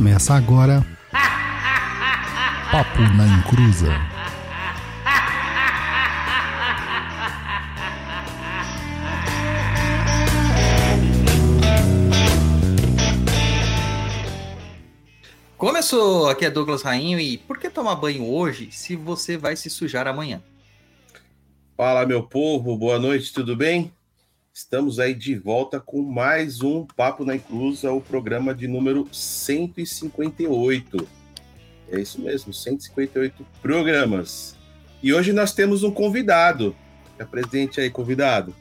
Começa agora. Papo na Encruza. Começou! Aqui é Douglas Rainho e por que tomar banho hoje se você vai se sujar amanhã? Fala, meu povo, boa noite, tudo bem? Estamos aí de volta com mais um Papo na Inclusa, o programa de número 158. É isso mesmo, 158 programas. E hoje nós temos um convidado. É presente aí, convidado.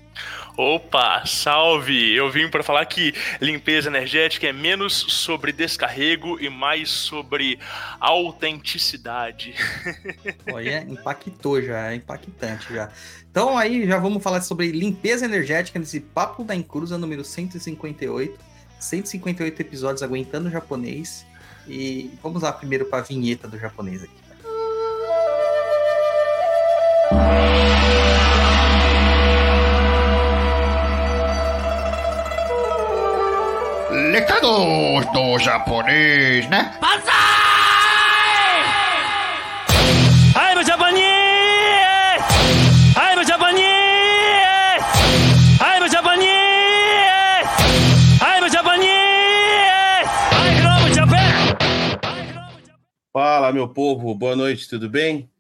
Opa, salve! Eu vim para falar que limpeza energética é menos sobre descarrego e mais sobre autenticidade. Olha, impactou já, é impactante já. Então aí já vamos falar sobre limpeza energética nesse Papo da Encruza número 158. 158 episódios aguentando o japonês. E vamos lá primeiro para a vinheta do japonês aqui. Recados do japonês, né? I'm Japanese! I'm Japanese! I'm Japanese! I'm Japanese! I love Japan! Fala, meu povo, boa noite, tudo bem?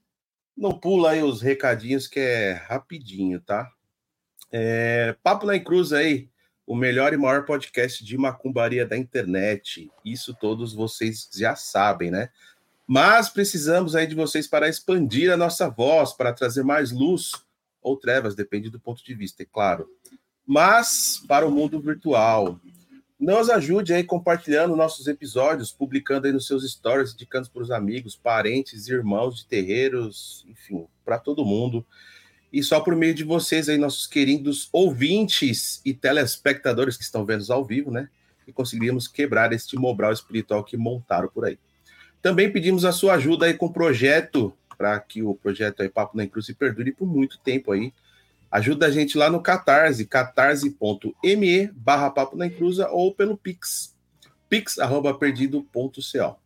Não pula aí os recadinhos que é rapidinho, tá? É, Papo na Encruza aí, o melhor e maior podcast de macumbaria da internet. Isso todos vocês já sabem, né? Mas precisamos aí de vocês para expandir a nossa voz, para trazer mais luz ou trevas, depende do ponto de vista, é claro. Mas para o mundo virtual. Nos ajude aí compartilhando nossos episódios, publicando aí nos seus stories, indicando para os amigos, parentes, irmãos de terreiros, enfim, para todo mundo. E só por meio de vocês aí, nossos queridos ouvintes e telespectadores que estão vendo ao vivo, né? E conseguiríamos quebrar este mobral espiritual que montaram por aí. Também pedimos a sua ajuda aí com o projeto, para que o projeto aí Papo na Cruz perdure por muito tempo aí. Ajuda a gente lá no Catarse, catarse.me barra Papo na Encruza ou pelo Pix, pix.perdido.co.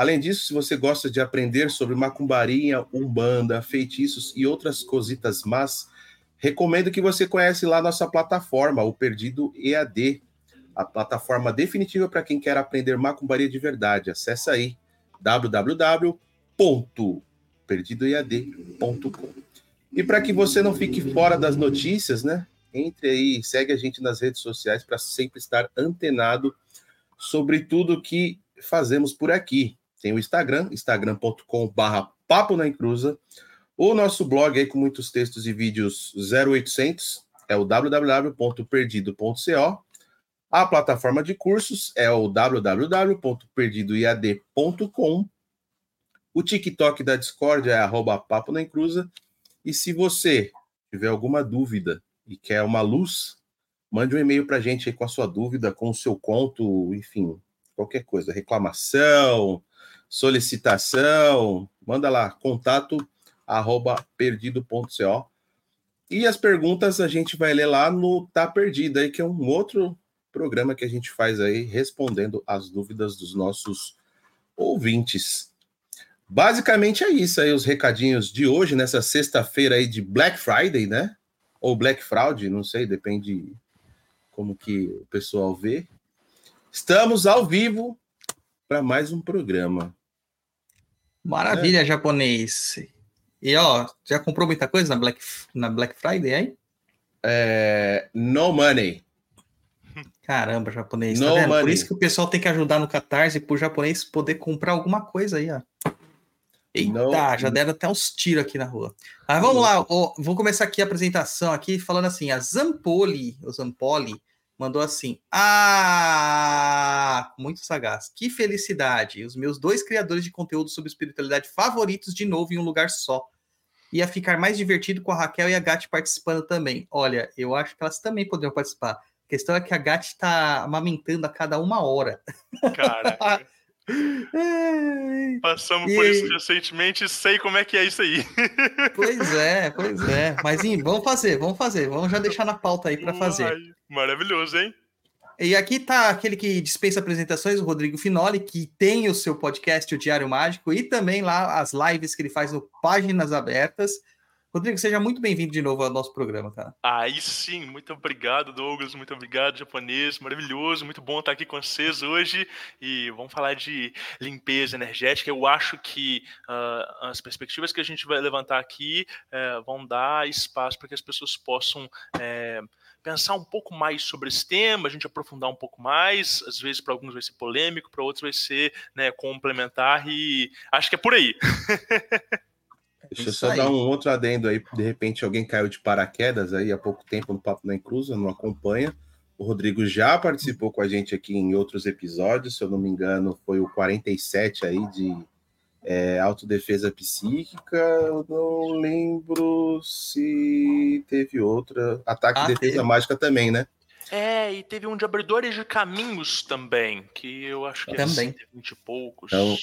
Além disso, se você gosta de aprender sobre macumbaria, umbanda, feitiços e outras cositas más, recomendo que você conhece lá nossa plataforma, o Perdido EAD, a plataforma definitiva para quem quer aprender macumbaria de verdade. Acesse aí www.perdidoead.com. E para que você não fique fora das notícias, né? Entre aí, segue a gente nas redes sociais para sempre estar antenado sobre tudo que fazemos por aqui. Tem o Instagram, instagram.com.br Papo na Encruza. O nosso blog aí com muitos textos e vídeos 0800 é o www.perdido.co. A plataforma de cursos é o www.perdidoiad.com. O TikTok da Discord é arroba Papo na Encruza. E se você tiver alguma dúvida e quer uma luz, mande um e-mail para a gente aí com a sua dúvida, com o seu conto, enfim, qualquer coisa, reclamação, solicitação, manda lá, contato arroba perdido.co. E as perguntas a gente vai ler lá no Tá Perdido aí, que é um outro programa que a gente faz aí, respondendo as dúvidas dos nossos ouvintes. Basicamente é isso aí, os recadinhos de hoje, nessa sexta-feira aí de Black Friday, né? Ou Black Fraud, não sei, depende como que o pessoal vê. Estamos ao vivo para mais um programa. Maravilha, é. japonês. E ó, já comprou muita coisa na Black, na Black Friday aí? É, no money. Caramba, japonês. Tá no tá money. Por isso que o pessoal tem que ajudar no Catarse para o japonês poder comprar alguma coisa aí, ó. Eita, no... já deram até uns tiros aqui na rua. Mas vamos lá, ó, vou começar aqui a apresentação aqui falando assim, a Zampoli, o Zampoli, mandou assim: Ah, muito sagaz. Que felicidade! Os meus dois criadores de conteúdo sobre espiritualidade favoritos de novo em um lugar só. Ia ficar mais divertido com a Raquel e a Gatti participando também. Olha, eu acho que elas também poderiam participar. A questão é que a Gatti está amamentando a cada uma hora. Cara. Passamos e... por isso recentemente e sei como é que é isso aí. Pois é, pois é. Mas vamos fazer, vamos fazer. Vamos já deixar na pauta aí para fazer. Maravilhoso, hein? e aqui tá aquele que dispensa apresentações, o Rodrigo Finoli, que tem o seu podcast, o Diário Mágico, e também lá as lives que ele faz no Páginas Abertas. Rodrigo, seja muito bem-vindo de novo ao nosso programa, cara. Aí sim, muito obrigado, Douglas, muito obrigado, japonês, maravilhoso, muito bom estar aqui com vocês hoje e vamos falar de limpeza energética. Eu acho que uh, as perspectivas que a gente vai levantar aqui uh, vão dar espaço para que as pessoas possam uh, pensar um pouco mais sobre esse tema, a gente aprofundar um pouco mais, às vezes para alguns vai ser polêmico, para outros vai ser né, complementar e acho que é por aí. Deixa eu só aí. dar um outro adendo aí. De repente alguém caiu de paraquedas aí há pouco tempo no Papo na Inclusa, não acompanha. O Rodrigo já participou com a gente aqui em outros episódios, se eu não me engano, foi o 47 aí de é, autodefesa psíquica. Eu não lembro se teve outra. Ataque ah, defesa teve. mágica também, né? É, e teve um de abridores de caminhos também, que eu acho que também. é 20 e poucos. Então,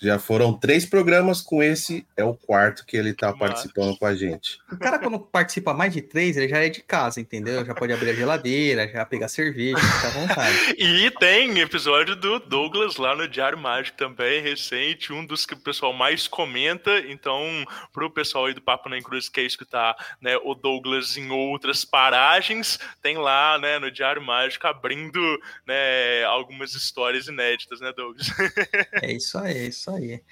já foram três programas com esse, é o quarto que ele está participando com a gente. O cara, quando participa mais de três, ele já é de casa, entendeu? Já pode abrir a geladeira, já pegar cerveja, fica à vontade. e tem episódio do Douglas lá no Diário Mágico também, recente, um dos que o pessoal mais comenta. Então, para o pessoal aí do Papo na Cruz que quer escutar né, o Douglas em outras paragens, tem lá né, no Diário Mágico abrindo né, algumas histórias inéditas, né, Douglas? é isso aí, é isso isso aí.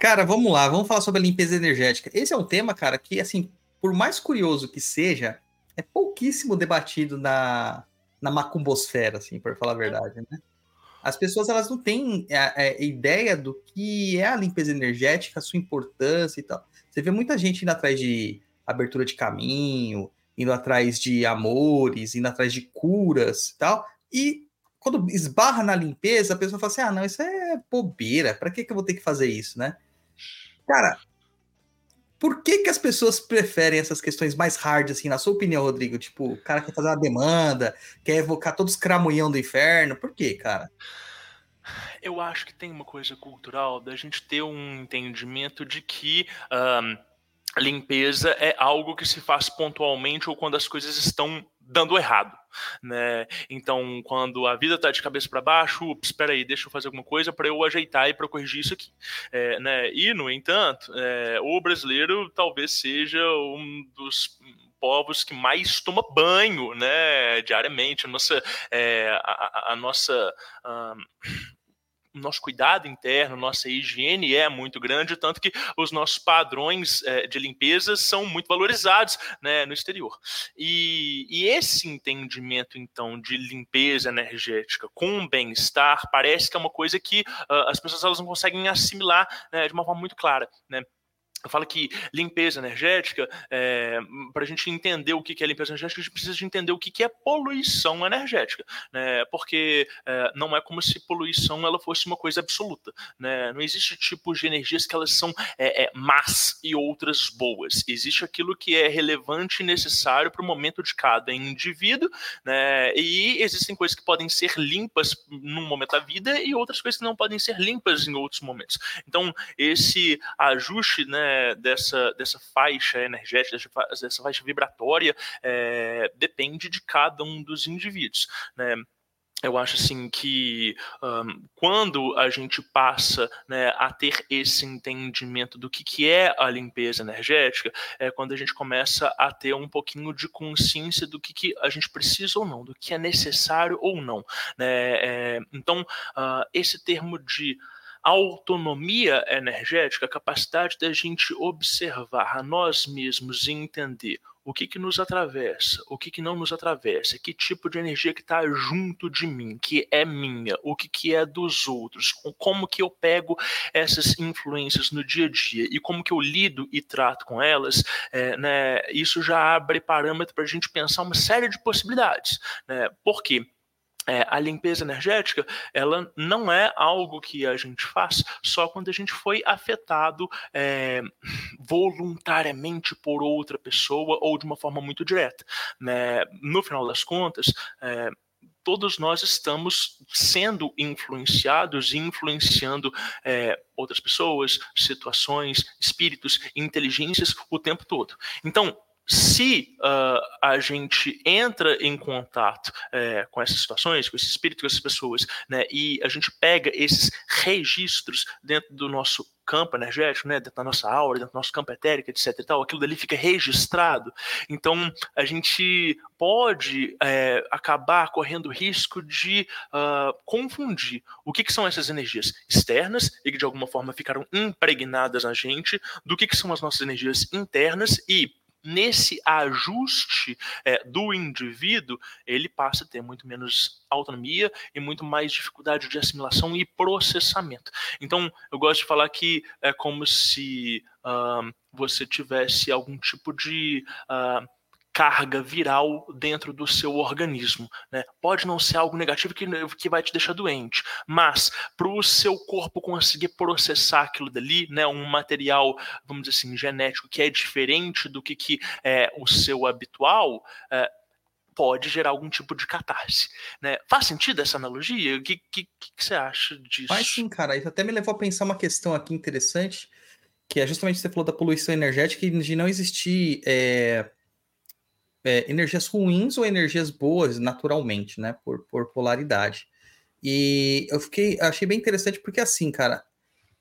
Cara, vamos lá, vamos falar sobre a limpeza energética. Esse é um tema, cara, que, assim, por mais curioso que seja, é pouquíssimo debatido na, na macumbosfera, assim, por falar a verdade, né? As pessoas, elas não têm a, a ideia do que é a limpeza energética, a sua importância e tal. Você vê muita gente indo atrás de abertura de caminho, indo atrás de amores, indo atrás de curas e tal, e quando esbarra na limpeza, a pessoa fala assim: ah, não, isso é bobeira, para que, que eu vou ter que fazer isso, né? Cara, por que, que as pessoas preferem essas questões mais hard, assim, na sua opinião, Rodrigo? Tipo, o cara quer fazer uma demanda, quer evocar todos os cramunhão do inferno, por quê, cara? Eu acho que tem uma coisa cultural da gente ter um entendimento de que. Um, limpeza é algo que se faz pontualmente ou quando as coisas estão dando errado. Né? Então, quando a vida está de cabeça para baixo, espera aí, deixa eu fazer alguma coisa para eu ajeitar e para corrigir isso aqui. É, né? E, no entanto, é, o brasileiro talvez seja um dos povos que mais toma banho, né, diariamente. A nossa, é, a, a, nossa nosso cuidado interno, nossa higiene é muito grande, tanto que os nossos padrões é, de limpeza são muito valorizados né, no exterior. E, e, esse entendimento, então, de limpeza energética com bem-estar parece que é uma coisa que uh, as pessoas elas não conseguem assimilar né, de uma forma muito clara. Né? Eu falo que limpeza energética, é, para a gente entender o que é limpeza energética, a gente precisa de entender o que é poluição energética, né? porque é, não é como se poluição ela fosse uma coisa absoluta. Né? Não existe tipos de energias que elas são é, é, más e outras boas. Existe aquilo que é relevante e necessário para o momento de cada indivíduo, né? e existem coisas que podem ser limpas num momento da vida e outras coisas que não podem ser limpas em outros momentos. Então, esse ajuste, né? Dessa, dessa faixa energética, dessa, faixa vibratória, é, depende de cada um dos indivíduos. Né? eu acho assim que um, quando a gente passa né, a ter esse entendimento do que, que é a limpeza energética, é quando a gente começa a ter um pouquinho de consciência do que, que a gente precisa ou não, do que é necessário ou não. Né? É, então, uh, esse termo de autonomia energética, a capacidade da gente observar a nós mesmos e entender o que, que nos atravessa, o que, que não nos atravessa, que tipo de energia que está junto de mim, que é minha, o que, que é dos outros, como que eu pego essas influências no dia a dia e como que eu lido e trato com elas, é, né, isso já abre parâmetro para a gente pensar uma série de possibilidades. Né? Por quê? É, a limpeza energética ela não é algo que a gente faz só quando a gente foi afetado é, voluntariamente por outra pessoa ou de uma forma muito direta. Né? No final das contas, é, todos nós estamos sendo influenciados e influenciando é, outras pessoas, situações, espíritos, inteligências o tempo todo. Então, se uh, a gente entra em contato é, com essas situações, com esse espírito, com essas pessoas, né, e a gente pega esses registros dentro do nosso campo energético, né, dentro da nossa aura, dentro do nosso campo etérico, etc e tal, aquilo dali fica registrado. Então, a gente pode é, acabar correndo risco de uh, confundir o que, que, são essas energias externas e que de alguma forma ficaram impregnadas na gente, do que, que são as nossas energias internas e nesse ajuste é, do indivíduo, ele passa a ter muito menos autonomia e muito mais dificuldade de assimilação e processamento. Então, eu gosto de falar que é como se uh, você tivesse algum tipo de. Uh, carga viral dentro do seu organismo. Né? Pode não ser algo negativo que, que vai te deixar doente, mas para o seu corpo conseguir processar aquilo dali, né, um material, vamos dizer assim, genético que é diferente do que, que é o seu habitual, é, pode gerar algum tipo de catarse. Né? Faz sentido essa analogia? O que, que, que, você acha disso? Faz sim, cara. Isso até me levou a pensar uma questão aqui interessante, que é justamente você falou da poluição energética e de não existir é, é, energias ruins ou energias boas naturalmente, né? Por, por polaridade. E eu fiquei, achei bem interessante porque assim, cara,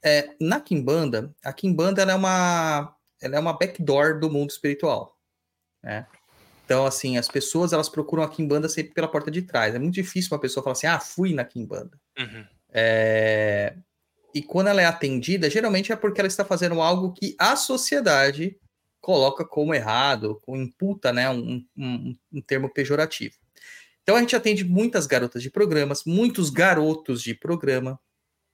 é, na Kimbanda, a Kimbanda ela é uma, ela é uma backdoor do mundo espiritual, né? Então, assim, as pessoas elas procuram a Kimbanda sempre pela porta de trás. É muito difícil uma pessoa falar assim, ah, fui na Kimbanda. Uhum. É... E quando ela é atendida, geralmente é porque ela está fazendo algo que a sociedade coloca como errado, imputa né, um, um, um termo pejorativo. Então a gente atende muitas garotas de programas, muitos garotos de programa,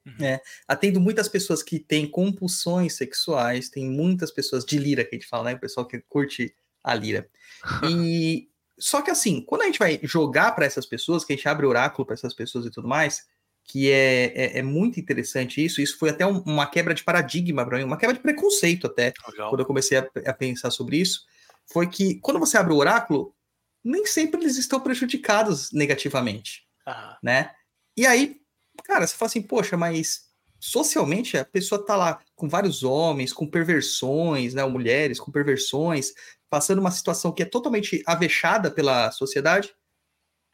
uhum. né? Atendo muitas pessoas que têm compulsões sexuais, tem muitas pessoas de lira que a gente fala, né? O pessoal que curte a lira. E só que assim, quando a gente vai jogar para essas pessoas, que a gente abre oráculo para essas pessoas e tudo mais, que é, é, é, muito interessante isso. Isso foi até um, uma quebra de paradigma para mim, uma quebra de preconceito até, Legal. quando eu comecei a, a, pensar sobre isso. Foi que quando você abre o oráculo, nem sempre eles estão prejudicados negativamente, ah. né? E aí, cara, você fala assim, poxa, mas socialmente a pessoa tá lá com vários homens, com perversões, né, mulheres com perversões, passando uma situação que é totalmente avexada pela sociedade,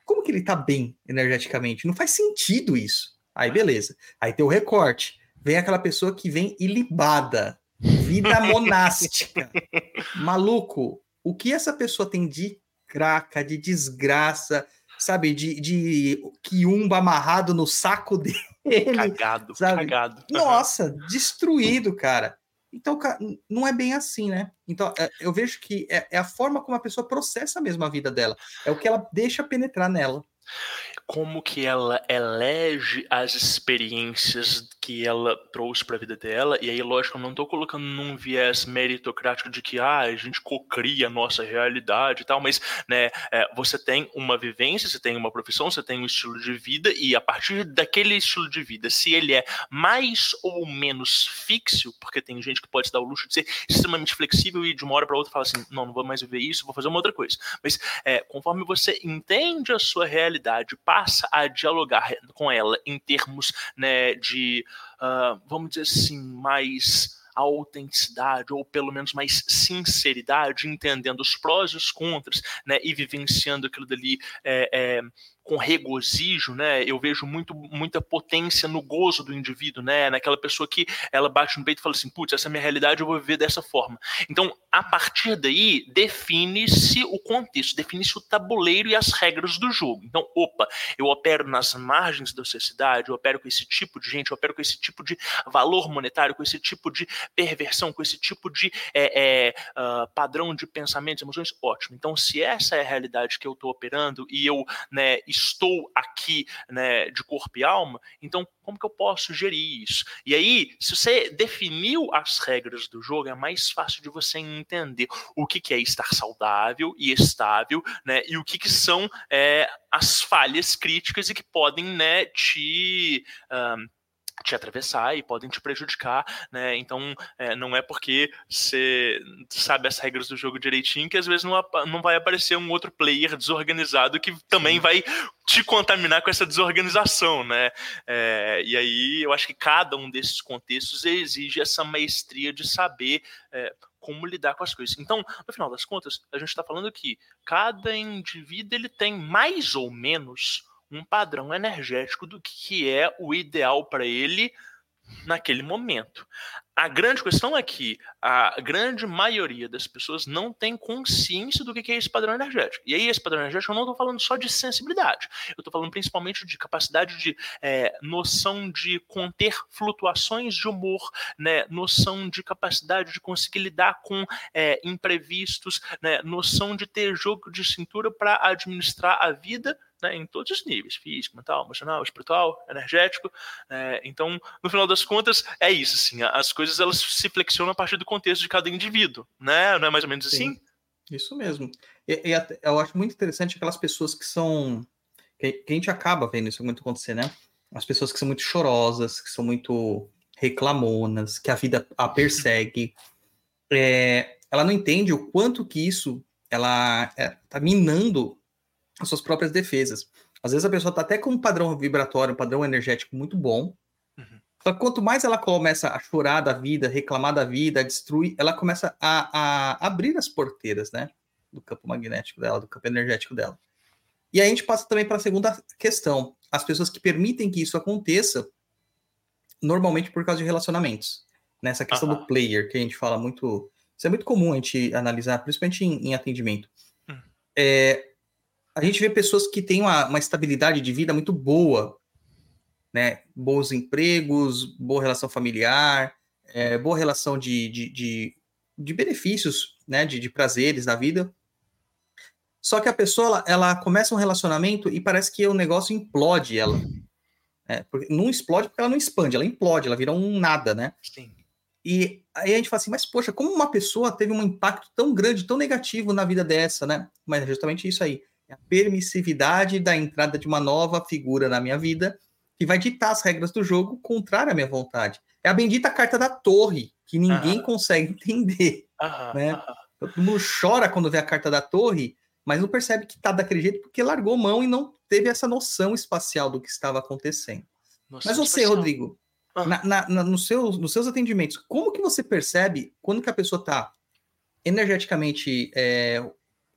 como que ele tá bem energeticamente? Não faz sentido isso. Aí, beleza. Aí tem o recorte. Vem aquela pessoa que vem ilibada. Vida monástica. Maluco, o que essa pessoa tem de craca, de desgraça, sabe? De, de quiumba amarrado no saco dele. Cagado, sabe? cagado. Nossa, destruído, cara. Então, não é bem assim, né? Então, é, eu vejo que é, é a forma como a pessoa processa mesmo a vida dela. É o que ela deixa penetrar nela como que ela elege as experiências que ela trouxe para a vida dela, e aí, lógico, eu não estou colocando num viés meritocrático de que ah, a gente cocria a nossa realidade e tal, mas né, é, você tem uma vivência, você tem uma profissão, você tem um estilo de vida, e a partir daquele estilo de vida, se ele é mais ou menos fixo, porque tem gente que pode se dar o luxo de ser extremamente flexível e de uma hora para outra fala assim: não, não vou mais viver isso, vou fazer uma outra coisa. Mas é, conforme você entende a sua realidade, passa a dialogar com ela em termos né, de, uh, vamos dizer assim, mais autenticidade, ou pelo menos mais sinceridade, entendendo os prós e os contras, né, e vivenciando aquilo dali é, é, com regozijo, né? Eu vejo muito, muita potência no gozo do indivíduo, né? Naquela pessoa que ela bate no peito e fala assim, putz, essa é a minha realidade, eu vou viver dessa forma. Então, a partir daí, define-se o contexto, define-se o tabuleiro e as regras do jogo. Então, opa, eu opero nas margens da sociedade, eu opero com esse tipo de gente, eu opero com esse tipo de valor monetário, com esse tipo de perversão, com esse tipo de é, é, uh, padrão de pensamentos, emoções, ótimo. Então, se essa é a realidade que eu estou operando e eu, né, estou aqui né, de corpo e alma, então como que eu posso gerir isso? E aí, se você definiu as regras do jogo, é mais fácil de você entender o que, que é estar saudável e estável, né? E o que, que são é, as falhas críticas e que podem né, te. Um, te atravessar e podem te prejudicar, né? Então, é, não é porque você sabe as regras do jogo direitinho que às vezes não, não vai aparecer um outro player desorganizado que também vai te contaminar com essa desorganização, né? É, e aí eu acho que cada um desses contextos exige essa maestria de saber é, como lidar com as coisas. Então, no final das contas, a gente está falando que cada indivíduo ele tem mais ou menos um padrão energético do que é o ideal para ele naquele momento. A grande questão é que a grande maioria das pessoas não tem consciência do que é esse padrão energético. E aí, esse padrão energético, eu não estou falando só de sensibilidade, eu estou falando principalmente de capacidade de é, noção de conter flutuações de humor, né, noção de capacidade de conseguir lidar com é, imprevistos, né, noção de ter jogo de cintura para administrar a vida né, em todos os níveis, físico, mental, emocional, espiritual, energético. Né, então, no final das contas, é isso, assim, as coisas elas se flexionam a partir do contexto de cada indivíduo, né? Não é mais ou menos Sim, assim? Isso mesmo. E, e, eu acho muito interessante aquelas pessoas que são. Que, que, a gente acaba vendo isso muito acontecer, né? As pessoas que são muito chorosas, que são muito reclamonas, que a vida a persegue. É, ela não entende o quanto que isso ela é, tá minando as suas próprias defesas. Às vezes a pessoa está até com um padrão vibratório, um padrão energético muito bom. Uhum. Só que quanto mais ela começa a chorar da vida, reclamar da vida, a destruir, ela começa a, a abrir as porteiras, né? Do campo magnético dela, do campo energético dela. E aí a gente passa também para a segunda questão. As pessoas que permitem que isso aconteça, normalmente por causa de relacionamentos. Nessa né? questão uhum. do player, que a gente fala muito. Isso é muito comum a gente analisar, principalmente em, em atendimento. Uhum. É, a gente vê pessoas que têm uma, uma estabilidade de vida muito boa, né? Bons empregos, boa relação familiar, é, boa relação de, de, de, de, benefícios, né? De, de prazeres da vida. Só que a pessoa, ela, ela, começa um relacionamento e parece que o negócio implode ela. É, porque não explode porque ela não expande, ela implode, ela vira um nada, né? Sim. E aí a gente fala assim, mas poxa, como uma pessoa teve um impacto tão grande, tão negativo na vida dessa, né? Mas é justamente isso aí a permissividade da entrada de uma nova figura na minha vida que vai ditar as regras do jogo contrário à minha vontade. É a bendita carta da torre, que ninguém consegue entender. né? Todo mundo chora quando vê a carta da torre, mas não percebe que está daquele jeito porque largou mão e não teve essa noção espacial do que estava acontecendo. Noção mas você, espacial. Rodrigo, na, na, na, no seu, nos seus atendimentos, como que você percebe quando que a pessoa está energeticamente é,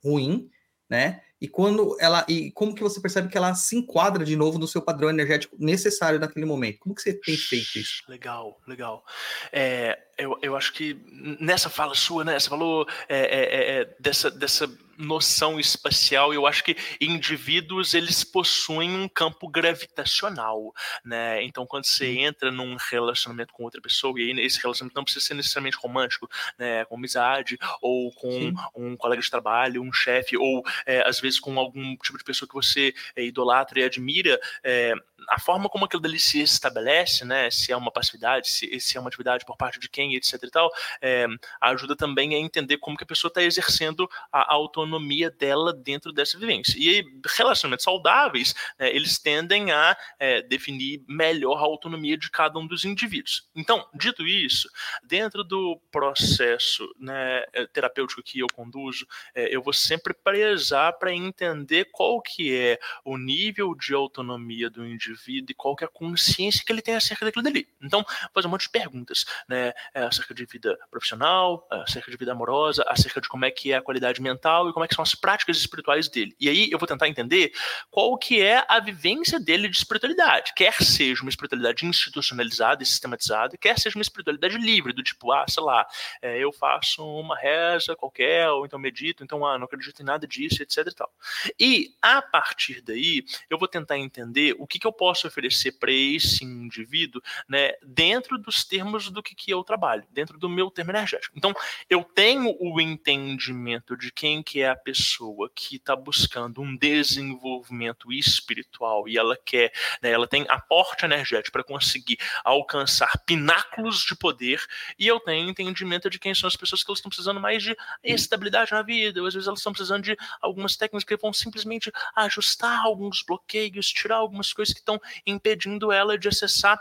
ruim, né? E quando ela e como que você percebe que ela se enquadra de novo no seu padrão energético necessário naquele momento? Como que você tem feito isso? Legal, legal. É, eu, eu acho que nessa fala sua, né, você falou é, é, é, é dessa, dessa noção espacial, eu acho que indivíduos eles possuem um campo gravitacional, né? Então quando você entra num relacionamento com outra pessoa e aí esse relacionamento não precisa ser necessariamente romântico, né? Com amizade ou com Sim. um colega de trabalho, um chefe ou é, às vezes com algum tipo de pessoa que você é, idolatra e admira, é, a forma como aquilo dali se estabelece, né? Se é uma passividade, se, se é uma atividade por parte de quem, etc. E tal, é, ajuda também a entender como que a pessoa está exercendo a autonomia dela dentro dessa vivência. E relacionamentos saudáveis, né, eles tendem a é, definir melhor a autonomia de cada um dos indivíduos. Então, dito isso, dentro do processo né, é, terapêutico que eu conduzo, é, eu vou sempre prezar para entender qual que é o nível de autonomia do indivíduo e qual que é a consciência que ele tem acerca daquilo dali. Então, fazer um monte de perguntas, né, é, acerca de vida profissional, acerca de vida amorosa, acerca de como é que é a qualidade mental e como é que são as práticas espirituais dele. E aí eu vou tentar entender qual que é a vivência dele de espiritualidade, quer seja uma espiritualidade institucionalizada e sistematizada, quer seja uma espiritualidade livre, do tipo, ah, sei lá, é, eu faço uma reza qualquer, ou então medito, então, ah, não acredito em nada disso, etc e tal. E, a partir daí, eu vou tentar entender o que, que eu posso oferecer para esse indivíduo, né, dentro dos termos do que, que eu trabalho, dentro do meu termo energético. Então, eu tenho o entendimento de quem que é a pessoa que está buscando um desenvolvimento espiritual e ela quer, né, ela tem aporte energético para conseguir alcançar pináculos de poder, e eu tenho entendimento de quem são as pessoas que estão precisando mais de estabilidade na vida, ou às vezes elas estão precisando de algumas técnicas que vão simplesmente ajustar alguns bloqueios, tirar algumas coisas que estão impedindo ela de acessar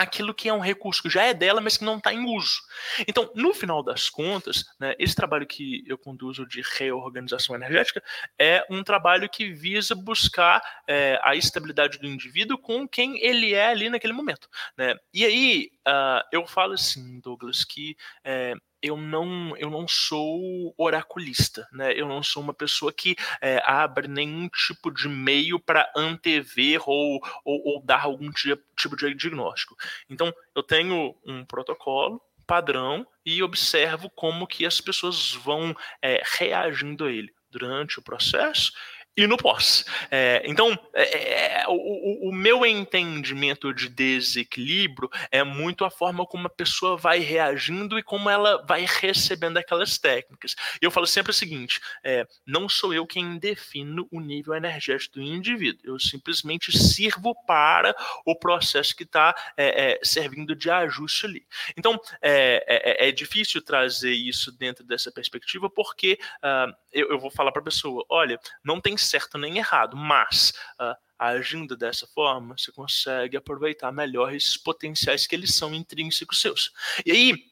aquilo que é um recurso que já é dela, mas que não está em uso. Então, no final das contas, né, esse trabalho que eu conduzo de reorganização energética é um trabalho que visa buscar é, a estabilidade do indivíduo com quem ele é ali naquele momento. Né? E aí, uh, eu falo assim, Douglas, que é, eu não eu não sou oraculista, né? Eu não sou uma pessoa que é, abre nenhum tipo de meio para antever ou, ou, ou, dar algum tipo de diagnóstico. Então eu tenho um protocolo padrão e observo como que as pessoas vão é, reagindo a ele durante o processo e no pós. É, então, é, é, o, o, meu entendimento de desequilíbrio é muito a forma como a pessoa vai reagindo e como ela vai recebendo aquelas técnicas. E eu falo sempre o seguinte: é, não sou eu quem defino o nível energético do indivíduo, eu simplesmente sirvo para o processo que está é, é, servindo de ajuste ali. Então, é, difícil trazer isso dentro dessa perspectiva, porque uh, eu, eu vou falar para a pessoa: olha, não tem certo nem errado, mas uh, agindo dessa forma, você consegue aproveitar melhor esses potenciais que eles são intrínsecos seus. E aí,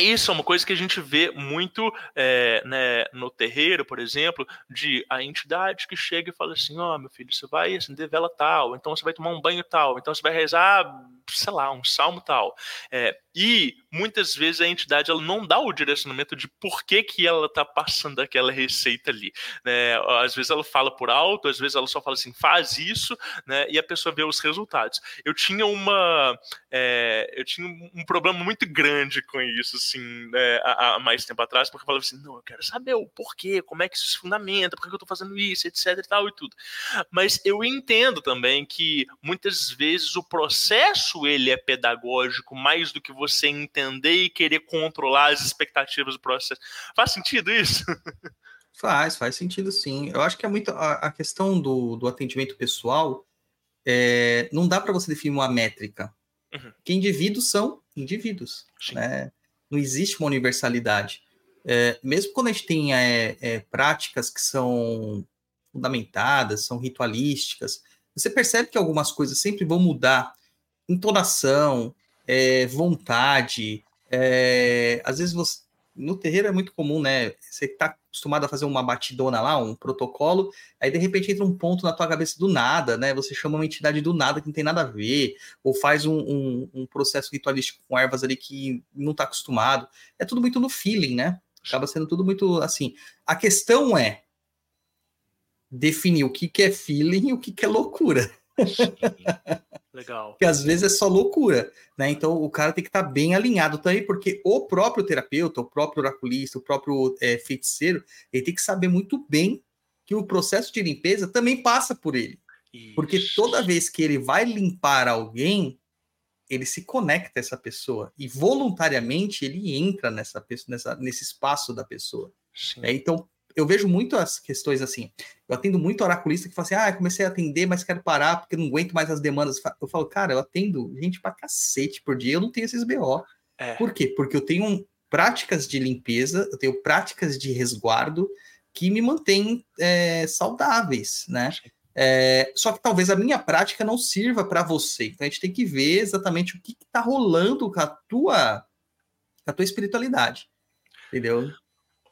isso é uma coisa que a gente vê muito é, né, no terreiro, por exemplo, de a entidade que chega e fala assim: Ó, oh, meu filho, você vai acender vela tal, então você vai tomar um banho tal, então você vai rezar, sei lá, um salmo tal. É, e muitas vezes a entidade ela não dá o direcionamento de por que, que ela está passando aquela receita ali. Né? Às vezes ela fala por alto, às vezes ela só fala assim, faz isso, né? e a pessoa vê os resultados. Eu tinha uma. É, eu tinha um problema muito grande com isso, assim, né, há, há, mais tempo atrás, porque eu falava assim, não, eu quero saber o porquê, como é que isso se fundamenta, por que eu estou fazendo isso, etc e tal e tudo. Mas eu entendo também que muitas vezes o processo ele é pedagógico mais do que você entender e querer controlar as expectativas do processo. Faz sentido isso? Faz, faz sentido sim. Eu acho que é muito a, a questão do, do atendimento pessoal. É, não dá para você definir uma métrica. Uhum. Que indivíduos são indivíduos. Né? Não existe uma universalidade. É, mesmo quando a gente tem é, é, práticas que são fundamentadas, são ritualísticas, você percebe que algumas coisas sempre vão mudar. Entonação, é, vontade. É, às vezes você. No terreiro é muito comum, né? Você está acostumado a fazer uma batidona lá, um protocolo, aí de repente entra um ponto na tua cabeça do nada, né? Você chama uma entidade do nada que não tem nada a ver, ou faz um, um, um processo ritualístico com ervas ali que não está acostumado. É tudo muito no feeling, né? Acaba sendo tudo muito assim. A questão é definir o que, que é feeling e o que, que é loucura. Legal. Porque às vezes é só loucura, né? Então o cara tem que estar tá bem alinhado também, porque o próprio terapeuta, o próprio oraculista, o próprio é, feiticeiro, ele tem que saber muito bem que o processo de limpeza também passa por ele. Isso. Porque toda vez que ele vai limpar alguém, ele se conecta a essa pessoa e voluntariamente ele entra nessa, nessa nesse espaço da pessoa. É, então, eu vejo muito as questões assim. Eu atendo muito oraculista que fala assim: ah, comecei a atender, mas quero parar porque não aguento mais as demandas. Eu falo, cara, eu atendo gente pra cacete por dia, eu não tenho esses BO. É. Por quê? Porque eu tenho práticas de limpeza, eu tenho práticas de resguardo que me mantêm é, saudáveis, né? É, só que talvez a minha prática não sirva para você. Então a gente tem que ver exatamente o que está rolando com a tua, com a tua espiritualidade. Entendeu?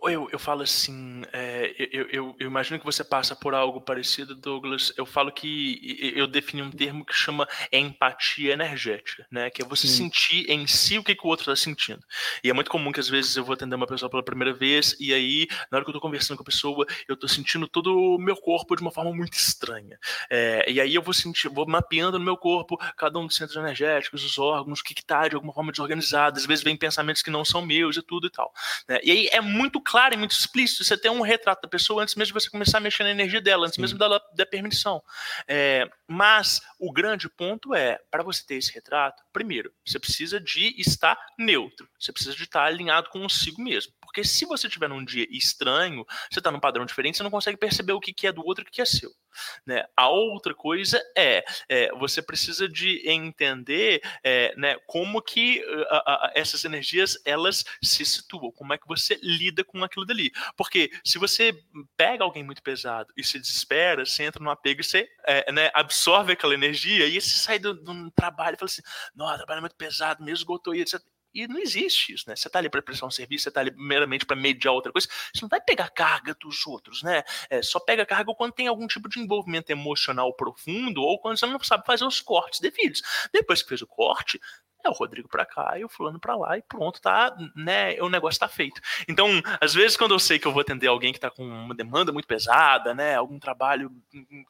Eu, eu falo assim, é, eu, eu, eu, imagino que você passa por algo parecido, Douglas. Eu falo que eu defini um termo que chama empatia energética, né? Que é você Sim. sentir em si o que, que o outro está sentindo. E é muito comum que às vezes eu vou atender uma pessoa pela primeira vez e aí, na hora que eu estou conversando com a pessoa, eu estou sentindo todo o meu corpo de uma forma muito estranha. É, e aí eu vou sentir, vou mapeando no meu corpo cada um dos centros energéticos, os órgãos, o que está de alguma forma desorganizado. Às vezes vem pensamentos que não são meus e tudo e tal. Né? E aí é muito claro e muito explícito. Você tem um retrato da pessoa antes mesmo de você começar a mexer na energia dela, antes Sim. mesmo dela dar permissão. É, mas o grande ponto é, para você ter esse retrato, primeiro, você precisa de estar neutro. Você precisa de estar alinhado consigo mesmo. Porque se você tiver num dia estranho, você está num padrão diferente, você não consegue perceber o que é do outro e o que é seu. Né? A outra coisa é, é você precisa de entender é, né, como que a, a, essas energias elas se situam, como é que você lida com aquilo dali. Porque se você pega alguém muito pesado e se desespera, você entra no apego e você é, né, absorve aquela energia e você sai do, do trabalho e fala assim, nossa, trabalho é muito pesado, mesmo esgotou e etc. E não existe isso, né? Você está ali para prestar um serviço, você está ali meramente para mediar outra coisa. Você não vai pegar carga dos outros, né? É, só pega carga quando tem algum tipo de envolvimento emocional profundo ou quando você não sabe fazer os cortes devidos. Depois que fez o corte, é o Rodrigo para cá e o fulano para lá e pronto, tá, né, o negócio tá feito. Então, às vezes quando eu sei que eu vou atender alguém que tá com uma demanda muito pesada, né, algum trabalho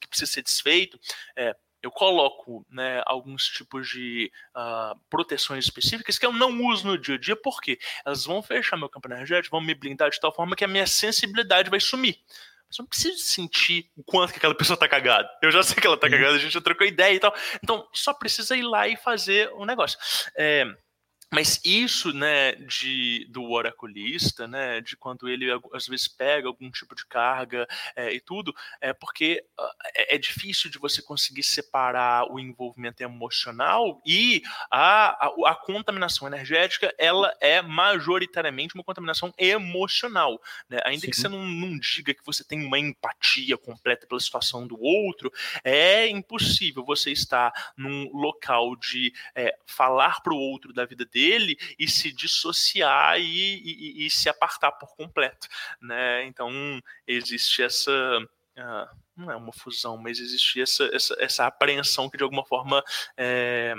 que precisa ser desfeito, é, eu coloco né, alguns tipos de uh, proteções específicas que eu não uso no dia a dia, porque elas vão fechar meu campo energético, vão me blindar de tal forma que a minha sensibilidade vai sumir. Mas eu não preciso sentir o quanto que aquela pessoa tá cagada. Eu já sei que ela tá cagada, a gente já trocou ideia e tal. Então, só precisa ir lá e fazer o um negócio. É, mas isso, né, de, do oraculista, né, de quando ele às vezes pega algum tipo de carga é, e tudo, é porque uh, é, é, difícil de você conseguir separar o envolvimento emocional e a, a, a, contaminação energética, ela é majoritariamente uma contaminação emocional, né? Ainda Sim. que você não, não diga que você tem uma empatia completa pela situação do outro, é impossível você estar num local de é, falar para o outro da vida dele dele e se dissociar e, e, e se apartar por completo, né? Então existe essa uh, não é uma fusão, mas existe essa, essa, essa apreensão que de alguma forma é,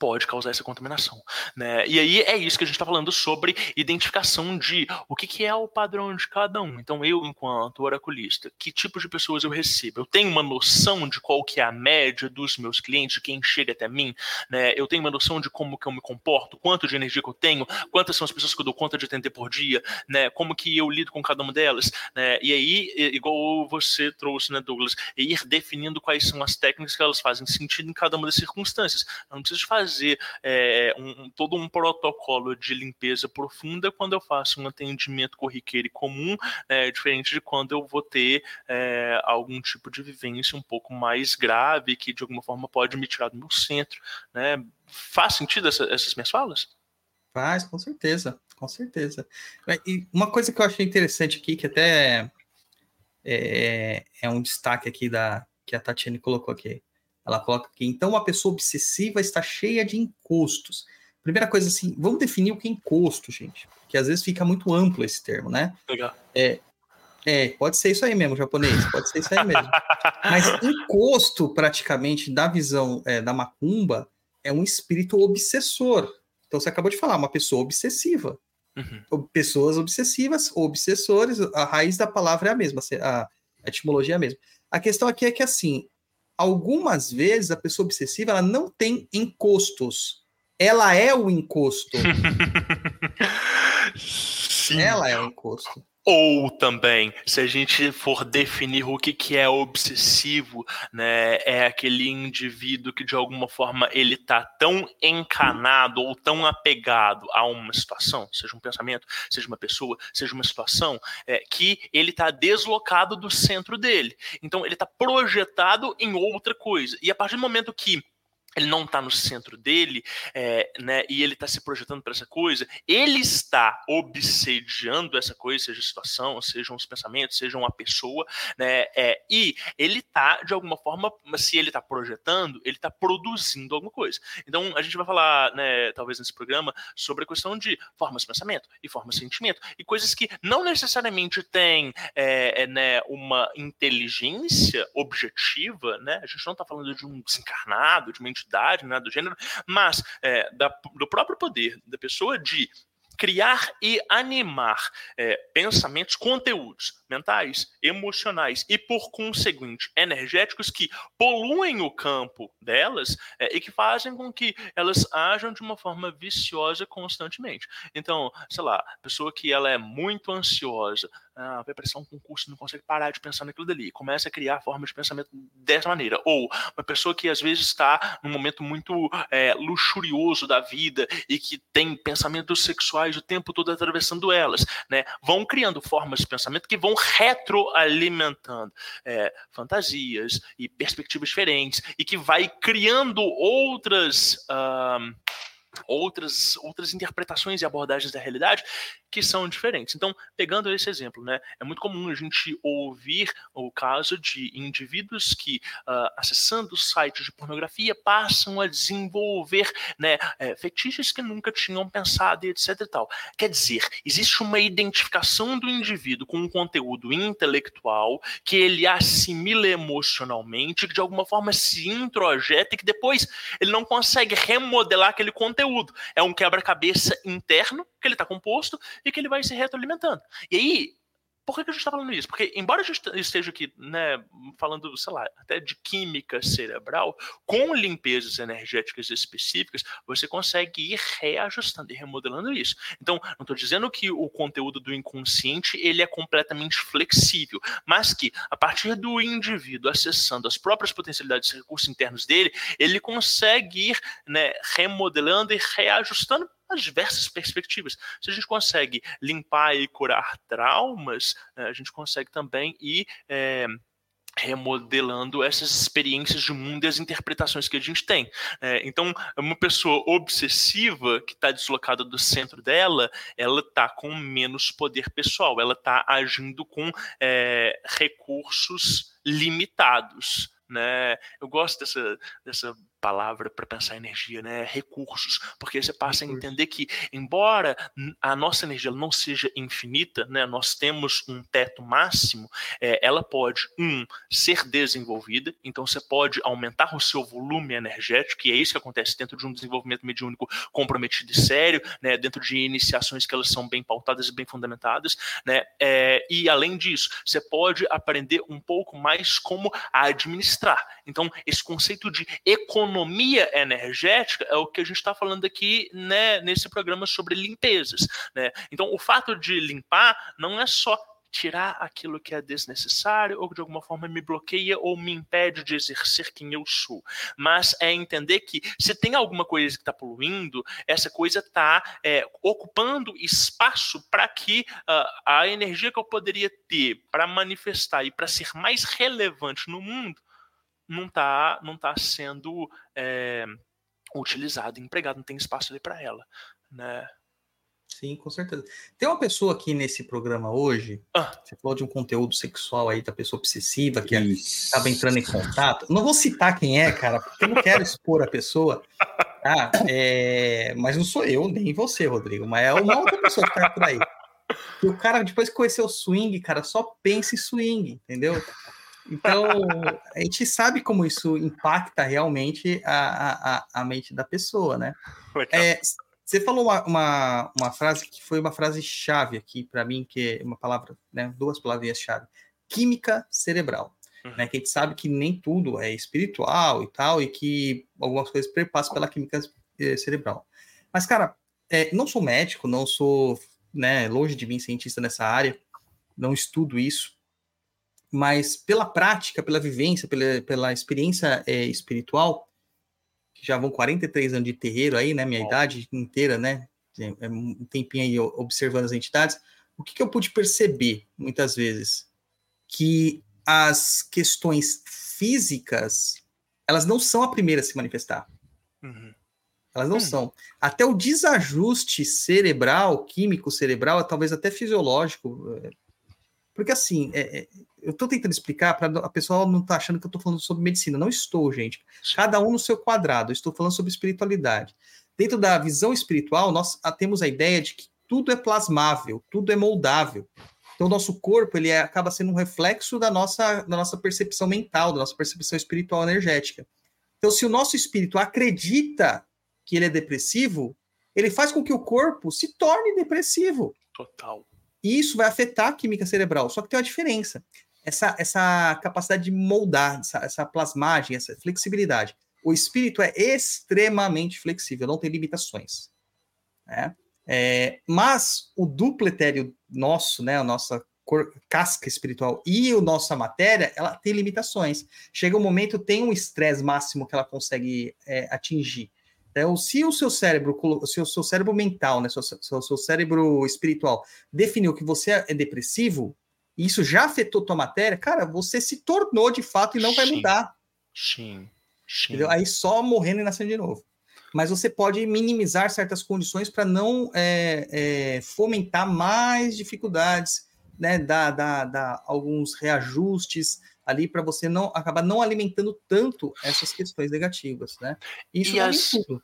pode causar essa contaminação. Né? E aí é isso que a gente está falando sobre identificação de o que, que, é o padrão de cada um. Então, eu, enquanto oraculista, que tipo de pessoas eu recebo? Eu tenho uma noção de qual que é a média dos meus clientes, de quem chega até mim, né? Eu tenho uma noção de como que eu me comporto, quanto de energia que eu tenho, quantas são as pessoas que eu dou conta de atender por dia, né? Como que eu lido com cada uma delas, né? E aí, igual você trouxe, né, Douglas, ir definindo quais são as técnicas que elas fazem sentido em cada uma das circunstâncias. Eu não preciso fazer fazer é, um, todo um protocolo de limpeza profunda quando eu faço um atendimento corriqueiro e comum, é, diferente de quando eu vou ter é, algum tipo de vivência um pouco mais grave que de alguma forma pode me tirar do meu centro. Né? Faz sentido essa, essas minhas falas? Faz, com certeza, com certeza. E uma coisa que eu achei interessante aqui, que até é, é um destaque aqui da que a Tatiane colocou aqui. Ela coloca aqui, então uma pessoa obsessiva está cheia de encostos. Primeira coisa assim, vamos definir o que é encosto, gente. Que às vezes fica muito amplo esse termo, né? Legal. É, é, pode ser isso aí mesmo, japonês, pode ser isso aí mesmo. Mas encosto, praticamente, da visão é, da macumba, é um espírito obsessor. Então você acabou de falar, uma pessoa obsessiva. Uhum. Pessoas obsessivas, obsessores, a raiz da palavra é a mesma, a etimologia é a mesma. A questão aqui é que, assim, algumas vezes a pessoa obsessiva ela não tem encostos. Ela é o encosto. Sim. Ela é o encosto. Ou também, se a gente for definir o que, que é obsessivo, né, é aquele indivíduo que de alguma forma ele está tão encanado ou tão apegado a uma situação, seja um pensamento, seja uma pessoa, seja uma situação, é, que ele está deslocado do centro dele. Então ele está projetado em outra coisa. E a partir do momento que ele não está no centro dele, é, né, e ele está se projetando para essa coisa, ele está obsediando essa coisa, seja a situação, sejam os pensamentos, seja uma pessoa, né, é, e ele está, de alguma forma, se ele está projetando, ele está produzindo alguma coisa. Então, a gente vai falar, né, talvez nesse programa, sobre a questão de formas de pensamento e formas de sentimento, e coisas que não necessariamente têm é né, uma inteligência objetiva, né, a gente não está falando de um desencarnado, de uma identidade, né, do gênero, mas é, da, do próprio poder da pessoa de criar e animar é, pensamentos, conteúdos mentais, emocionais e, por conseguinte, energéticos que poluem o campo delas é, e que fazem com que elas ajam de uma forma viciosa constantemente. Então, sei lá, pessoa que ela é muito ansiosa, ah, vai prestar um concurso não consegue parar de pensar naquilo dali, começa a criar formas de pensamento dessa maneira. Ou uma pessoa que às vezes está num momento muito é, luxurioso da vida e que tem pensamentos sexuais o tempo todo atravessando elas, né? Vão criando formas de pensamento que vão retroalimentando é, fantasias e perspectivas diferentes e que vai criando outras. Uh, outras, outras interpretações e abordagens da realidade que são diferentes. Então, pegando esse exemplo, né, é muito comum a gente ouvir o caso de indivíduos que, uh, acessando sites de pornografia, passam a desenvolver né, é, fetiches que nunca tinham pensado etc e tal. Quer dizer, existe uma identificação do indivíduo com um conteúdo intelectual que ele assimila emocionalmente, que de alguma forma se introjeta e que depois ele não consegue remodelar aquele conteúdo. É um quebra-cabeça interno que ele está composto e que ele vai se retroalimentando. E aí, por que, a gente está falando isso? Porque, embora a gente esteja aqui né, falando, sei lá, até de química cerebral, com limpezas energéticas específicas, você consegue ir reajustando e remodelando isso. Então, não estou dizendo que o conteúdo do inconsciente ele é completamente flexível, mas que, a partir do indivíduo acessando as próprias potencialidades e recursos internos dele, ele consegue ir né, remodelando e reajustando as diversas perspectivas. Se a gente consegue limpar e curar traumas, né, a gente consegue também ir. É, remodelando essas experiências de mundo e as interpretações que a gente tem. É, então, uma pessoa obsessiva que está deslocada do centro dela, ela está com menos poder pessoal, ela está agindo com é, recursos limitados. Né? Eu gosto dessa, dessa palavra para pensar energia, né? Recursos, porque você passa a entender que, embora a nossa energia não seja infinita, né? Nós temos um teto máximo, é, ela pode um ser desenvolvida, então você pode aumentar o seu volume energético, e é isso que acontece dentro de um desenvolvimento mediúnico comprometido e sério, né? Dentro de iniciações que elas são bem pautadas e bem fundamentadas, né? É, e além disso, você pode aprender um pouco mais como administrar. Então, esse conceito de economia economia energética é o que a gente está falando aqui né, nesse programa sobre limpezas. Né? Então, o fato de limpar não é só tirar aquilo que é desnecessário ou que de alguma forma me bloqueia ou me impede de exercer quem eu sou. Mas é entender que se tem alguma coisa que está poluindo, essa coisa está é, ocupando espaço para que uh, a energia que eu poderia ter para manifestar e para ser mais relevante no mundo não está não tá sendo é, utilizado, empregado, não tem espaço ali para ela, né? Sim, com certeza. Tem uma pessoa aqui nesse programa hoje, ah. você falou de um conteúdo sexual aí da pessoa obsessiva que estava entrando em contato. Não vou citar quem é, cara, porque eu não quero expor a pessoa. Ah, é... Mas não sou eu, nem você, Rodrigo, mas é uma outra pessoa que tá por aí. E o cara, depois que conheceu o swing, cara, só pensa em swing, entendeu? Então, a gente sabe como isso impacta realmente a, a, a mente da pessoa, né? É, você falou uma, uma, uma, frase que foi uma frase chave aqui para mim, que é uma palavra, né, duas palavrinhas-chave. Química cerebral. Uhum. Né, que a gente sabe que nem tudo é espiritual e tal, e que algumas coisas perpassam pela química eh, cerebral. Mas, cara, é, não sou médico, não sou né, longe de mim cientista nessa área, não estudo isso, mas pela prática, pela vivência, pela, pela experiência é, espiritual, que já vão 43 anos de terreiro aí, né, minha idade inteira, né, é, é um tempinho aí observando as entidades, o que, que eu pude perceber, muitas vezes? Que as questões físicas, elas não são a primeira a se manifestar. Uhum. Elas não hum. são. Até o desajuste cerebral, químico cerebral, talvez até fisiológico, é, porque assim, é, é eu estou tentando explicar para a pessoa não estar tá achando que eu estou falando sobre medicina. Não estou, gente. Cada um no seu quadrado. Eu estou falando sobre espiritualidade. Dentro da visão espiritual, nós temos a ideia de que tudo é plasmável, tudo é moldável. Então, o nosso corpo ele é, acaba sendo um reflexo da nossa, da nossa percepção mental, da nossa percepção espiritual energética. Então, se o nosso espírito acredita que ele é depressivo, ele faz com que o corpo se torne depressivo. Total. E isso vai afetar a química cerebral. Só que tem uma diferença. Essa, essa capacidade de moldar, essa, essa plasmagem, essa flexibilidade. O espírito é extremamente flexível, não tem limitações. Né? É, mas o duplo etéreo nosso, né, a nossa cor, casca espiritual e a nossa matéria, ela tem limitações. Chega um momento, tem um estresse máximo que ela consegue é, atingir. Então, se o seu cérebro, se o seu cérebro mental, né, seu, seu, seu cérebro espiritual definiu que você é depressivo, e isso já afetou tua matéria, cara, você se tornou de fato e não vai mudar. Sim. Sim. Entendeu? Aí só morrendo e nascendo de novo. mas você pode minimizar certas condições para não é, é, fomentar mais dificuldades, né? Dar, dar, dar alguns reajustes ali para você não acabar não alimentando tanto essas questões negativas, né? Isso e as... tudo.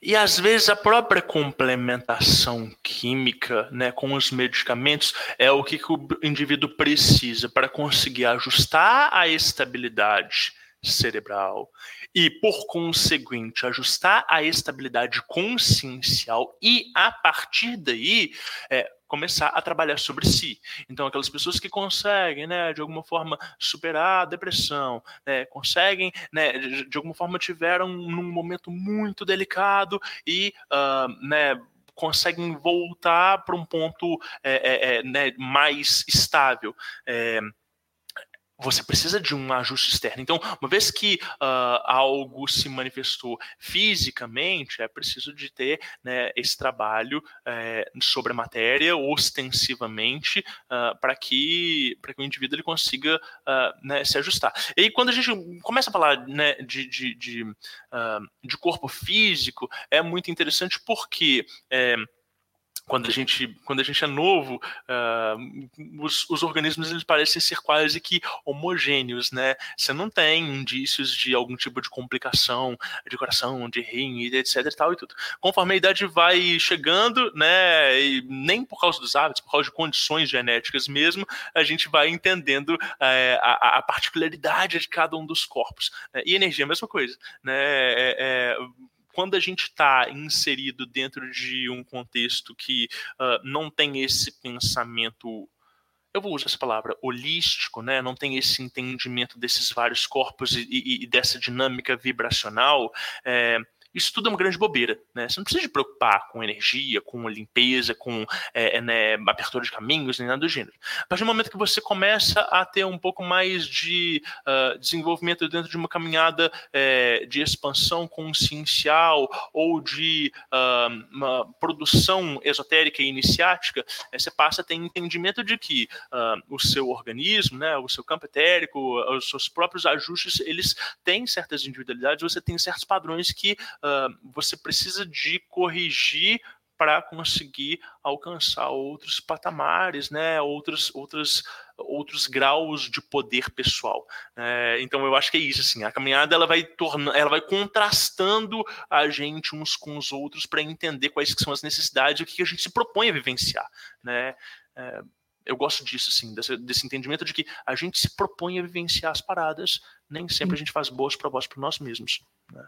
E às vezes a própria complementação química né, com os medicamentos é o que, que o indivíduo precisa para conseguir ajustar a estabilidade cerebral e, por conseguinte, ajustar a estabilidade consciencial e, a partir daí, é, começar a trabalhar sobre si. Então, aquelas pessoas que conseguem, né, de alguma forma, superar a depressão, né, conseguem, né, de, de alguma forma, tiveram num momento muito delicado e, uh, né, conseguem voltar para um ponto é, é, né, mais estável. É, você precisa de um ajuste externo. Então, uma vez que uh, algo se manifestou fisicamente, é preciso de ter né, esse trabalho é, sobre a matéria ostensivamente uh, para que, que o indivíduo ele consiga uh, né, se ajustar. E quando a gente começa a falar né, de, de, de, de, corpo físico, é muito interessante porque. É, quando a gente, quando a gente é novo, uh, os, os, organismos eles parecem ser quase que homogêneos, né? Você não tem indícios de algum tipo de complicação de coração, de rim, etc e tal e tudo. Conforme a idade vai chegando, né, e nem por causa dos hábitos, por causa de condições genéticas mesmo, a gente vai entendendo é, a, a, particularidade de cada um dos corpos. Né? E energia é a mesma coisa, né? É, é, quando a gente está inserido dentro de um contexto que uh, não tem esse pensamento eu vou usar essa palavra, holístico, né? não tem esse entendimento desses vários corpos e, e, e dessa dinâmica vibracional, é, isso tudo é uma grande bobeira, né? Você não precisa se preocupar com energia, com limpeza, com é, né, abertura de caminhos, nem nada do gênero. A partir do momento que você começa a ter um pouco mais de uh, desenvolvimento dentro de uma caminhada é, de expansão consciencial ou de uh, uma produção esotérica e iniciática, é, você passa a ter entendimento de que uh, o seu organismo, né, o seu campo etérico, os seus próprios ajustes, eles têm certas individualidades, você tem certos padrões que uh, você precisa de corrigir para conseguir alcançar outros patamares, né, outros, outros, outros graus de poder pessoal. É, então eu acho que é isso, assim, a caminhada ela vai tornando, ela vai contrastando a gente uns com os outros para entender quais são as necessidades e o que a gente se propõe a vivenciar, né. É, eu gosto disso, assim, desse, desse, entendimento de que a gente se propõe a vivenciar as paradas, nem sempre a gente faz boas propostas para nós mesmos. Né?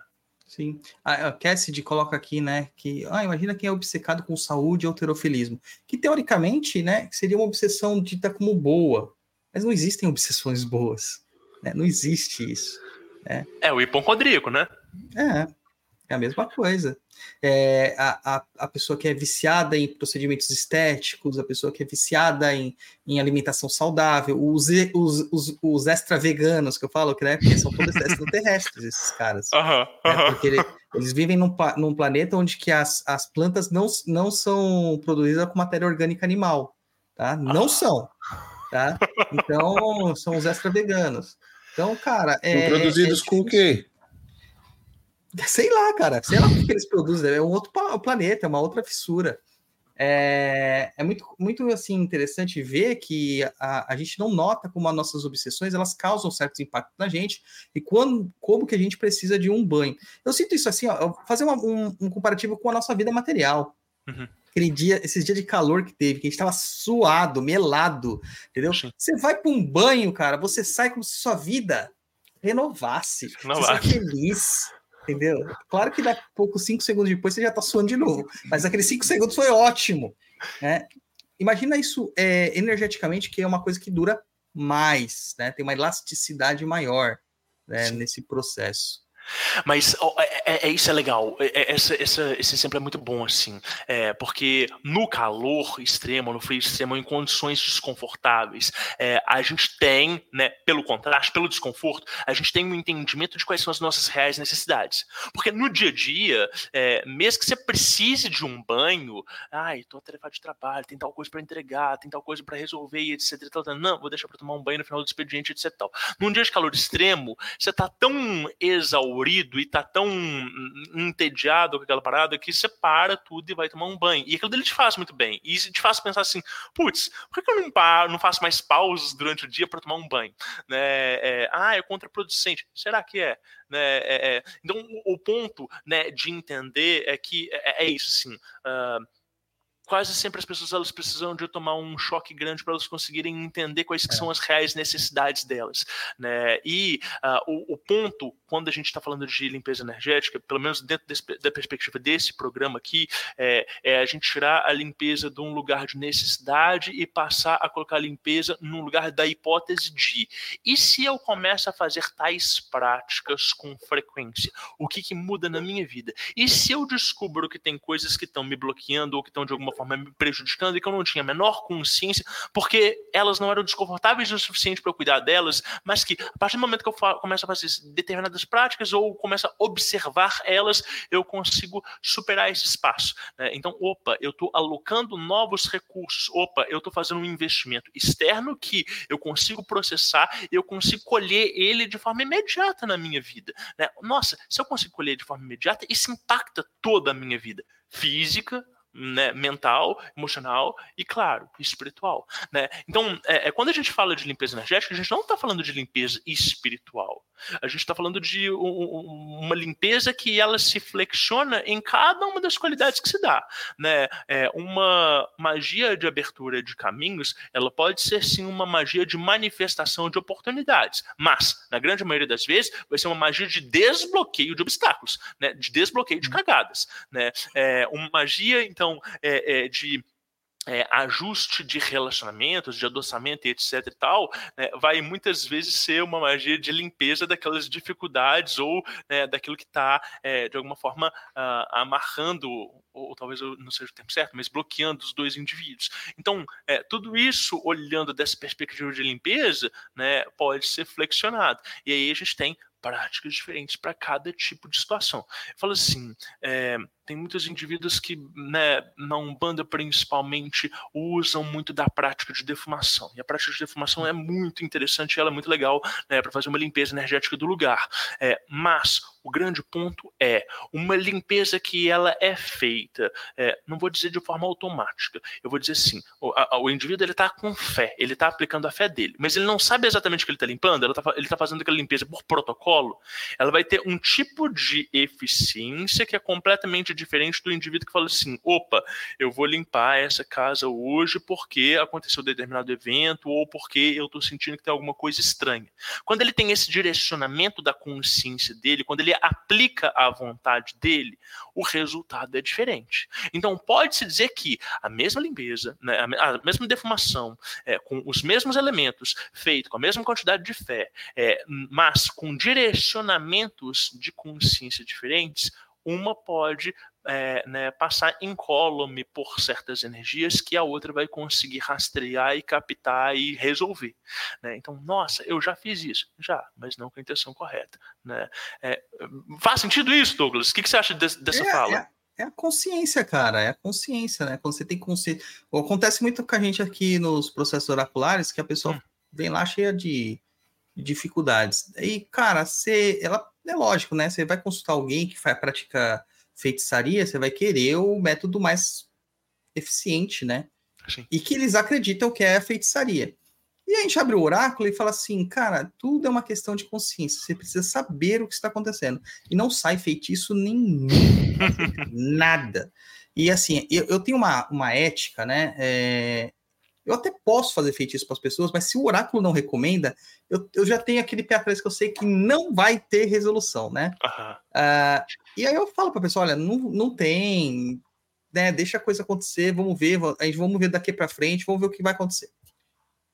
Sim. A, Cassidy coloca aqui, né, que ah, imagina quem é obcecado com saúde e alterofilismo, que teoricamente, né, seria uma obsessão dita como boa, mas não existem obsessões boas, né? Não existe isso. Né? É o hipocondríaco, né? É, é a mesma coisa. É, a, a, a, pessoa que é viciada em procedimentos estéticos, a pessoa que é viciada em, em alimentação saudável, os, os, os, os extra-veganos que eu falo, que, né, porque são todos extraterrestres, esses caras. Uhum, né, porque ele, eles vivem num, num planeta onde que as, as plantas não, não são produzidas com matéria orgânica animal. Tá? Não são. Tá? Então, são os extra-veganos. Então, cara. É, produzidos é com o quê? Sei lá, cara. Sei lá o que eles produzem. É um outro planeta, é uma outra fissura. É, é muito, muito assim interessante ver que a, a gente não nota como as nossas obsessões elas causam certos impactos na gente e quando, como que a gente precisa de um banho. Eu sinto isso assim, ó, fazer uma, um, um, comparativo com a nossa vida material. Uhum. Aquele dia, esses dias de calor que teve, que a gente tava suado, melado, entendeu? Sim. Você vai para um banho, cara, você sai como se sua vida renovasse, Renovar. você feliz Entendeu? Claro que daqui a pouco, cinco segundos depois, você já tá suando de novo. Mas aqueles cinco segundos foi ótimo. Né? Imagina isso é, energeticamente, que é uma coisa que dura mais, né? Tem uma elasticidade maior né, nesse processo. Mas oh, é, é, isso é legal. É, é, essa, essa, esse exemplo é muito bom, assim. É, porque no calor extremo, no frio extremo, em condições desconfortáveis, é, a gente tem, né, pelo contraste, pelo desconforto, a gente tem um entendimento de quais são as nossas reais necessidades. Porque no dia a dia, é, mesmo que você precise de um banho, ai, tô atarefado de trabalho, tem tal coisa para entregar, tem tal coisa para resolver, etc. Tal, não, vou deixar para tomar um banho no final do expediente, etc. Tal. Num dia de calor extremo, você tá tão exausto e tá tão entediado com aquela parada que você para tudo e vai tomar um banho. E aquilo dele te faz muito bem. E te faz pensar assim, putz, por que eu não, paro, não faço mais pausas durante o dia para tomar um banho? Né? É, ah, é contraproducente. Será que é? Né? É, é. Então, o, o, ponto né, de entender é que é, é isso, sim. Uh, quase sempre as pessoas elas precisam de tomar um choque grande para elas conseguirem entender quais é. são as reais necessidades delas, né? E uh, o, o, ponto quando a gente está falando de limpeza energética, pelo menos dentro desse, da perspectiva desse programa aqui, é, é, a gente tirar a limpeza de um lugar de necessidade e passar a colocar a limpeza num lugar da hipótese de e se eu começo a fazer tais práticas com frequência, o que, que muda na minha vida? E se eu descubro que tem coisas que estão me bloqueando ou que estão de alguma forma forma me prejudicando e que eu não tinha a menor consciência, porque elas não eram desconfortáveis o suficiente para eu cuidar delas, mas que a partir do momento que eu começo a fazer determinadas práticas ou começo a observar elas, eu consigo superar esse espaço. Né? Então, opa, eu estou alocando novos recursos, opa, eu estou fazendo um investimento externo que eu consigo processar, eu consigo colher ele de forma imediata na minha vida. Né? Nossa, se eu consigo colher de forma imediata, isso impacta toda a minha vida física, né, mental, emocional e, claro, espiritual. Né? Então, é, é, quando a gente fala de limpeza energética, a gente não está falando de limpeza espiritual. A gente está falando de um, uma limpeza que ela se flexiona em cada uma das qualidades que se dá. Né? É, uma magia de abertura de caminhos, ela pode ser sim uma magia de manifestação de oportunidades, mas, na grande maioria das vezes, vai ser uma magia de desbloqueio de obstáculos, né? de desbloqueio de uhum. cagadas. Né? É, uma magia, então, é, é de é, ajuste de relacionamentos, de adoçamento etc e tal, né, vai muitas vezes ser uma magia de limpeza daquelas dificuldades ou né, daquilo que está, é, de alguma forma, uh, amarrando, ou, ou, talvez não seja o tempo certo, mas bloqueando os dois indivíduos. Então, é, tudo isso, olhando dessa perspectiva de limpeza, né, pode ser flexionado. E aí a gente tem práticas diferentes para cada tipo de situação. Eu falo assim, tem muitos indivíduos que, né, na Umbanda principalmente, usam muito da prática de defumação. E a prática de defumação é muito interessante, ela é muito legal né, para fazer uma limpeza energética do lugar. É, mas o grande ponto é uma limpeza que ela é feita, é, não vou dizer de forma automática, eu vou dizer assim, o, a, o indivíduo ele está com fé, ele está aplicando a fé dele, mas ele não sabe exatamente o que ele está limpando, ele está tá fazendo aquela limpeza por protocolo, ela vai ter um tipo de eficiência que é completamente diferente do indivíduo que fala assim, opa, eu vou limpar essa casa hoje porque aconteceu determinado evento ou porque eu estou sentindo que tem alguma coisa estranha. Quando ele tem esse direcionamento da consciência dele, quando ele ele aplica a vontade dele, o resultado é diferente. Então, pode-se dizer que a mesma limpeza, né, a mesma defumação, é, com os mesmos elementos, feito com a mesma quantidade de fé, é, mas com direcionamentos de consciência diferentes, uma pode é, né, passar incólume por certas energias que a outra vai conseguir rastrear e captar e resolver. Né? Então, nossa, eu já fiz isso. Já, mas não com a intenção correta. Né? É, faz sentido isso, Douglas? O que, que você acha de, dessa é, fala? É, é, a consciência, cara. É a consciência, né? Quando você tem consciência. Acontece muito com a gente aqui nos processos oraculares que a pessoa hum. vem lá cheia de dificuldades. E, cara, você, ela é lógico, né? Você vai consultar alguém que vai praticar feitiçaria, você vai querer o método mais eficiente, né? Sim. E que eles acreditam que é a feitiçaria. E a gente abre o oráculo e fala assim, cara, tudo é uma questão de consciência. Você precisa saber o que está acontecendo. E não sai feitiço nenhum. nada. E assim, eu, eu tenho uma, uma ética, né? É, eu até posso fazer feitiço para as pessoas, mas se o oráculo não recomenda, eu, eu já tenho aquele pé atrás que eu sei que não vai ter resolução, né? Uhum. Uh, e aí eu falo para a pessoa: olha, não, não tem, né? Deixa a coisa acontecer, vamos ver, a gente vamos ver daqui para frente, vamos ver o que vai acontecer.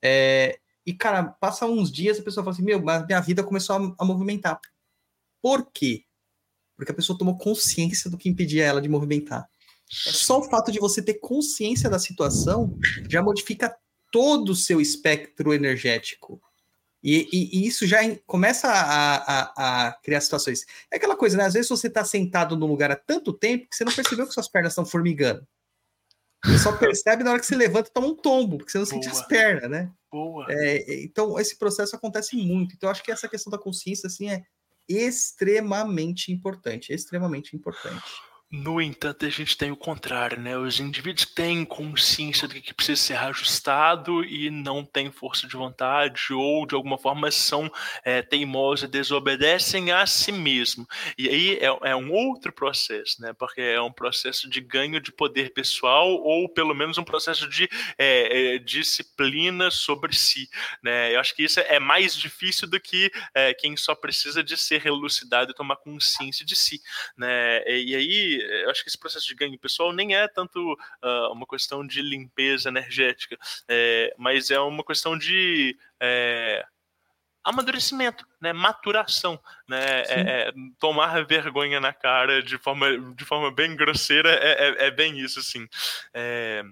É, e, cara, passa uns dias a pessoa fala assim: meu, mas minha vida começou a, a movimentar. Por quê? Porque a pessoa tomou consciência do que impedia ela de movimentar. É só o fato de você ter consciência da situação já modifica todo o seu espectro energético. E, e, e isso já começa a, a, a, criar situações. É aquela coisa, né? Às vezes você está sentado num lugar há tanto tempo que você não percebeu que suas pernas estão formigando. Você só percebe na hora que você levanta e toma um tombo, porque você não Boa. sente as pernas, né? Boa. É, então, esse processo acontece muito. Então, acho que essa questão da consciência, assim, é extremamente importante, extremamente importante. No entanto, a gente tem o contrário, né? Os indivíduos têm consciência do que precisa ser ajustado e não têm força de vontade ou, de alguma forma, são é, teimosos e desobedecem a si mesmo. E aí é, é, um outro processo, né? Porque é um processo de ganho de poder pessoal ou, pelo menos, um processo de é, é disciplina sobre si, né? Eu acho que isso é mais difícil do que é, quem só precisa de ser elucidado e tomar consciência de si, né? E aí eu acho que esse processo de ganho pessoal nem é tanto uh, uma questão de limpeza energética, é, mas é uma questão de é, amadurecimento, né, maturação, né, é, é, tomar vergonha na cara de forma, de forma bem grosseira é, é, é bem isso, sim. É,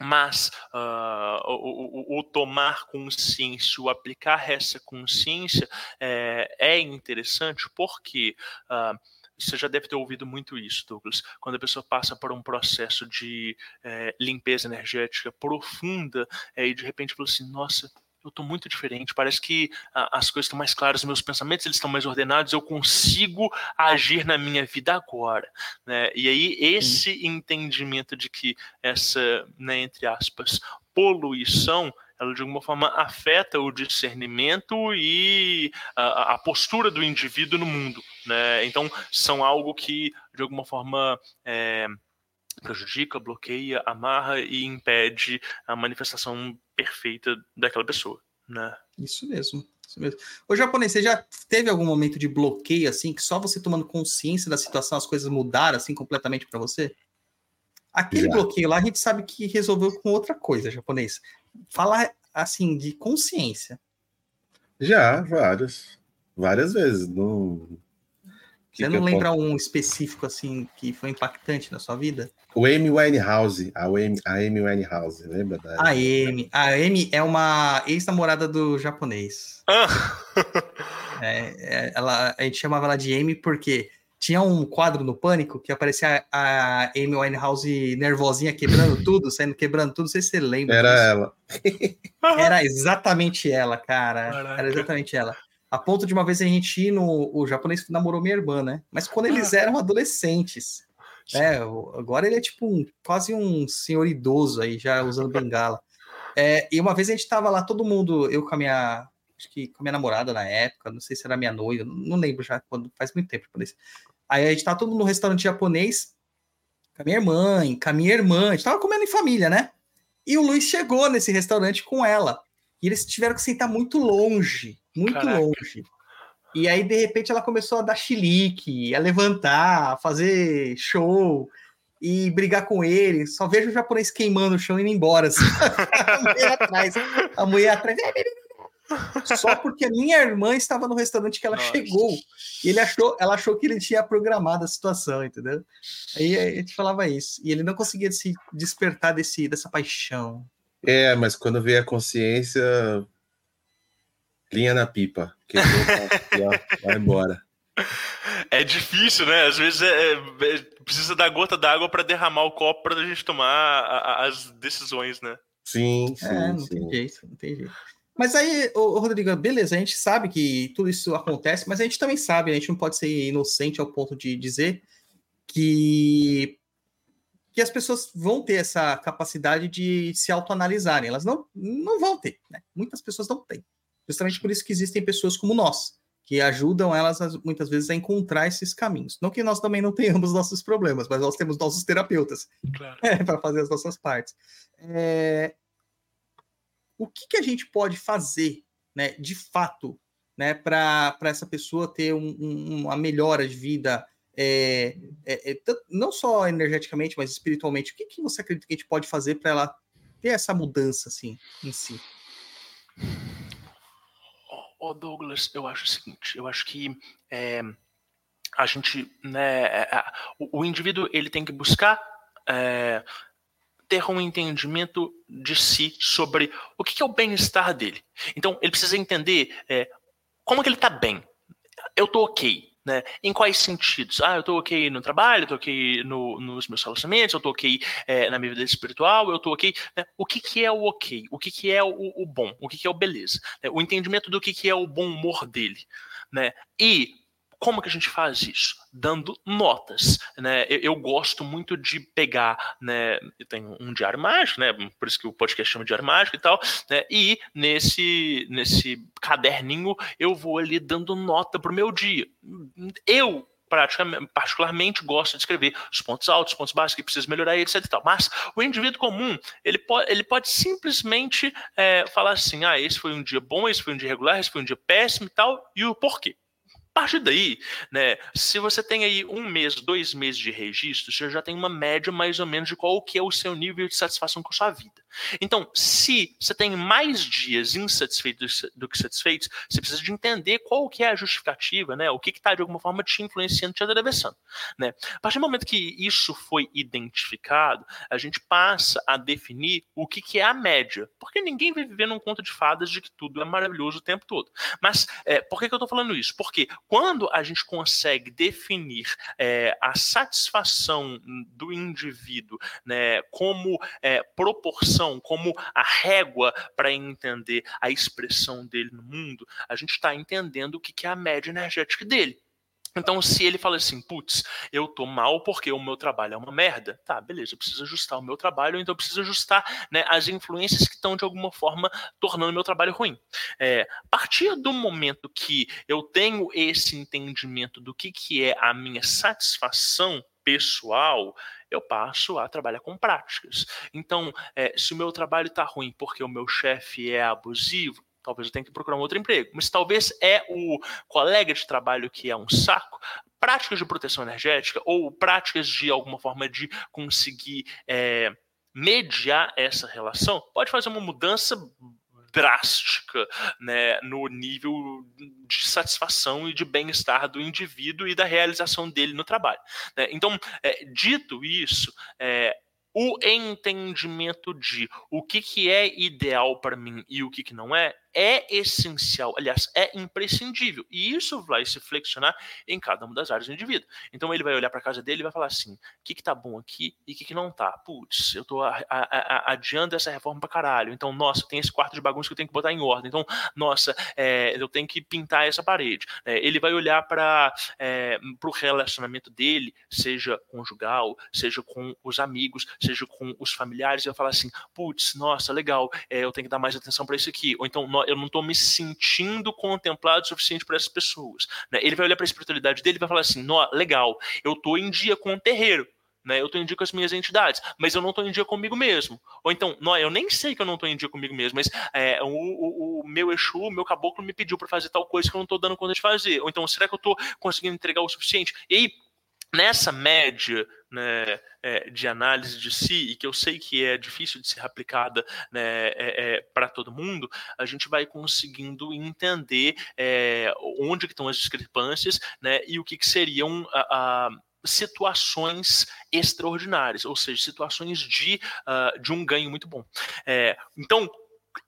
mas uh, o, o, o, tomar consciência, o aplicar essa consciência é, é interessante porque uh, você já deve ter ouvido muito isso, Douglas. Quando a pessoa passa por um processo de é, limpeza energética profunda é, e de repente fala assim: nossa, eu estou muito diferente. Parece que a, as coisas estão mais claras, meus pensamentos eles estão mais ordenados. Eu consigo agir na minha vida agora, né? E aí esse entendimento de que essa, né, entre aspas, poluição ela de alguma forma afeta o discernimento e a, a postura do indivíduo no mundo. Né? Então, são algo que, de alguma forma, é, prejudica, bloqueia, amarra e impede a manifestação perfeita daquela pessoa. Né? Isso mesmo. Isso mesmo. Ô, japonês, você já teve algum momento de bloqueio, assim, que só você tomando consciência da situação as coisas mudaram, assim, completamente para você? Aquele já. bloqueio lá, a gente sabe que resolveu com outra coisa, japonês falar assim de consciência. Já, várias. Várias vezes. Não... Você que não que lembra posso... um específico assim que foi impactante na sua vida? O Amy Winehouse, a Amy, a Amy Winehouse, lembra da? A Amy, a Amy é uma ex-namorada do japonês. Ah. é, é, ela, a gente chamava ela de Amy porque tinha um quadro no Pânico que aparecia a, Amy Winehouse nervosinha quebrando tudo, saindo quebrando tudo. Não sei se você lembra. Era disso. ela. Era exatamente ela, cara. Caraca. Era exatamente ela. A ponto de uma vez a gente ir no. O japonês namorou minha irmã, né? Mas quando eles ah. eram adolescentes. É, agora ele é tipo um, quase um senhor idoso aí, já usando bengala. É, e uma vez a gente tava lá, todo mundo, eu com a minha acho que com a minha namorada na época, não sei se era minha noiva, não lembro já quando, faz muito tempo isso. Aí a gente tá todo no restaurante japonês, com a minha mãe, com a minha irmã, a gente tava comendo em família, né? E o Luiz chegou nesse restaurante com ela. E eles tiveram que sentar muito longe, muito Caraca. longe. E aí, de repente, ela começou a dar chilique, a levantar, a fazer show e brigar com ele. Só vejo o japonês queimando o chão e indo embora. Assim. a mulher atrás. A mulher atrás só porque a minha irmã estava no restaurante que ela Nossa. chegou. E ele achou, ela achou que ele tinha programado a situação, entendeu? Aí a gente falava isso. E ele não conseguia se despertar desse, dessa paixão. É, mas quando veio a consciência, linha na pipa. Que vai embora. É difícil, né? Às vezes é, é, precisa da gota d'água para derramar o copo para a gente tomar a, a, as decisões, né? Sim, sim. É, não sim. tem jeito, não tem jeito. Mas aí, ô, Rodrigo, beleza, a gente sabe que tudo isso acontece, mas a gente também sabe, a gente não pode ser inocente ao ponto de dizer que, que as pessoas vão ter essa capacidade de se autoanalisarem. Elas não, não vão ter, né? Muitas pessoas não têm. Justamente por isso que existem pessoas como nós, que ajudam elas muitas vezes a encontrar esses caminhos. Não que nós também não tenhamos nossos problemas, mas nós temos nossos terapeutas claro. é, para fazer as nossas partes. É, o que, que a gente pode fazer, né, de fato, né, para essa pessoa ter um, um, uma melhora de vida, é, é, é, não só energeticamente, mas espiritualmente? O que, que você acredita que a gente pode fazer para ela ter essa mudança, assim, em si? Ô, Douglas, eu acho o seguinte, eu acho que é, a gente, né, é, o, o, indivíduo ele tem que buscar é, ter um entendimento de si sobre o que é o bem-estar dele. Então, ele precisa entender é, como que ele está bem. Eu estou ok. Né? Em quais sentidos? Ah, eu estou ok no trabalho, eu estou ok no, nos meus relacionamentos, eu estou ok é, na minha vida espiritual, eu estou ok. Né? O que, que é o ok? O que, que é o, o bom? O que, que é o beleza? Né? O entendimento do que, que é o bom humor dele. Né? E como que a gente faz isso? Dando notas, né? Eu, eu, gosto muito de pegar, né? Eu tenho um diário mágico, né? Por isso que o podcast chama diário mágico e tal, né? E nesse nesse caderninho eu vou ali dando nota pro meu dia. Eu particularmente gosta de escrever os pontos altos, os pontos baixos, que precisa melhorar, etc e tal. Mas o indivíduo comum, ele pode, ele pode simplesmente é, falar assim, ah, esse foi um dia bom, esse foi um dia regular, esse foi um dia péssimo e tal, e o porquê partir daí, né, se você tem aí um mês, dois meses de registro, você já tem uma média mais ou menos de qual que é o seu nível de satisfação com a sua vida. Então, se você tem mais dias insatisfeitos do que satisfeitos, você precisa de entender qual que é a justificativa, né? O que está de alguma forma te influenciando, te atravessando, né? A partir do momento que isso foi identificado, a gente passa a definir o que, que é a média, porque ninguém vai viver num conto de fadas de que tudo é maravilhoso o tempo todo. Mas é, por que, que eu estou falando isso? Porque quando a gente consegue definir é, a satisfação do indivíduo, né, como é, proporção como a régua para entender a expressão dele no mundo, a gente está entendendo o que é a média energética dele. Então, se ele fala assim, putz, eu tô mal porque o meu trabalho é uma merda, tá, beleza, eu preciso ajustar o meu trabalho, então eu preciso ajustar né, as influências que estão de alguma forma tornando o meu trabalho ruim. É, a partir do momento que eu tenho esse entendimento do que, que é a minha satisfação pessoal, eu passo a trabalhar com práticas. Então, é, se o meu trabalho está ruim porque o meu chefe é abusivo, talvez eu tenha que procurar um outro emprego. Mas talvez é o colega de trabalho que é um saco. Práticas de proteção energética ou práticas de alguma forma de conseguir é, mediar essa relação pode fazer uma mudança drástica né, no nível de satisfação e de bem-estar do indivíduo e da realização dele no trabalho. Né? Então, é, dito isso, é, o entendimento de o que, que é ideal para mim e o que, que não é, é essencial, aliás, é imprescindível. E isso vai se flexionar em cada uma das áreas do indivíduo. Então ele vai olhar para a casa dele e vai falar assim: o que, que tá bom aqui e o que, que não tá? Putz, eu tô a, a, a, adiando essa reforma para caralho. Então, nossa, tem esse quarto de bagunça que eu tenho que botar em ordem. Então, nossa, é, eu tenho que pintar essa parede. É, ele vai olhar para é, o relacionamento dele, seja conjugal, seja com os amigos, seja com os familiares, e vai falar assim: putz, nossa, legal, é, eu tenho que dar mais atenção para isso aqui. Ou então, eu não estou me sentindo contemplado o suficiente para essas pessoas. Né? Ele vai olhar para a espiritualidade dele e vai falar assim: legal, eu estou em dia com o terreiro. Né, eu estou em dia com as minhas entidades, mas eu não estou em dia comigo mesmo. Ou então, não, eu nem sei que eu não estou em dia comigo mesmo, mas é, o, o, o, meu Exu, o meu caboclo me pediu para fazer tal coisa que eu não estou dando conta de fazer. Ou então, será que eu estou conseguindo entregar o suficiente? E aí, nessa média né, é, de análise de si, e que eu sei que é difícil de ser aplicada né, é, é, para todo mundo, a gente vai conseguindo entender é, onde estão as discrepâncias né, e o que, que seriam a, a situações extraordinárias, ou seja, situações de, uh, de um ganho muito bom. É, então,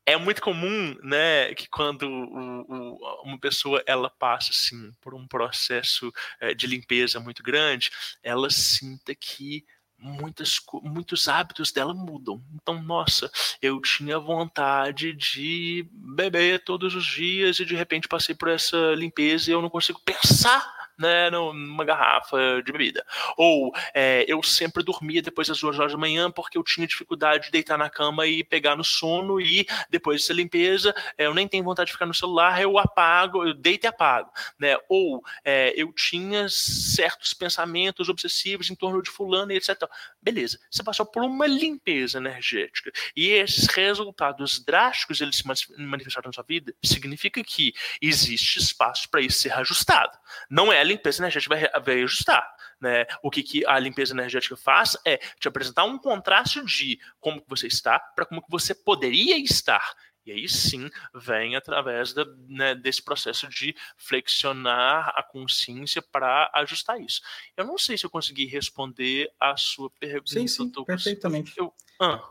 é muito comum, né, que quando o, o, uma pessoa ela passa assim por um processo é, de limpeza muito grande, ela sinta que muitas, muitos hábitos dela mudam. Então, nossa, eu tinha vontade de beber todos os dias e de repente passei por essa limpeza e eu não consigo pensar né, numa garrafa de bebida. Ou é, eu sempre dormia depois das duas horas da manhã porque eu tinha dificuldade de deitar na cama e pegar no sono e depois dessa limpeza é, eu nem tenho vontade de ficar no celular, eu apago, eu deito e apago. Né? Ou é, eu tinha certos pensamentos obsessivos em torno de fulano e etc. Beleza, você passou por uma limpeza energética e esses resultados drásticos eles se manifestaram na sua vida, significa que existe espaço para isso ser ajustado. Não é limpeza energética vai, vai ajustar. Né? O que, que a limpeza energética faz é te apresentar um contraste de como você está para como que você poderia estar. E aí sim vem através da, né, desse processo de flexionar a consciência para ajustar isso. Eu não sei se eu consegui responder a sua pergunta. Sim, sim, perfeitamente. Eu... Ah.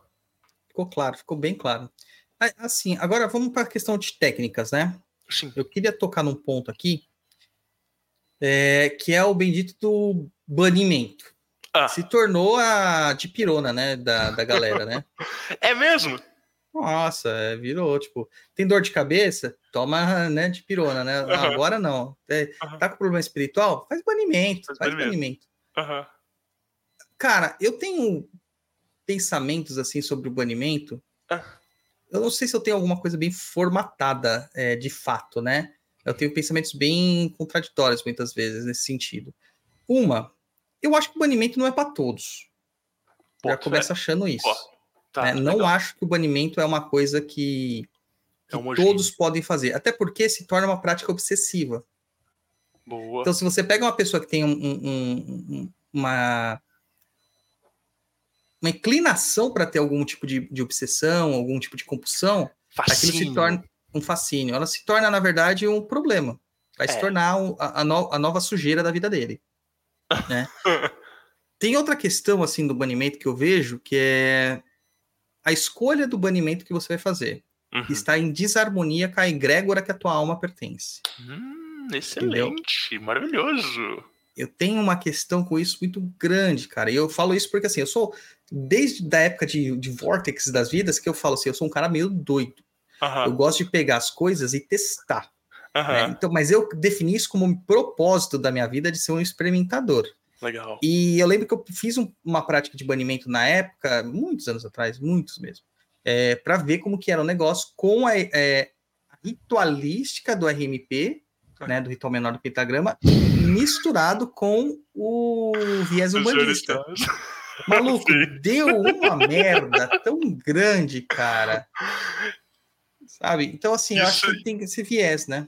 Ficou claro, ficou bem claro. Assim, agora vamos para a questão de técnicas, né? Sim. Eu queria tocar num ponto aqui é, que é o bendito do banimento. Ah. Se tornou a de pirona, né, da, da galera, né? é mesmo? Nossa, é, virou, tipo, tem dor de cabeça? Toma, né, de pirona, né? Uhum. Agora não. É, uhum. Tá com problema espiritual? Faz banimento, faz, faz banimento. banimento. Uhum. Cara, eu tenho pensamentos, assim, sobre o banimento. Ah. Eu não sei se eu tenho alguma coisa bem formatada, é, de fato, né? Eu tenho pensamentos bem contraditórios, muitas vezes, nesse sentido. Uma, eu acho que o banimento não é para todos. Pô, Já começa é. achando isso. Pô Tá, né? Não acho que o banimento é uma coisa que, que é todos podem fazer, até porque se torna uma prática obsessiva. Boa. Então, se você pega uma pessoa que tem um, um, um, uma, uma inclinação para ter algum tipo de, de, obsessão, algum tipo de compulsão, fascínio. aquilo se torna um fascínio. Ela se torna, na verdade, um problema. Vai é. se tornar a, a, no, a, nova sujeira da vida dele. Né? Tem outra questão, assim, do banimento que eu vejo, que é a escolha do banimento que você vai fazer uhum. está em desarmonia com a egrégora que a tua alma pertence. Hum, excelente, Entendeu? maravilhoso. Eu tenho uma questão com isso muito grande, cara. E eu falo isso porque, assim, eu sou, desde a época de, de Vortex das vidas, que eu falo assim, eu sou um cara meio doido. Uhum. Eu gosto de pegar as coisas e testar. Uhum. Né? Então, mas eu defini isso como um propósito da minha vida de ser um experimentador. Legal. E eu lembro que eu fiz um, uma prática de banimento na época, muitos anos atrás, muitos mesmo, é, para ver como que era o negócio com a, é, a ritualística do RMP, né, do ritual menor do pentagrama, misturado com o viés umbandista. Maluco, Sim. deu uma merda tão grande, cara. Sabe? Então, assim, Isso... eu acho que tem esse viés, né?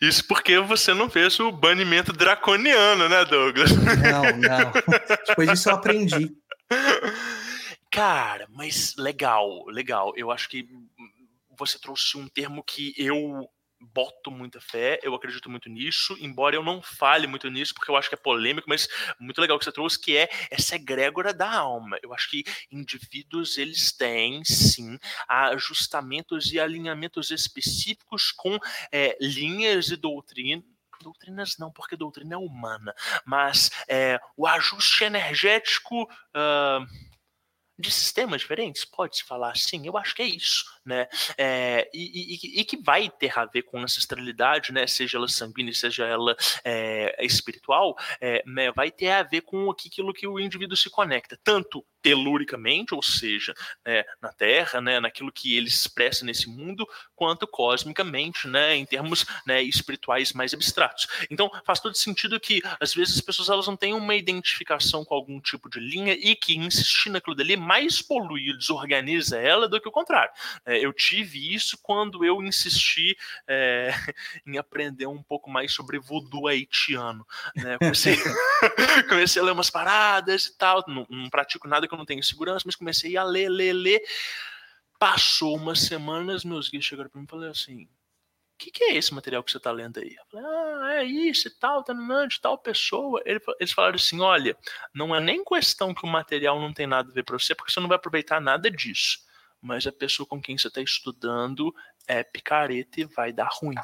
Isso porque você não fez o banimento draconiano, né, Douglas? Não, não. Depois disso eu aprendi. Cara, mas legal, legal. Eu acho que você trouxe um termo que eu boto muita fé, eu acredito muito nisso, embora eu não fale muito nisso, porque eu acho que é polêmico, mas muito legal que você trouxe, que é essa egrégora da alma. Eu acho que indivíduos, eles têm, sim, ajustamentos e alinhamentos específicos com é, linhas e doutrinas doutrinas não, porque doutrina é humana, mas é, o ajuste energético uh, de sistemas diferentes, pode-se falar assim, eu acho que é isso, né? É, e, e, e, que vai ter a ver com ancestralidade, né? Seja ela sanguínea, seja ela é, espiritual, é, né? vai ter a ver com aquilo que o indivíduo se conecta, tanto teluricamente, ou seja, né, na Terra, né, naquilo que ele expressa nesse mundo, quanto cosmicamente, né, em termos né, espirituais mais abstratos. Então, faz todo sentido que, às vezes, as pessoas elas não têm uma identificação com algum tipo de linha e que insistir naquilo dali mais polui desorganiza ela do que o contrário. É, eu tive isso quando eu insisti é, em aprender um pouco mais sobre voodoo haitiano. Né? Comecei, comecei a ler umas paradas e tal, não, não pratico nada que eu não tenho segurança, mas comecei a ler, ler, ler. Passou umas semanas, meus guias chegaram para mim e falaram assim: o que, que, é esse material que você está lendo aí? Eu falei, ah, é isso e tal, tá, de tal pessoa. Eles falaram assim: olha, não é nem questão que o material não tem nada a ver para você, porque você não vai aproveitar nada disso. Mas a pessoa com quem você está estudando é picareta e vai dar ruim.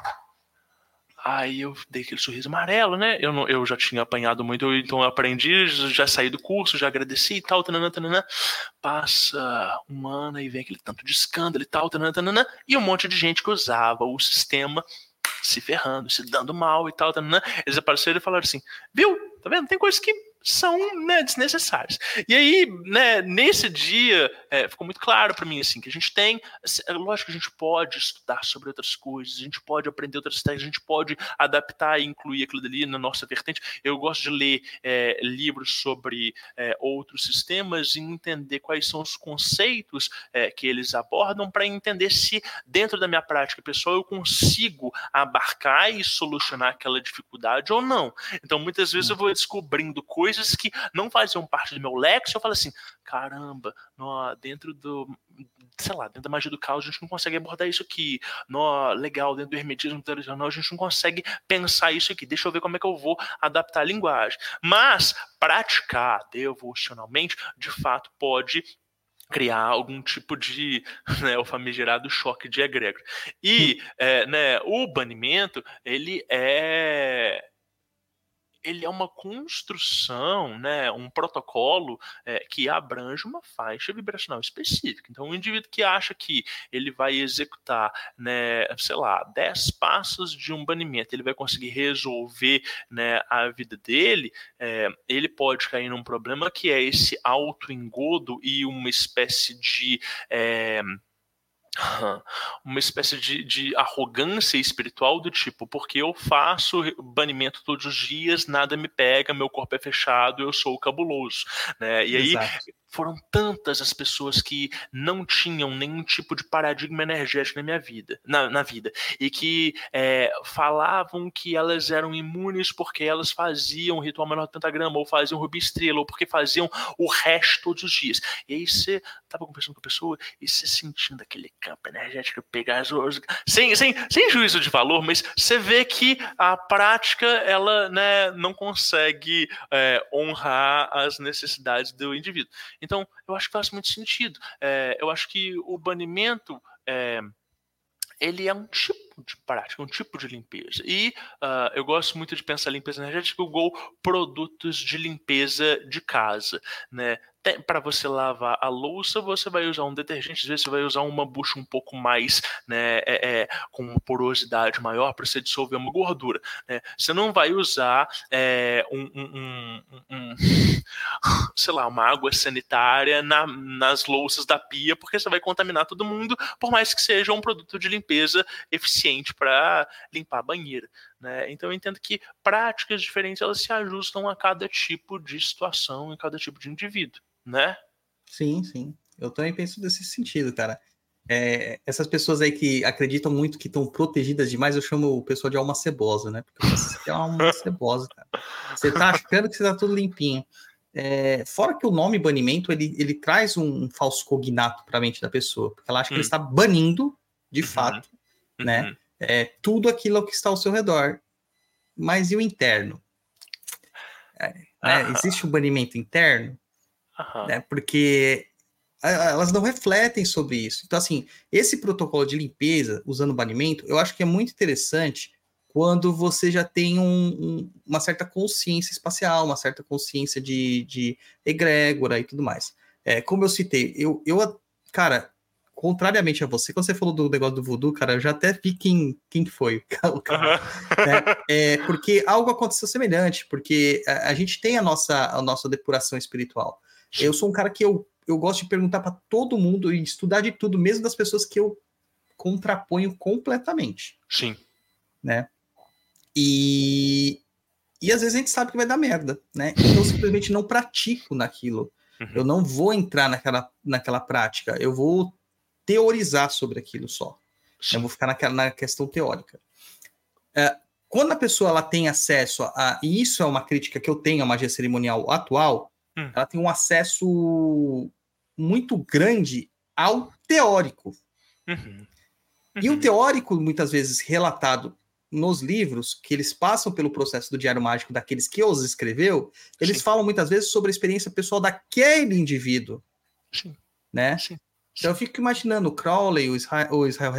Aí eu dei aquele sorriso amarelo, né? Eu, não, eu já tinha apanhado muito, então eu aprendi, já saí do curso, já agradeci e tal, tananã, tananã. Passa um ano e vem aquele tanto de escândalo e tal, tananã, tananã, e um monte de gente que usava o sistema se ferrando, se dando mal e tal, tananã. Eles apareceram e falaram assim: viu? Tá vendo? Tem coisas que são né, desnecessários. E aí, né, nesse dia, é, ficou muito claro para mim assim que a gente tem, é lógico que a gente pode estudar sobre outras coisas, a gente pode aprender outras técnicas, a gente pode adaptar e incluir aquilo dali na nossa vertente. Eu gosto de ler é, livros sobre é, outros sistemas e entender quais são os conceitos é, que eles abordam para entender se dentro da minha prática pessoal eu consigo abarcar e solucionar aquela dificuldade ou não. Então, muitas vezes eu vou descobrindo coisas coisas que não faziam parte do meu lexo, eu falo assim, caramba, no, dentro do, sei lá, dentro da magia do caos a gente não consegue abordar isso aqui. No, legal, dentro do hermetismo tradicional a gente não consegue pensar isso aqui. Deixa eu ver como é que eu vou adaptar a linguagem. Mas praticar devocionalmente, de fato, pode criar algum tipo de né, o famigerado choque de egrégora. E é, né, o banimento ele é ele é uma construção, né, um protocolo é, que abrange uma faixa vibracional específica. Então, um indivíduo que acha que ele vai executar, né, sei lá, 10 passos de um banimento, ele vai conseguir resolver né, a vida dele, é, ele pode cair num problema que é esse auto-engodo e uma espécie de. É, uma espécie de, de, arrogância espiritual do tipo, porque eu faço banimento todos os dias, nada me pega, meu corpo é fechado, eu sou cabuloso, né? E Exato. aí foram tantas as pessoas que não tinham nenhum tipo de paradigma energético na minha vida, na, na vida, e que é, falavam que elas eram imunes porque elas faziam o ritual menor do pentagrama, ou faziam rubi estrela, ou porque faziam o resto todos os dias. E aí você tava conversando com a pessoa e você sentindo aquele campo energético pegar as sem, sem, sem juízo de valor, mas você vê que a prática ela né, não consegue é, honrar as necessidades do indivíduo. Então, eu acho que faz muito sentido. É, eu acho que o banimento é, ele é um tipo de prática, um tipo de limpeza. E uh, eu gosto muito de pensar limpeza energética igual produtos de limpeza de casa, né? para você lavar a louça, você vai usar um detergente, às vezes você vai usar uma bucha um pouco mais, né, é, é, com porosidade maior para você dissolver uma gordura. Né? Você não vai usar é, um, um, um, um, sei lá, uma água sanitária na, nas louças da pia, porque você vai contaminar todo mundo, por mais que seja um produto de limpeza eficiente para limpar a banheira. Né? Então eu entendo que práticas diferentes elas se ajustam a cada tipo de situação e cada tipo de indivíduo né? Sim, sim. Eu também penso desse sentido, cara. É, essas pessoas aí que acreditam muito que estão protegidas demais, eu chamo o pessoal de alma cebosa, né? Porque você é uma alma cebosa, cara. Você tá achando que você tá tudo limpinho. É, fora que o nome banimento, ele, ele traz um, falso cognato para a mente da pessoa, porque ela acha hum. que ele hum. está banindo, de uhum. fato, né? É, tudo aquilo que está ao seu redor. Mas e o interno? É, né? Existe um banimento interno? Né? Porque elas não refletem sobre isso. Então, assim, esse protocolo de limpeza, usando banimento, eu acho que é muito interessante quando você já tem um, um, uma certa consciência espacial, uma certa consciência de, de egrégora e tudo mais. É, como eu citei, eu, eu, cara, contrariamente a você, quando você falou do negócio do voodoo, cara, eu já até vi quem, quem foi o cara. Uhum. Né? É, porque algo aconteceu semelhante, porque a, a gente tem a nossa, a nossa depuração espiritual. Eu sou um cara que eu, eu gosto de perguntar para todo mundo e estudar de tudo, mesmo das pessoas que eu contraponho completamente. Sim. Né? E, e às vezes a gente sabe que vai dar merda, né? Então eu simplesmente não pratico naquilo. Uhum. Eu não vou entrar naquela, naquela prática. Eu vou teorizar sobre aquilo só. Eu vou ficar naquela, na questão teórica. É, quando a pessoa ela tem acesso a. E isso é uma crítica que eu tenho à magia cerimonial atual, Hum. Ela tem um acesso muito grande ao teórico. Uhum. Uhum. E o uhum. teórico, muitas vezes relatado nos livros, que eles passam pelo processo do Diário Mágico daqueles que os escreveu, eles Sim. falam muitas vezes sobre a experiência pessoal daquele indivíduo. Sim. Né? Sim. Então eu fico imaginando o Crowley, o Israel, o Israel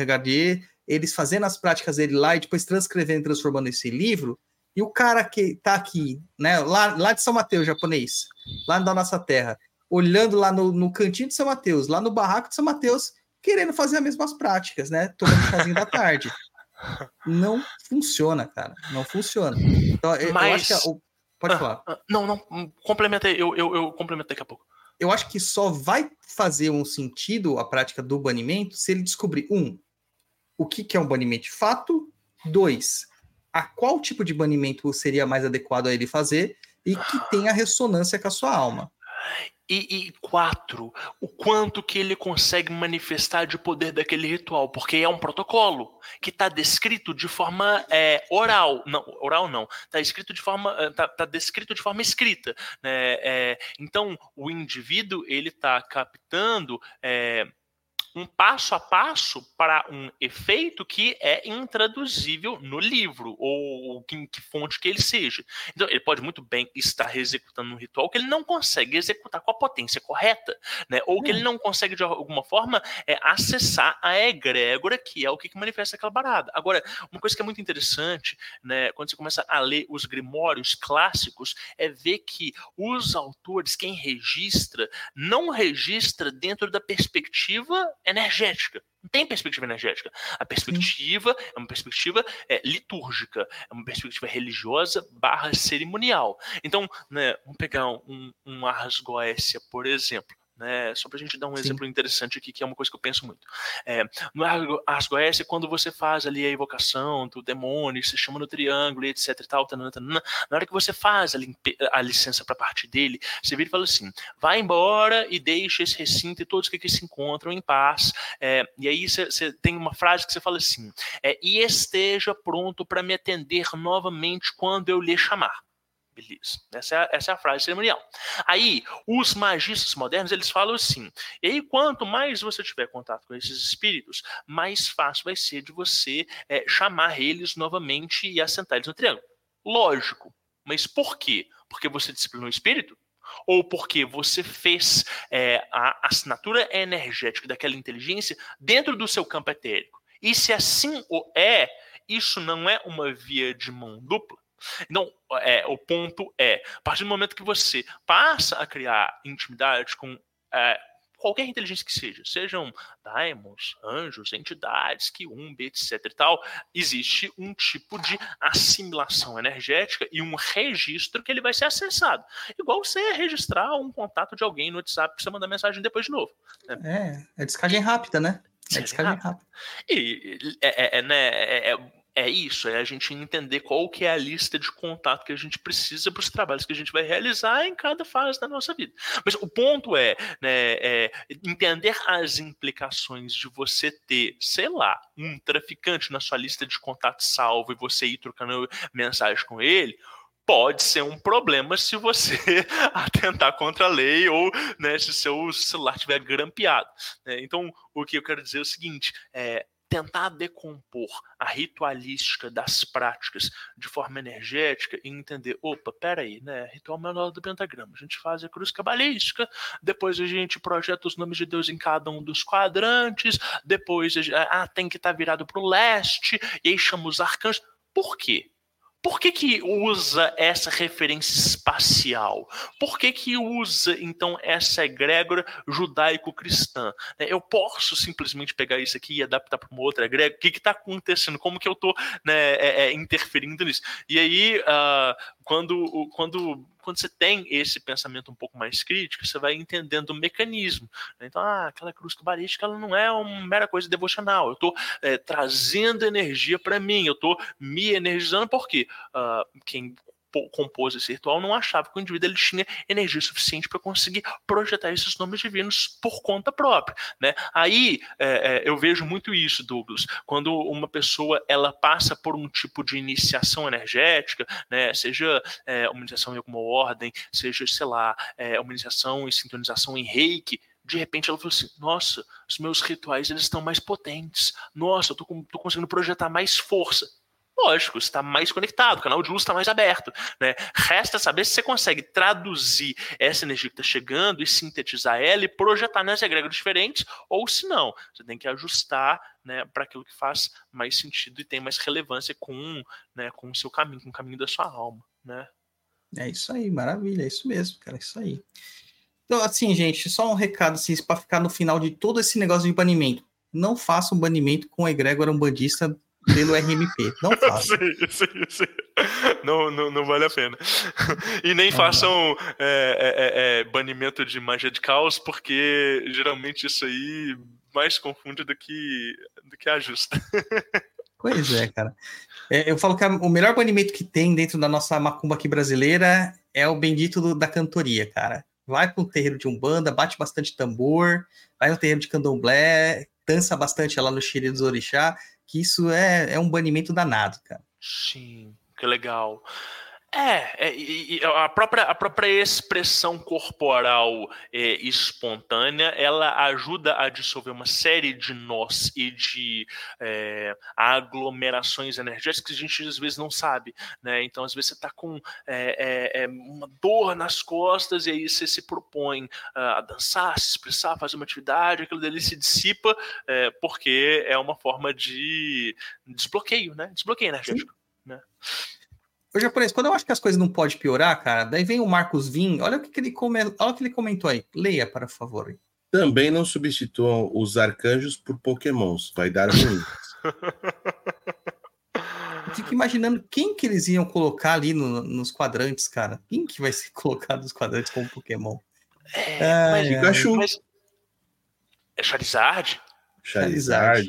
eles fazendo as práticas dele lá e depois transcrevendo e transformando esse livro, e o cara que tá aqui, né, lá, lá de São Mateus, japonês, lá da nossa terra, olhando lá no, no cantinho de São Mateus, lá no barraco de São Mateus, querendo fazer as mesmas práticas, né? Tomando chazinho da tarde. Não funciona, cara. Não funciona. Então, eu, Mas... eu acho que. O, pode ah, falar. Ah, não, não. Hum, complementei. Eu, eu, eu complemento daqui a pouco. Eu acho que só vai fazer um sentido a prática do banimento se ele descobrir, um, o que, que é um banimento de fato, dois, a qual tipo de banimento seria mais adequado a ele fazer e que tenha ressonância com a sua alma. E, quatro, o quanto que ele consegue manifestar de poder daquele ritual, porque é um protocolo que está descrito de forma é, oral, não, oral não, está escrito de forma, está tá descrito de forma escrita, né? É, então o indivíduo ele está captando é, um passo a passo para um efeito que é intraduzível no livro, ou em que fonte que ele seja. Então, ele pode muito bem estar executando um ritual que ele não consegue executar com a potência correta, né? ou que ele hum. não consegue, de alguma forma, é, acessar a egrégora, que é o que manifesta aquela barada. Agora, uma coisa que é muito interessante, né, quando você começa a ler os grimórios clássicos, é ver que os autores, quem registra, não registra dentro da perspectiva energética. Não tem perspectiva energética. A perspectiva Sim. é uma perspectiva é, litúrgica, é uma perspectiva religiosa barra cerimonial. Então, né, vamos pegar um, um Ars Goécia, por exemplo. Né? Só para a gente dar um Sim. exemplo interessante aqui, que é uma coisa que eu penso muito. É, no Ars Goécia, quando você faz ali a evocação do demônio, você chama no triângulo, etc e tal, tanana, tanana, na hora que você faz a, a licença para partir dele, você vira e fala assim, vai embora e deixa esse recinto e todos que aqui se encontram em paz. É, e aí você, você, tem uma frase que você fala assim, é, e esteja pronto para me atender novamente quando eu lhe chamar. Beleza. Essa é, essa é a frase cerimonial. Aí, os magistas modernos, eles falam assim, e quanto mais você tiver contato com esses espíritos, mais fácil vai ser de você é, chamar eles novamente e assentar eles no triângulo. Lógico. Mas por quê? Porque você disciplinou o espírito? Ou porque você fez é, a assinatura energética daquela inteligência dentro do seu campo etérico? E se assim o é, isso não é uma via de mão dupla? Então, é, o ponto é, a partir do momento que você passa a criar intimidade com é, qualquer inteligência que seja, sejam daimons, anjos, entidades, quiumbe, etc e tal, existe um tipo de assimilação energética e um registro que ele vai ser acessado. Igual você registrar um contato de alguém no WhatsApp que você manda mensagem depois de novo. Né? É, é descarga rápida, né? É descarga rápida. E é, é, é né, é, é isso, é a gente entender qual que é a lista de contato que a gente precisa para os trabalhos que a gente vai realizar em cada fase da nossa vida. Mas o ponto é, né, é entender as implicações de você ter, sei lá, um traficante na sua lista de contatos salvo e você ir trocando mensagem com ele, pode ser um problema se você atentar contra a lei ou né, se seu celular estiver grampeado. Né? Então, o que eu quero dizer é o seguinte: é, tentar decompor a ritualística das práticas de forma energética e entender, opa, peraí, né? Ritual menor do pentagrama. A gente faz a cruz cabalística, depois a gente projeta os nomes de Deus em cada um dos quadrantes, depois gente, ah, tem que estar tá virado para o leste, e aí chama os arcanjos. Por quê? Por que, que usa essa referência espacial? Por que, que usa, então, essa egrégora judaico-cristã? É, eu posso simplesmente pegar isso aqui e adaptar para uma outra egrégora? O que está acontecendo? Como que eu estou né, é, é, interferindo nisso? E aí, uh, quando, quando quando você tem esse pensamento um pouco mais crítico, você vai entendendo o mecanismo. Né? Então, ah, aquela cruz cabalística ela não é uma mera coisa devocional. Eu estou é, trazendo energia para mim, eu estou me energizando, porque uh, quem compôs esse ritual não achava que o indivíduo ele tinha energia suficiente para conseguir projetar esses nomes divinos por conta própria, né? Aí é, é, eu vejo muito isso, Douglas, quando uma pessoa ela passa por um tipo de iniciação energética, né? Seja é, uma iniciação em alguma ordem, seja sei lá é, uma iniciação e sintonização em Reiki, de repente ela falou assim: Nossa, os meus rituais eles estão mais potentes. Nossa, eu tô, tô conseguindo projetar mais força lógico, está mais conectado, o canal de luz está mais aberto. Né? Resta saber se você consegue traduzir essa energia que está chegando e sintetizar ela e projetar nas egrégoras diferentes, ou se não, você tem que ajustar né, para aquilo que faz mais sentido e tem mais relevância com, né, com o seu caminho, com o caminho da sua alma. Né? É isso aí, maravilha, é isso mesmo, cara, é isso aí. Então, assim, gente, só um recado assim, para ficar no final de todo esse negócio de banimento. Não faça um banimento com a egrégora umbandista pelo RMP. Não façam. sim, sim, sim. Não, não, não, vale a pena. E nem façam é, é, é, é, banimento de magia de caos, porque geralmente isso aí mais confunde do que, do que ajusta. Pois é, cara. É, eu falo que o melhor banimento que tem dentro da nossa macumba aqui brasileira é o bendito do, da cantoria, cara. Vai para o terreiro de Umbanda, bate bastante tambor, vai no terreiro de Candomblé, dança bastante lá no Xiri dos Orixá, que isso é, é um banimento danado, cara. Sim, que legal. É, é e, a, própria, a própria expressão corporal é, espontânea, ela ajuda a dissolver uma série de nós e de é, aglomerações energéticas que a gente às vezes não sabe, né? Então, às vezes você está com é, é, é, uma dor nas costas e aí você se propõe a dançar, se expressar, fazer uma atividade, aquilo dele se dissipa porque é uma forma de desbloqueio, né? Desbloqueio energético, Sim. né? Ô, japonês, quando eu acho que as coisas não podem piorar, cara, daí vem o Marcos Vim, olha o que, que ele, come... olha o que ele comentou aí. Leia, para favor. Também não substituam os arcanjos por pokémons, vai dar ruim. fico imaginando quem que eles iam colocar ali no, nos quadrantes, cara. Quem que vai ser colocado nos quadrantes como Pokémon? É, ah, mas, Pikachu. Mas... É Charizard? Charizard.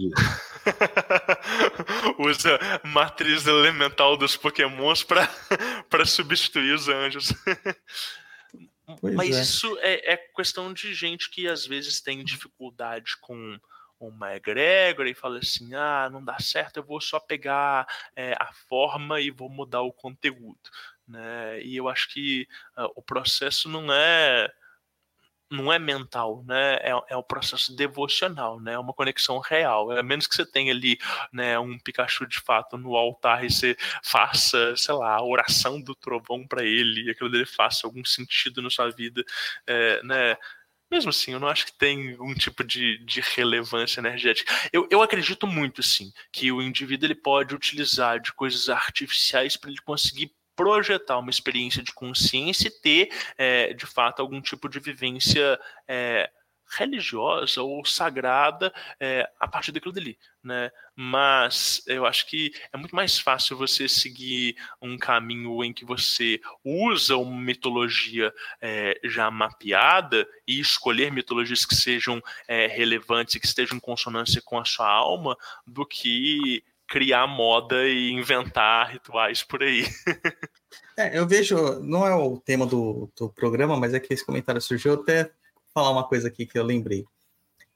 Usa matriz elemental dos pokémons para substituir os anjos. Pois Mas é. isso é, é, questão de gente que às vezes tem dificuldade com uma egrégora e fala assim: ah, não dá certo, eu vou só pegar é, a forma e vou mudar o conteúdo. Né? E eu acho que uh, o processo não é não é mental, né? É, é um processo devocional, né? É uma conexão real. É menos que você tenha ali, né, um Pikachu de fato no altar e você faça, sei lá, a oração do trovão para ele e aquilo dele faça algum sentido na sua vida, é, né? Mesmo assim, eu não acho que tem um tipo de, de relevância energética. Eu, eu acredito muito, sim, que o indivíduo ele pode utilizar de coisas artificiais para ele conseguir projetar uma experiência de consciência e ter, é, de fato, algum tipo de vivência é, religiosa ou sagrada é, a partir daquilo dali, né? Mas eu acho que é muito mais fácil você seguir um caminho em que você usa uma mitologia é, já mapeada e escolher mitologias que sejam é, relevantes e que estejam em consonância com a sua alma, do que criar moda e inventar rituais por aí. é, eu vejo, não é o tema do, do programa, mas é que esse comentário surgiu até falar uma coisa aqui que eu lembrei.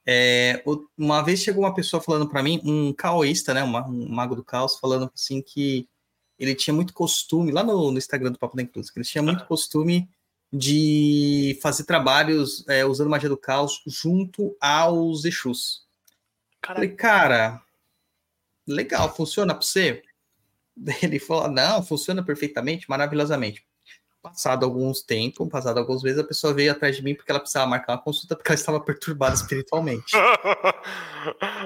É, uma vez chegou uma pessoa falando para mim, um caoísta, né, um, mago do caos, falando assim que ele tinha muito costume, lá no, no Instagram do Papo da Inclusa, que ele tinha muito costume de fazer trabalhos é, usando magia do caos junto aos Exus. Falei, cara, legal, funciona para você? Ele falou, não, funciona perfeitamente, maravilhosamente. Passado alguns tempos, passado alguns meses, a pessoa veio atrás de mim porque ela precisava marcar uma consulta porque ela estava perturbada espiritualmente.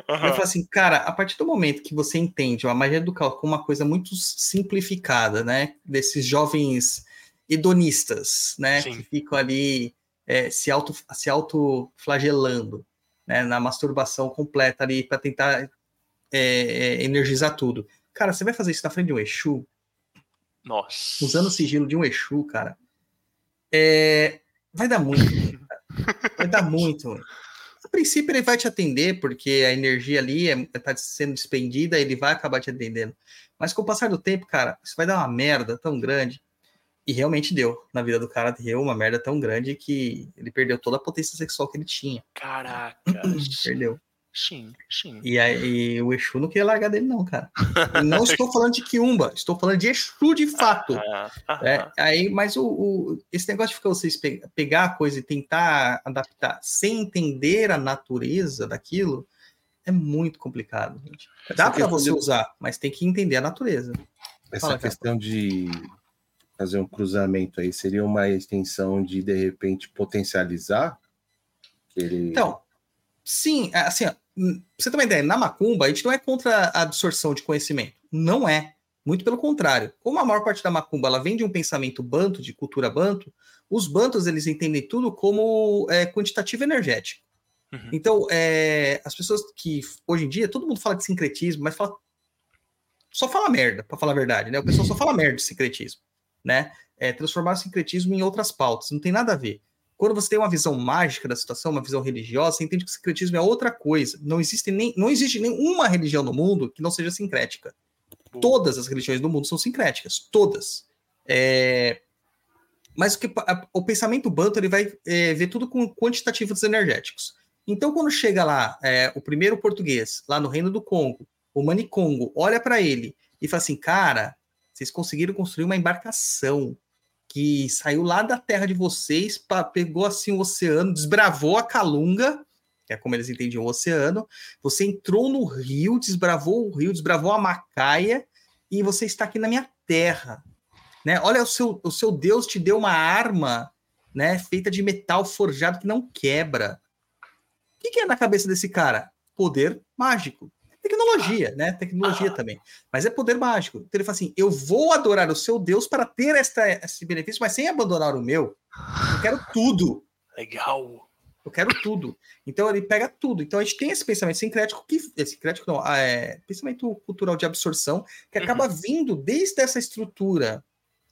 Eu falei assim, cara, a partir do momento que você entende a magia do caos como uma coisa muito simplificada, né? Desses jovens hedonistas, né? Sim. Que ficam ali é, se auto se autoflagelando, né? Na masturbação completa ali para tentar é, é, energizar tudo. Cara, você vai fazer isso na frente de um Exu? Nossa. Usando o sigilo de um Exu, cara. É, vai dar muito ruim, Vai dar muito. A princípio ele vai te atender, porque a energia ali está é, sendo despendida, ele vai acabar te atendendo. Mas com o passar do tempo, cara, isso vai dar uma merda tão grande. E realmente deu. Na vida do cara deu uma merda tão grande que ele perdeu toda a potência sexual que ele tinha. Caraca. perdeu. Sim, sim. E, aí, o Exu não queria largar dele, não, cara. não estou falando de Kiumba, estou falando de Exu de fato. Ah, ah, é, ah. aí, mas o, o, esse negócio de ficar vocês pe pegar a coisa e tentar adaptar sem entender a natureza daquilo é muito complicado. Gente. Dá para você de... usar, mas tem que entender a natureza. Essa Fala, questão de fazer um cruzamento aí seria uma extensão de, de repente, potencializar? Ele... Então, sim, assim, Hum, você tem uma ideia, na macumba, a gente não é contra a absorção de conhecimento. Não é. Muito pelo contrário. Como a maior parte da macumba ela vem de um pensamento banto, de cultura banto, os bantos eles entendem tudo como é, quantitativo energético. Uhum. Então, é, as pessoas que hoje em dia, todo mundo fala de sincretismo, mas fala, só fala merda, para falar a verdade, né? O pessoal só fala merda de sincretismo, né? É, transformar o sincretismo em outras pautas, não tem nada a ver. Quando você tem uma visão mágica da situação, uma visão religiosa, você entende que o sincretismo é outra coisa. Não existe, nem, não existe nenhuma religião no mundo que não seja sincrética. Todas as religiões do mundo são sincréticas, todas. É... Mas o, que, a, o pensamento banto ele vai é, ver tudo com quantitativos energéticos. Então, quando chega lá é, o primeiro português, lá no Reino do Congo, o Manicongo, olha para ele e fala assim, cara, Vocês conseguiram construir uma embarcação que saiu lá da terra de vocês, pra, pegou assim o oceano, desbravou a Calunga, que é como eles entendiam o oceano. Você entrou no rio, desbravou o rio, desbravou a Macaia, e você está aqui na minha terra. Né? Olha, o seu, o seu Deus te deu uma arma né, feita de metal forjado que não quebra. O que, que é na cabeça desse cara? Poder mágico. Tecnologia, né? Tecnologia ah. também. Mas é poder mágico. Então ele fala assim: eu vou adorar o seu Deus para ter esta, esse benefício, mas sem abandonar o meu. Eu quero tudo. Legal. Eu quero tudo. Então ele pega tudo. Então a gente tem esse pensamento sincrético que. Esse sincrético não, é pensamento cultural de absorção que acaba uhum. vindo desde essa estrutura.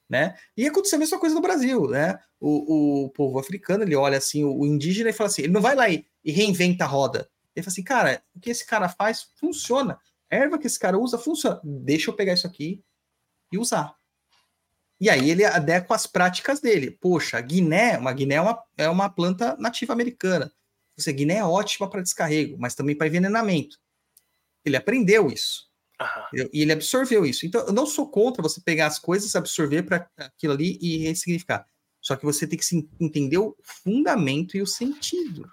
Né? E aconteceu a mesma coisa no Brasil, né? O, o povo africano ele olha assim, o, indígena e fala assim: ele não vai lá e, e reinventa a roda. Ele fala assim, cara, o que esse cara faz funciona. A erva que esse cara usa funciona. Deixa eu pegar isso aqui e usar. E aí ele adequa as práticas dele. Poxa, Guiné, uma Guiné é uma, é uma planta nativa americana. Você, Guiné é ótima para descarrego, mas também para envenenamento. Ele aprendeu isso. Uhum. E ele absorveu isso. Então, eu não sou contra você pegar as coisas, absorver para aquilo ali e ressignificar. Só que você tem que entender o fundamento e o sentido.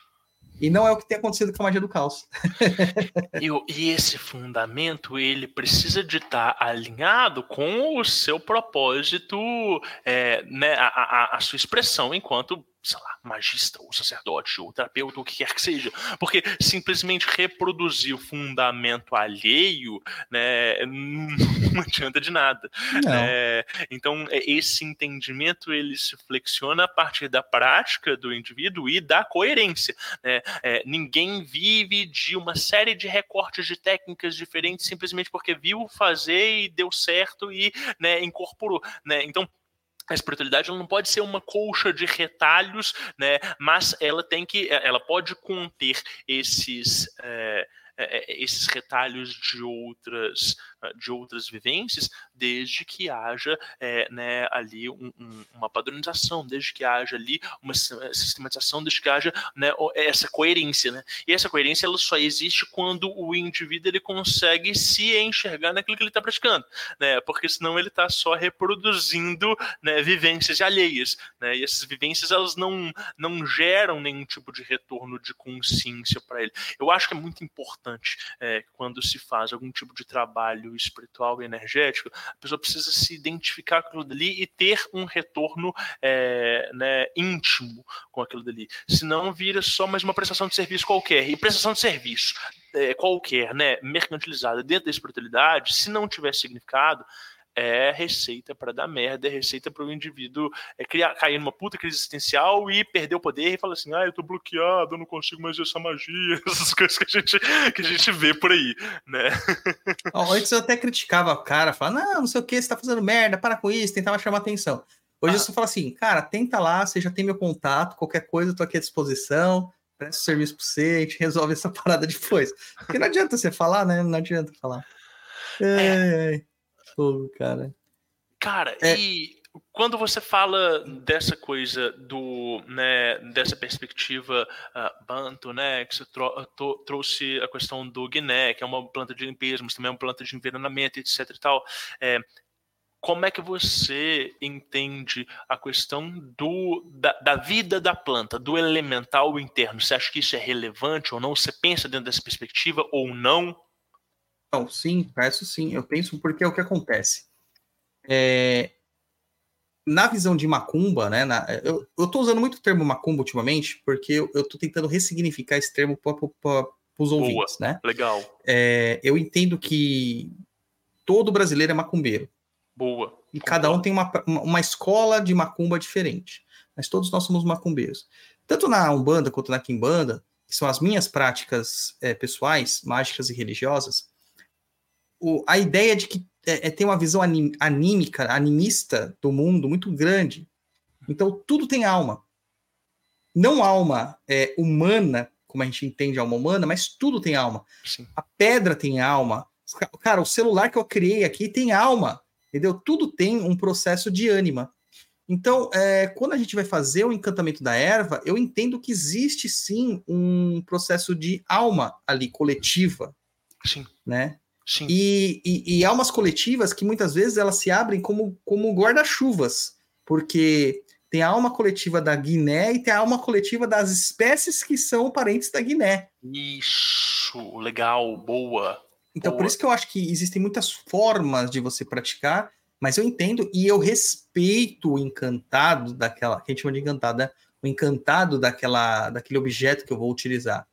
E não é o que tem acontecido com a magia do caos. e, e, esse fundamento, ele precisa de estar tá alinhado com o seu propósito, é, né, a, a, a sua expressão enquanto sei lá, magista, ou sacerdote, ou terapeuta, ou o que quer que seja. Porque simplesmente reproduzir o fundamento alheio, né, não adianta de nada. É, então, esse entendimento, ele se flexiona a partir da prática do indivíduo e da coerência. Né? É, ninguém vive de uma série de recortes de técnicas diferentes simplesmente porque viu fazer e deu certo e né, incorporou. Né? Então, a espiritualidade não pode ser uma colcha de retalhos, né? Mas ela tem que, ela pode conter esses é, esses retalhos de outras de outras vivências, desde que haja é, né, ali um, um, uma padronização, desde que haja ali uma sistematização, desde que haja né, essa coerência. Né? E essa coerência ela só existe quando o indivíduo ele consegue se enxergar naquilo que ele está praticando, né? porque senão ele está só reproduzindo né, vivências alheias. Né? E essas vivências elas não, não geram nenhum tipo de retorno de consciência para ele. Eu acho que é muito importante é, quando se faz algum tipo de trabalho espiritual e energético, a pessoa precisa se identificar com aquilo dali e ter um retorno é, né, íntimo com aquilo dali. Senão vira só mais uma prestação de serviço qualquer. E prestação de serviço é, qualquer, né, mercantilizada dentro da espiritualidade, se não tiver significado, é receita para dar merda, é receita para o indivíduo é, criar, cair numa puta crise existencial e perder o poder e falar assim: ah, eu tô bloqueado, eu não consigo mais ver essa magia, essas coisas que a gente, que a gente vê por aí, né? Antes eu até criticava o cara, falava: não, não sei o que, você tá fazendo merda, para com isso, tentava chamar atenção. Hoje ah. eu só falo assim, cara, tenta lá, você já tem meu contato, qualquer coisa eu tô aqui à disposição, presta o serviço para você, a gente resolve essa parada depois. Porque não adianta você falar, né? Não adianta falar. É. é fogo, cara. Cara, é... e quando você fala dessa coisa do, né, dessa perspectiva uh, banto, né, que você tro trouxe a questão do Guiné, que é uma planta de limpeza, mas também é uma planta de envenenamento, etc e tal, é, como é que você entende a questão do, da, da, vida da planta, do elemental interno? Você acha que isso é relevante ou não? Você pensa dentro dessa perspectiva ou não? Não, sim, peço sim. Eu penso porque é o que acontece. É, na visão de macumba, né? Na, eu, eu tô usando muito o termo macumba ultimamente, porque eu, tô tentando ressignificar esse termo para os ouvintes, né? Legal. É, eu entendo que todo brasileiro é macumbeiro. Boa. E cada um tem uma, uma escola de macumba diferente. Mas todos nós somos macumbeiros. Tanto na Umbanda quanto na Quimbanda, que são as minhas práticas é, pessoais, mágicas e religiosas, o, a ideia de que é, é ter uma visão anim, anímica, animista do mundo muito grande. Então, tudo tem alma. Não alma é, humana, como a gente entende a alma humana, mas tudo tem alma. Sim. A pedra tem alma. Cara, o celular que eu criei aqui tem alma. Entendeu? Tudo tem um processo de ânima. Então, é, quando a gente vai fazer o encantamento da erva, eu entendo que existe sim um processo de alma ali coletiva. Sim. Né? Sim. E, e, e almas coletivas que muitas vezes elas se abrem como, como guarda-chuvas, porque tem a alma coletiva da Guiné e tem a alma coletiva das espécies que são parentes da Guiné. Isso, legal, boa. Então, boa. por isso que eu acho que existem muitas formas de você praticar, mas eu entendo e eu respeito o encantado daquela, que a gente chama de encantado, né? o encantado daquela, daquele objeto que eu vou utilizar.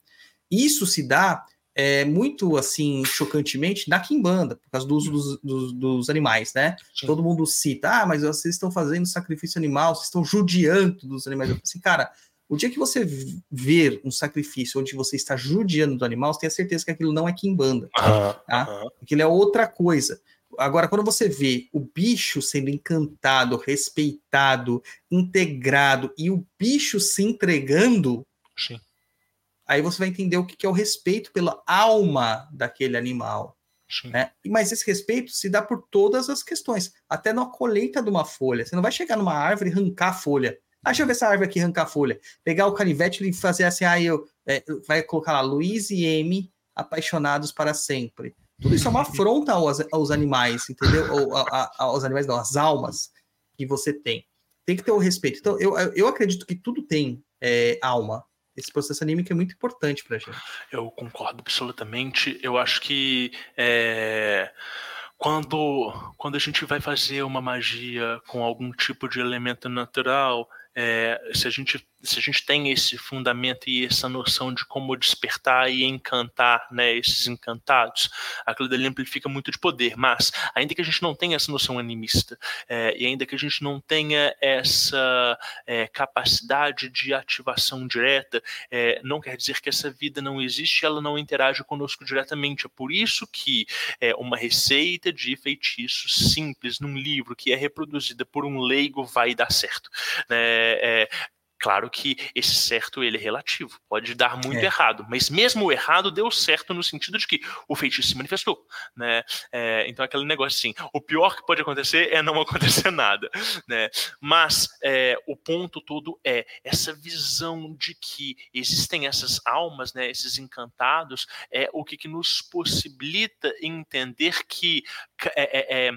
Isso se dá é, muito assim, chocantemente, na Kimbanda, por causa do uso dos, dos, dos animais, né? Sim. Todo mundo cita, ah, mas vocês estão fazendo sacrifício animal, vocês estão judiando dos animais. Eu falo assim, cara, o dia que você ver um sacrifício onde você está judiando do animal, você tenha certeza que aquilo não é Kimbanda. Uhum, tá? Uhum. Aquilo é outra coisa. Agora, quando você vê o bicho sendo encantado, respeitado, integrado e o bicho se entregando, Sim aí você vai entender o que é o respeito pela alma daquele animal. Né? Mas esse respeito se dá por todas as questões, até na colheita de uma folha. Você não vai chegar numa árvore e arrancar a folha. Ah, deixa eu ver essa árvore aqui arrancar a folha. Pegar o canivete e fazer assim, ah, eu, é, vai colocar lá Luiz e M apaixonados para sempre. Tudo isso é uma afronta aos, aos animais, entendeu? Ou, a, a, aos animais, não, às almas que você tem. Tem que ter o respeito. Então, eu, eu acredito que tudo tem é, alma, esse processo anímico é muito importante para a gente. Eu concordo absolutamente. Eu acho que é, quando, quando a gente vai fazer uma magia com algum tipo de elemento natural, é, se a gente se a gente tem esse fundamento e essa noção de como despertar e encantar né, esses encantados, aquilo dali amplifica muito de poder. Mas, ainda que a gente não tenha essa noção animista, é, e ainda que a gente não tenha essa é, capacidade de ativação direta, é, não quer dizer que essa vida não existe ela não interage conosco diretamente. É por isso que é, uma receita de feitiço simples num livro que é reproduzida por um leigo vai dar certo. Né? Claro que esse certo ele é relativo, pode dar muito é. errado, mas mesmo o errado deu certo no sentido de que o feitiço se manifestou, né? É, então aquele negócio assim, o pior que pode acontecer é não acontecer nada, né? Mas é, o ponto todo é essa visão de que existem essas almas, né? Esses encantados é o que, que nos possibilita entender que é, é, é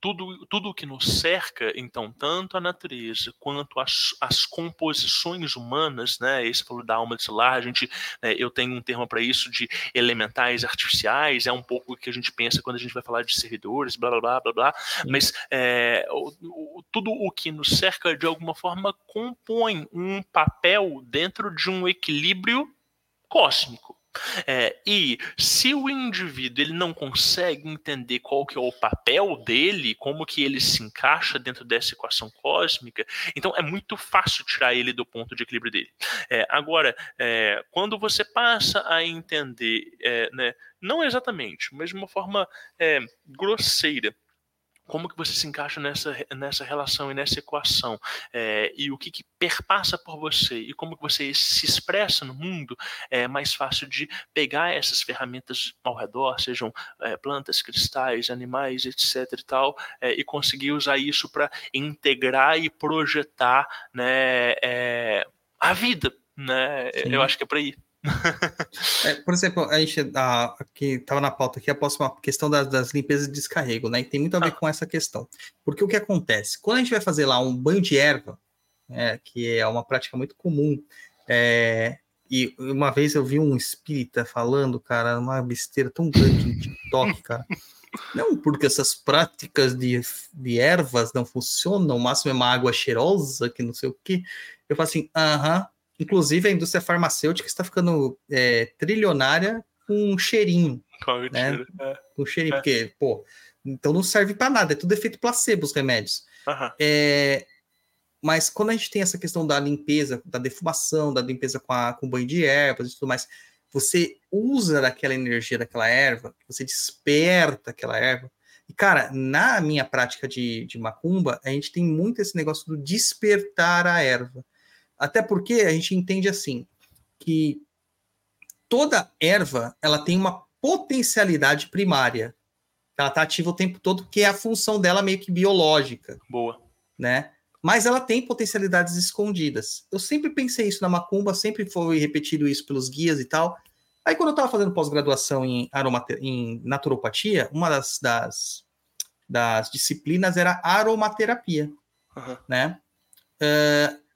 tudo, tudo o que nos cerca, então, tanto a natureza quanto as, as composições humanas, né? Esse falou da alma de celular, a gente, né, eu tenho um termo para isso de elementais artificiais, é um pouco o que a gente pensa quando a gente vai falar de servidores, blá blá blá blá blá, mas é, o, o, tudo o que nos cerca de alguma forma compõe um papel dentro de um equilíbrio cósmico. É, e se o indivíduo ele não consegue entender qual que é o papel dele, como que ele se encaixa dentro dessa equação cósmica, então é muito fácil tirar ele do ponto de equilíbrio dele. É, agora, é, quando você passa a entender, é, né, não exatamente, mas de uma forma é, grosseira, como que você se encaixa nessa, nessa relação e nessa equação? É, e o que, que, perpassa por você? E como que você se expressa no mundo? É mais fácil de pegar essas ferramentas ao redor sejam é, plantas cristais animais etc e tal é, e conseguir usar isso para integrar e projetar né é, a vida né? Sim. eu acho que é para aí é, por exemplo, a gente a, que estava na pauta aqui a próxima questão das, das, limpezas de descarrego, né? E tem muito a ver ah. com essa questão. Porque o que acontece? Quando a gente vai fazer lá um banho de erva, é, que é uma prática muito comum, é, e uma vez eu vi um espírita falando, cara, uma besteira tão grande no TikTok, cara. Não, porque essas práticas de, de ervas não funcionam, o máximo é uma água cheirosa, que não sei o quê. Eu falo assim, aham, Inclusive, a indústria farmacêutica está ficando é, trilionária com um cheirinho. Com né? é. Com cheirinho, é. porque, pô, então não serve para nada, é tudo efeito placebo os remédios. Uhum. É, mas quando a gente tem essa questão da limpeza, da defumação, da limpeza com, a, com banho de ervas e tudo mais, você usa daquela energia daquela erva, você desperta aquela erva. E, cara, na minha prática de, de macumba, a gente tem muito esse negócio do despertar a erva. Até porque a gente entende assim que toda erva ela tem uma potencialidade primária. Ela está ativa o tempo todo, que é a função dela meio que biológica. Boa. Né? Mas ela tem potencialidades escondidas. Eu sempre pensei isso na macumba, sempre foi repetido isso pelos guias e tal. Aí, quando eu estava fazendo pós-graduação em, em naturopatia, uma das, das, das, disciplinas era aromaterapia, uhum. né? Uh,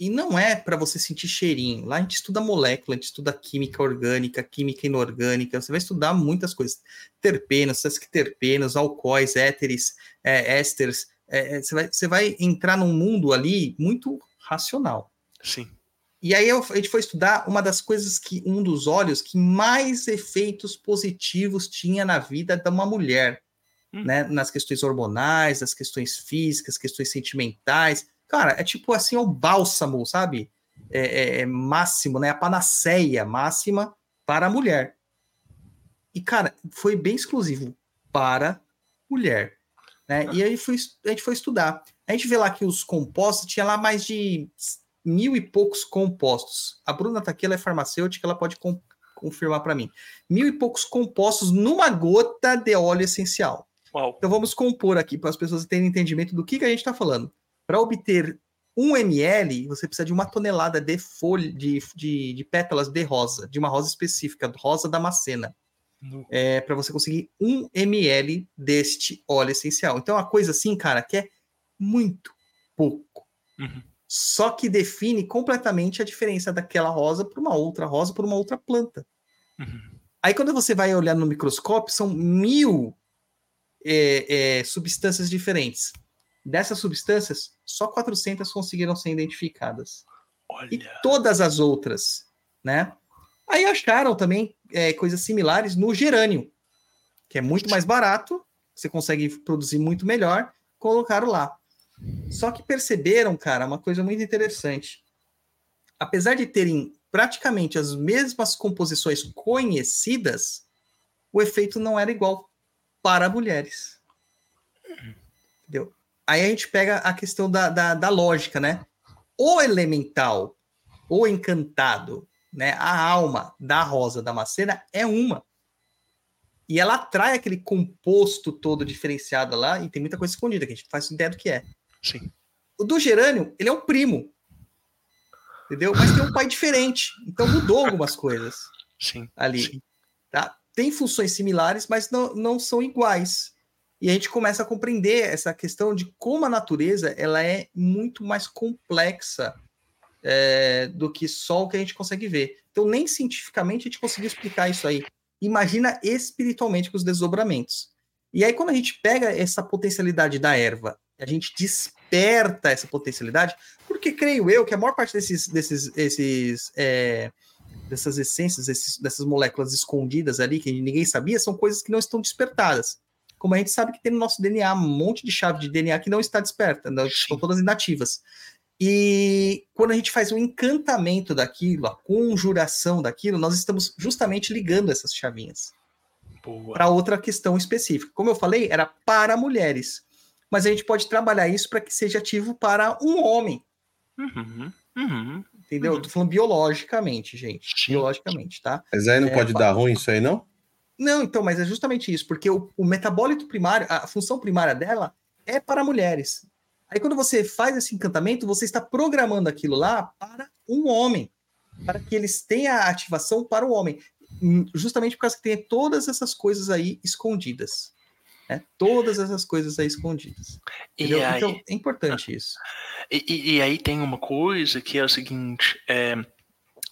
e não é para você sentir cheirinho. Lá a gente estuda molécula, a gente estuda química orgânica, química inorgânica, você vai estudar muitas coisas. Terpenos, sesquiterpenos, alcoóis, éteres, é, ésteres. É, é, você, vai, você vai entrar num mundo ali muito racional. Sim. E aí a gente foi estudar uma das coisas que, um dos óleos que mais efeitos positivos tinha na vida de uma mulher. Hum. Né, nas questões hormonais, nas questões físicas, questões sentimentais, Cara, é tipo assim, o bálsamo, sabe? É, é, é máximo, né? A panaceia máxima para a mulher. E, cara, foi bem exclusivo para mulher. Né? E aí a gente foi estudar. A gente vê lá que os compostos, tinha lá mais de mil e poucos compostos. A Bruna tá aqui, ela é farmacêutica, ela pode com, confirmar para mim. Mil e poucos compostos numa gota de óleo essencial. Uau. Então vamos compor aqui para as pessoas terem entendimento do que, que a gente está falando. Para obter 1 ml, você precisa de uma tonelada de folha de, de, de, pétalas de rosa, de uma rosa específica, rosa damascena. É, para você conseguir 1 ml deste óleo essencial. Então, é uma coisa assim, cara, que é muito pouco. Uhum. Só que define completamente a diferença daquela rosa para uma outra rosa, para uma outra planta. Uhum. Aí, quando você vai olhar no microscópio, são mil é, é, substâncias diferentes. Dessas substâncias, só 400 conseguiram ser identificadas. Olha. E todas as outras, né? Aí acharam também é, coisas similares no gerânio, que é muito mais barato, você consegue produzir muito melhor, colocaram lá. Só que perceberam, cara, uma coisa muito interessante. Apesar de terem praticamente as mesmas composições conhecidas, o efeito não era igual para mulheres. Entendeu? Aí a gente pega a questão da, da, da lógica, né? O elemental, o encantado, né? A alma da rosa da macena é uma. E ela atrai aquele composto todo diferenciado lá, e tem muita coisa escondida, que a gente faz ideia do que é. Sim. O do gerânio, ele é um primo. Entendeu? Mas tem um pai diferente. Então mudou algumas coisas. Sim. Ali. Sim. Tá? Tem funções similares, mas não, não são iguais. E a gente começa a compreender essa questão de como a natureza ela é muito mais complexa é, do que só o que a gente consegue ver. Então, nem cientificamente a gente conseguiu explicar isso aí. Imagina espiritualmente com os desdobramentos. E aí, quando a gente pega essa potencialidade da erva, a gente desperta essa potencialidade, porque creio eu que a maior parte desses, desses, esses, é, dessas essências, esses, dessas moléculas escondidas ali, que ninguém sabia, são coisas que não estão despertadas como a gente sabe que tem no nosso DNA um monte de chave de DNA que não está desperta, não, estão todas inativas. E quando a gente faz o um encantamento daquilo, a conjuração daquilo, nós estamos justamente ligando essas chavinhas para outra questão específica. Como eu falei, era para mulheres, mas a gente pode trabalhar isso para que seja ativo para um homem. Uhum, uhum, Entendeu? Uhum. Eu tô falando biologicamente, gente. Sim. Biologicamente, tá? Mas aí não é, pode dar ruim isso aí, não? Não, então, mas é justamente isso, porque o, o metabólito primário, a função primária dela é para mulheres. Aí quando você faz esse encantamento, você está programando aquilo lá para um homem, para que eles tenham a ativação para o homem, hum, justamente por causa que tem todas essas coisas aí escondidas. Né? Todas essas coisas aí escondidas. Aí, então é importante isso. E, e, e, aí tem uma coisa que é o seguinte: é,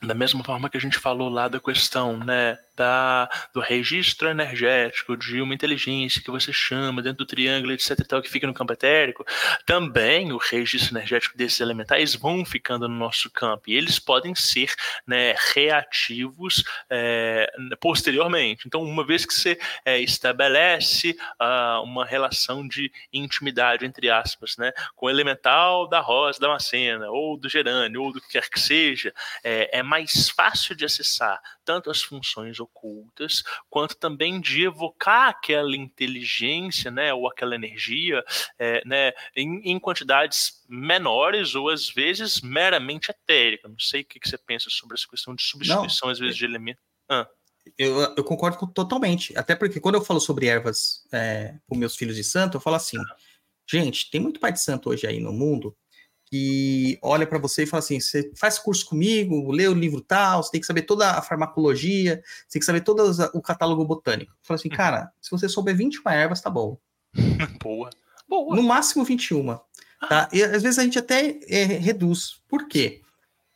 da mesma forma que a gente falou lá da questão, né, da, do registro energético de uma inteligência que você chama dentro do triângulo, etc. Tal, que fica no campo etérico, também o registro energético desses elementais vão ficando no nosso campo e eles podem ser né, reativos é, posteriormente. Então, uma vez que você é, estabelece uh, uma relação de intimidade, entre aspas, né, com o elemental da rosa, da macena, ou do gerânio, ou do que quer que seja, é, é mais fácil de acessar tanto as funções ocultas, quanto também de evocar aquela inteligência, né, ou aquela energia, é, né, em, em, quantidades menores ou às vezes meramente etérica. Não sei o que, que você pensa sobre essa questão de substituição, Não, às vezes, de elementos. Ah. Eu, eu, concordo totalmente. Até porque quando eu falo sobre ervas é, com meus filhos de santo, eu falo assim: gente, tem muito pai de santo hoje aí no mundo que olha para você e fala assim: você faz curso comigo, lê o livro tal, você tem que saber toda a farmacologia, você tem que saber todo o catálogo botânico. Fala assim, uhum. cara, se você souber 21 ervas, tá bom. Boa. Boa. No máximo 21. Tá? Ah. E às vezes a gente até é, reduz. Por quê?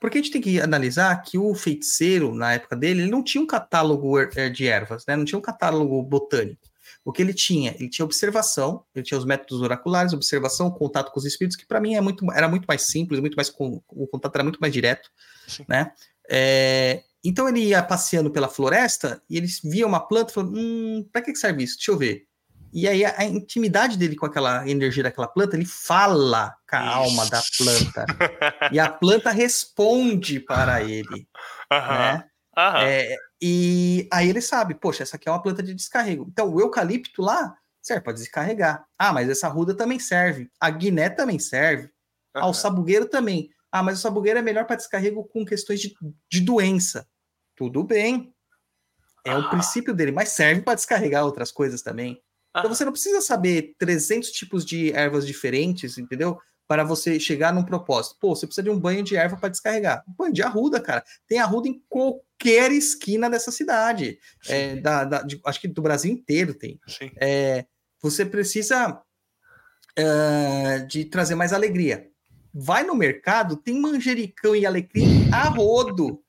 Porque a gente tem que analisar que o feiticeiro, na época dele, ele não tinha um catálogo er, de ervas, né? Não tinha um catálogo botânico. O que ele tinha? Ele tinha observação, ele tinha os métodos oraculares, observação, contato com os espíritos, que para mim é muito, era muito mais simples, muito mais o contato era muito mais direto, Sim. né? É, então ele ia passeando pela floresta e ele via uma planta e falou: hum, para que serve isso? Deixa eu ver. E aí a, a, intimidade dele com aquela energia daquela planta, ele fala com a alma da planta. e a planta responde para ele. Né? É, e aí ele sabe, poxa, essa aqui é uma planta de descarrego. Então, o eucalipto lá serve para descarregar. Ah, mas essa ruda também serve. A guiné também serve. Ah, o sabugueiro também. Ah, mas o sabugueiro é melhor para descarrego com questões de, de doença. Tudo bem. É ah. o princípio dele, mas serve para descarregar outras coisas também. Então você não precisa saber 300 tipos de ervas diferentes, entendeu? Para você chegar num propósito. Pô, você precisa de um banho de erva para descarregar. Um banho de arruda, cara. Tem arruda em qualquer esquina dessa cidade. É, da, da de, acho que do Brasil inteiro tem. É, você precisa uh, de trazer mais alegria. Vai no mercado, tem manjericão e alecrim a rodo.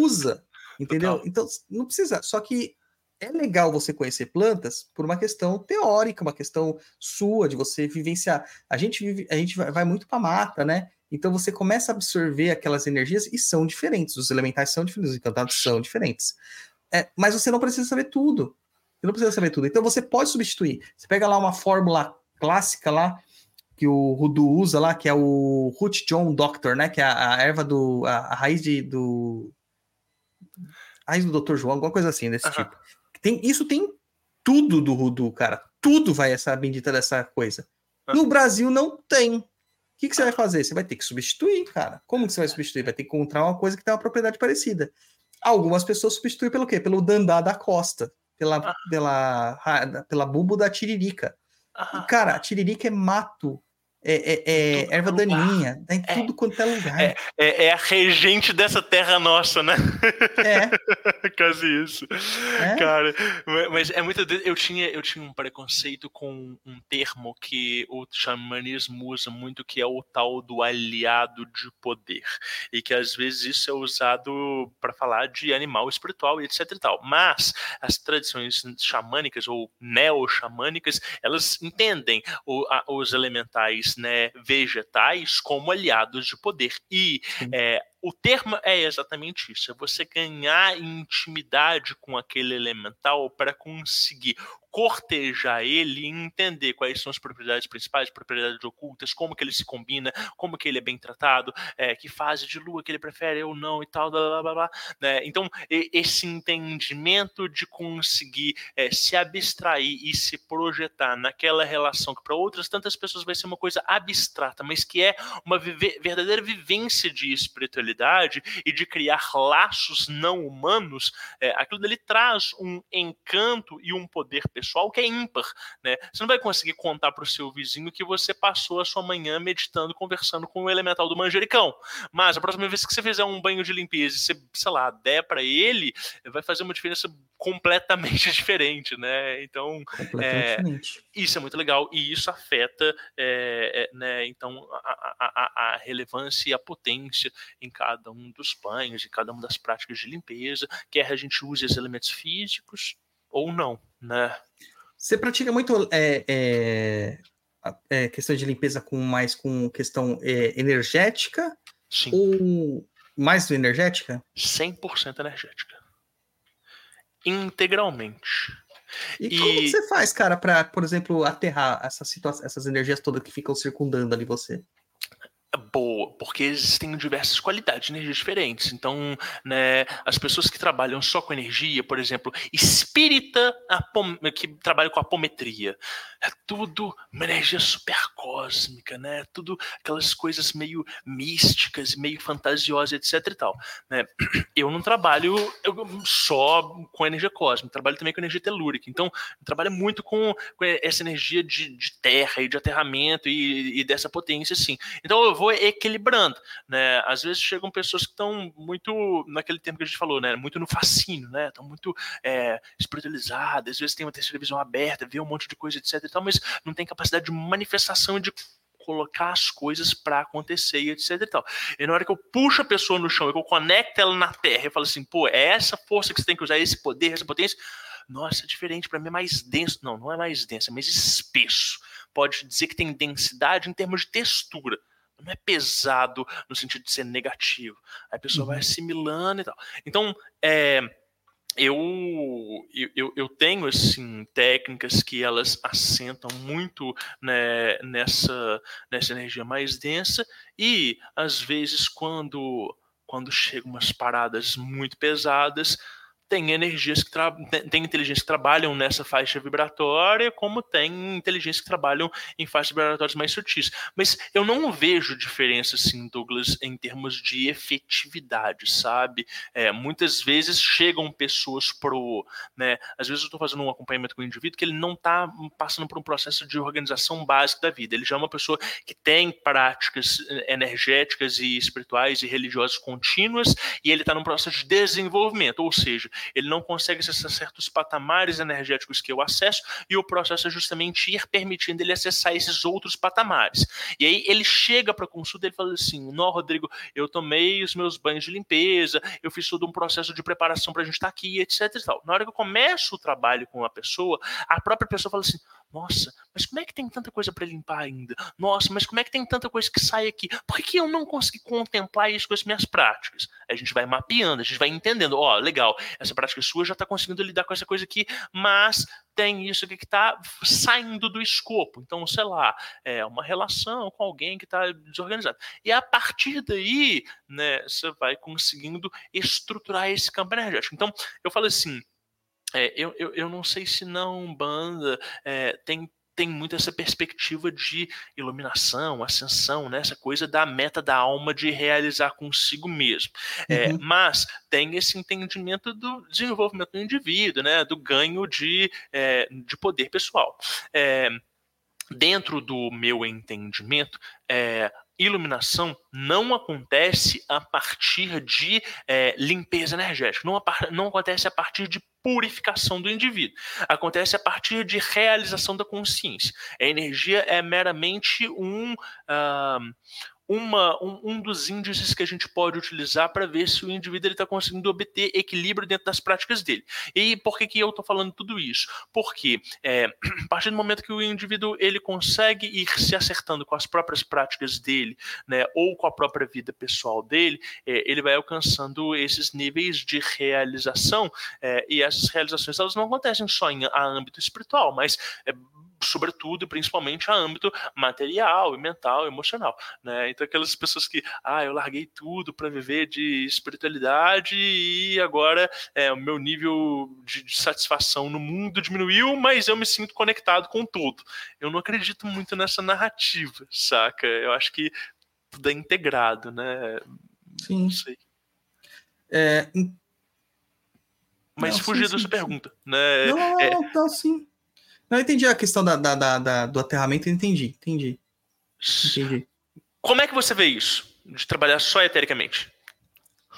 Usa, entendeu? Então, não precisa. Só que é legal você conhecer plantas por uma questão teórica, uma questão sua de você vivenciar. A gente vive, a gente vai, muito para mata, né? Então você começa a absorver aquelas energias e são diferentes. Os elementais são diferentes, os encantados são diferentes. É, mas você não precisa saber tudo. Você não precisa saber tudo. Então você pode substituir. Você pega lá uma fórmula clássica lá que o Rudu usa lá, que é o Root John Doctor, né? Que é a, a erva do a, a, raiz de, do a raiz do Dr. João, alguma coisa assim desse tipo. Tem, isso tem tudo do Rudu, cara. Tudo vai essa bendita dessa coisa. Ah. No Brasil não tem. O que, que você vai fazer? Você vai ter que substituir, cara. Como que você vai substituir? Vai ter que encontrar uma coisa que tem uma propriedade parecida. Algumas pessoas substituem pelo quê? Pelo dandá da costa, pela, ah. pela, pela bulbo da tiririca. Ah. E, cara, a tiririca é mato é, é, é erva daninha, tá em é. tudo quanto é lugar. É, é, é, a regente dessa terra nossa, né? É. Quase isso. É. Cara, mas é muito. Eu tinha, eu tinha um preconceito com um termo que o xamanismo usa muito, que é o tal do aliado de poder. E que às vezes isso é usado para falar de animal espiritual e etc e tal. Mas as tradições xamânicas ou neo-xamânicas, elas entendem o, a, os elementais né, vegetais como aliados de poder. E é, o termo é exatamente isso: é você ganhar intimidade com aquele elemental para conseguir cortejar ele e entender quais são as propriedades principais, propriedades ocultas, como que ele se combina, como que ele é bem tratado, é, que fase de lua que ele prefere ou não e tal, blá, blá, blá, blá né? Então, esse entendimento de conseguir é, se abstrair e se projetar naquela relação que para outras tantas pessoas vai ser uma coisa abstrata, mas que é uma vive verdadeira vivência de espiritualidade e de criar laços não humanos, é, aquilo dele traz um encanto e um poder pessoal pessoal que é ímpar, né? Você não vai conseguir contar para o seu vizinho que você passou a sua manhã meditando, conversando com o elemental do manjericão. Mas a próxima vez que você fizer um banho de limpeza e você, sei lá, der para ele, vai fazer uma diferença completamente diferente, né? Então, é, isso é muito legal e isso afeta, é, é, né? Então, a, a, a, relevância e a potência em cada um dos banhos, em cada uma das práticas de limpeza, quer a gente use os elementos físicos ou não, né? Você pratica muito é, é, é, questão de limpeza com mais com questão é, energética? Sim. Ou mais energética? 100% energética. Integralmente. E, e, como você faz, cara, para, por exemplo, aterrar essas energias todas que ficam circundando ali você? Boa, porque existem diversas qualidades de energia diferentes. Então, né, as pessoas que trabalham só com energia, por exemplo, espírita que trabalha com apometria, é tudo uma energia super cósmica, né? Tudo aquelas coisas meio místicas, meio fantasiosas, etc e tal. Né? Eu não trabalho só com energia cósmica, trabalho também com energia telúrica. Então, trabalho muito com, com essa energia de, de terra e de aterramento e, e dessa potência, assim. Então, eu vou vou equilibrando, né? Às vezes chegam pessoas que estão muito naquele tempo que a gente falou, né? Muito no fascínio, né? Estão muito é, espiritualizadas, às vezes tem uma terceira visão aberta, vê um monte de coisa, etc. E tal, mas não tem capacidade de manifestação de colocar as coisas para acontecer e etc e tal. E na hora que eu puxo a pessoa no chão que eu conecto ela na terra, eu falo assim, pô, é essa força que você tem que usar, esse poder, essa potência. Nossa, é diferente, para mim é mais denso. Não, não é mais denso, é mais espesso. Pode dizer que tem densidade em termos de textura não é pesado no sentido de ser negativo. A pessoa uhum. vai assimilando e tal. Então, é, eu, eu, eu tenho assim técnicas que elas assentam muito né, nessa, nessa energia mais densa e às vezes quando quando chegam umas paradas muito pesadas tem energias que tem inteligências que trabalham nessa faixa vibratória, como tem inteligências que trabalham em faixas vibratórias mais sutis. Mas eu não vejo diferença, assim, Douglas, em termos de efetividade, sabe? É, muitas vezes chegam pessoas pro, né? Às vezes eu estou fazendo um acompanhamento com um indivíduo que ele não está passando por um processo de organização básica da vida. Ele já é uma pessoa que tem práticas eh, energéticas e espirituais e religiosas contínuas e ele está num processo de desenvolvimento, ou seja, ele não consegue acessar certos patamares energéticos que eu acesso, e o processo é justamente ir permitindo ele acessar esses outros patamares. E aí ele chega para a consulta e fala assim: Não, Rodrigo, eu tomei os meus banhos de limpeza, eu fiz todo um processo de preparação para a gente estar tá aqui, etc. E tal. Na hora que eu começo o trabalho com a pessoa, a própria pessoa fala assim: nossa, mas como é que tem tanta coisa para limpar ainda? Nossa, mas como é que tem tanta coisa que sai aqui? Por que eu não consegui contemplar isso com as minhas práticas? A gente vai mapeando, a gente vai entendendo. Ó, oh, legal, essa prática sua já está conseguindo lidar com essa coisa aqui, mas tem isso aqui que está saindo do escopo. Então, sei lá, é uma relação com alguém que está desorganizado. E a partir daí, né, você vai conseguindo estruturar esse campo energético. Então, eu falo assim é, eu, eu, eu não sei se não banda é, tem tem muito essa perspectiva de iluminação, ascensão, né? essa coisa da meta da alma de realizar consigo mesmo. É, uhum. mas tem esse entendimento do desenvolvimento do indivíduo, né? do ganho de, é, de poder pessoal. É, dentro do meu entendimento, é, iluminação não acontece a partir de é, limpeza energética, não, não acontece a partir de purificação do indivíduo, acontece a partir de realização da consciência. A energia é meramente um. Uh, uma, um, um, dos índices que a gente pode utilizar para ver se o indivíduo está conseguindo obter equilíbrio dentro das práticas dele. E por que, que eu estou falando tudo isso? Porque é, a partir do momento que o indivíduo ele consegue ir se acertando com as próprias práticas dele, né, ou com a própria vida pessoal dele, é, ele vai alcançando esses níveis de realização. É, e essas realizações elas não acontecem só em âmbito espiritual, mas é, sobretudo e principalmente a âmbito material e mental, e emocional, né? Então aquelas pessoas que, ah, eu larguei tudo para viver de espiritualidade e agora é, o meu nível de, de, satisfação no mundo diminuiu, mas eu me sinto conectado com tudo. Eu não acredito muito nessa narrativa, saca? Eu acho que tudo é integrado, né? Sim. Não sei. É, mas não, fugir sim, sua pergunta, né? Não, não, é... não, sim. Não, eu entendi a questão da, da, da, da do aterramento, entendi, entendi. Entendi. Como é que você vê isso? De trabalhar só etericamente?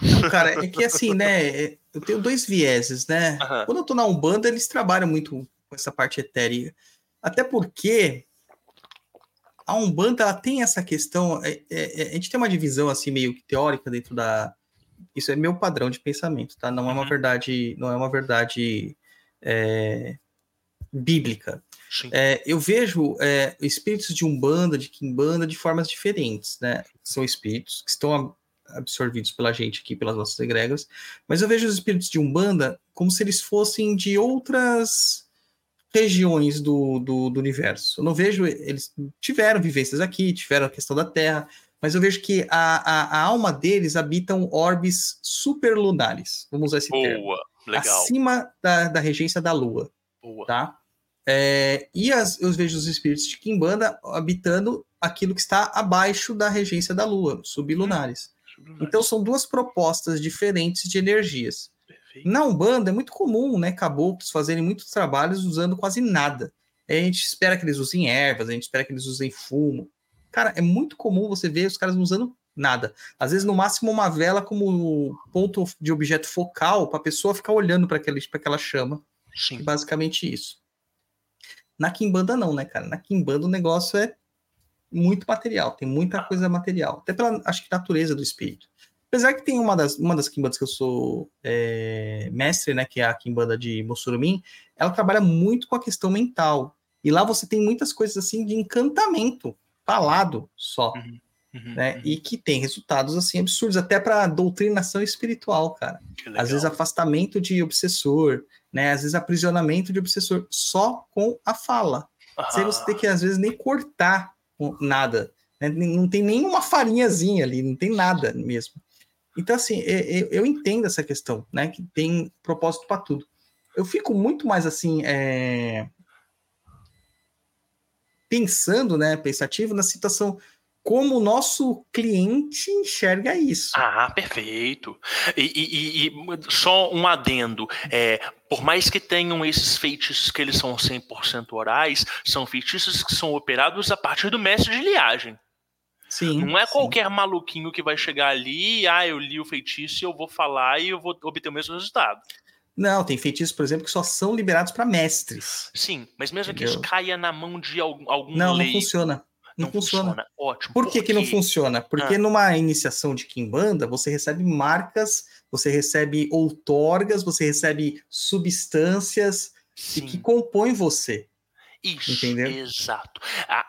Não, cara, é que assim, né? É, eu tenho dois vieses, né? Uhum. Quando eu tô na Umbanda, eles trabalham muito com essa parte etérea. Até porque a Umbanda ela tem essa questão. É, é, é, a gente tem uma divisão assim meio teórica dentro da. Isso é meu padrão de pensamento, tá? Não é uma uhum. verdade, não é uma verdade é, bíblica. É, eu vejo é, espíritos de Umbanda, de Kimbanda, de formas diferentes, né? São espíritos que estão absorvidos pela gente aqui, pelas nossas egregas, mas eu vejo os espíritos de Umbanda como se eles fossem de outras regiões do, do, do universo. Eu não vejo, eles tiveram vivências aqui, tiveram a questão da Terra, mas eu vejo que a, a, a alma deles habitam orbes superlunares, vamos usar esse Boa, termo. Legal. Acima da, da regência da Lua. Boa. Tá? É, e as, eu vejo os espíritos de Kimbanda habitando aquilo que está abaixo da regência da Lua, sublunares. Hum, então são duas propostas diferentes de energias. Perfeito. Na Umbanda é muito comum, né, caboclos fazerem muitos trabalhos usando quase nada. A gente espera que eles usem ervas, a gente espera que eles usem fumo. cara, é muito comum você ver os caras usando nada. Às vezes, no máximo, uma vela como ponto de objeto focal para a pessoa ficar olhando para aquela chama. Sim. basicamente isso. Na Kimbanda, não, né, cara? Na Kimbanda, o negócio é muito material, tem muita coisa material. Até pela, acho que, natureza do espírito. Apesar que tem uma das, uma das Kimbandas que eu sou é, mestre, né, que é a Kimbanda de Mossurumim, ela trabalha muito com a questão mental. E lá você tem muitas coisas assim de encantamento, falado só. Uhum. Uhum, né? Uhum. E que tem resultados assim absurdos, até para doutrinação espiritual, cara. Às vezes afastamento de obsessor, né? Às vezes aprisionamento de obsessor só com a fala. Ah. Sem você ter que às vezes nem cortar nada, né? não tem nenhuma farinhazinha ali, não tem nada mesmo. Então assim, eu, eu entendo essa questão, né? Que tem propósito para tudo. Eu fico muito mais assim é... pensando, né? Pensativo na situação como o nosso cliente enxerga isso. Ah, perfeito. E, e, e só um adendo: é, por mais que tenham esses feitiços que eles são 100% orais, são feitiços que são operados a partir do mestre de liagem. Sim, não é sim. qualquer maluquinho que vai chegar ali, ah, eu li o feitiço e eu vou falar e eu vou obter o mesmo resultado. Não, tem feitiços, por exemplo, que só são liberados para mestres. Sim, mas mesmo Entendeu? que isso caia na mão de algum, algum Não, não funciona. Não, não funciona. funciona. Ótimo. Por que, que não funciona? Porque ah. numa iniciação de Kimbanda, você recebe marcas, você recebe outorgas, você recebe substâncias que compõem você. Isso, Entendeu? exato.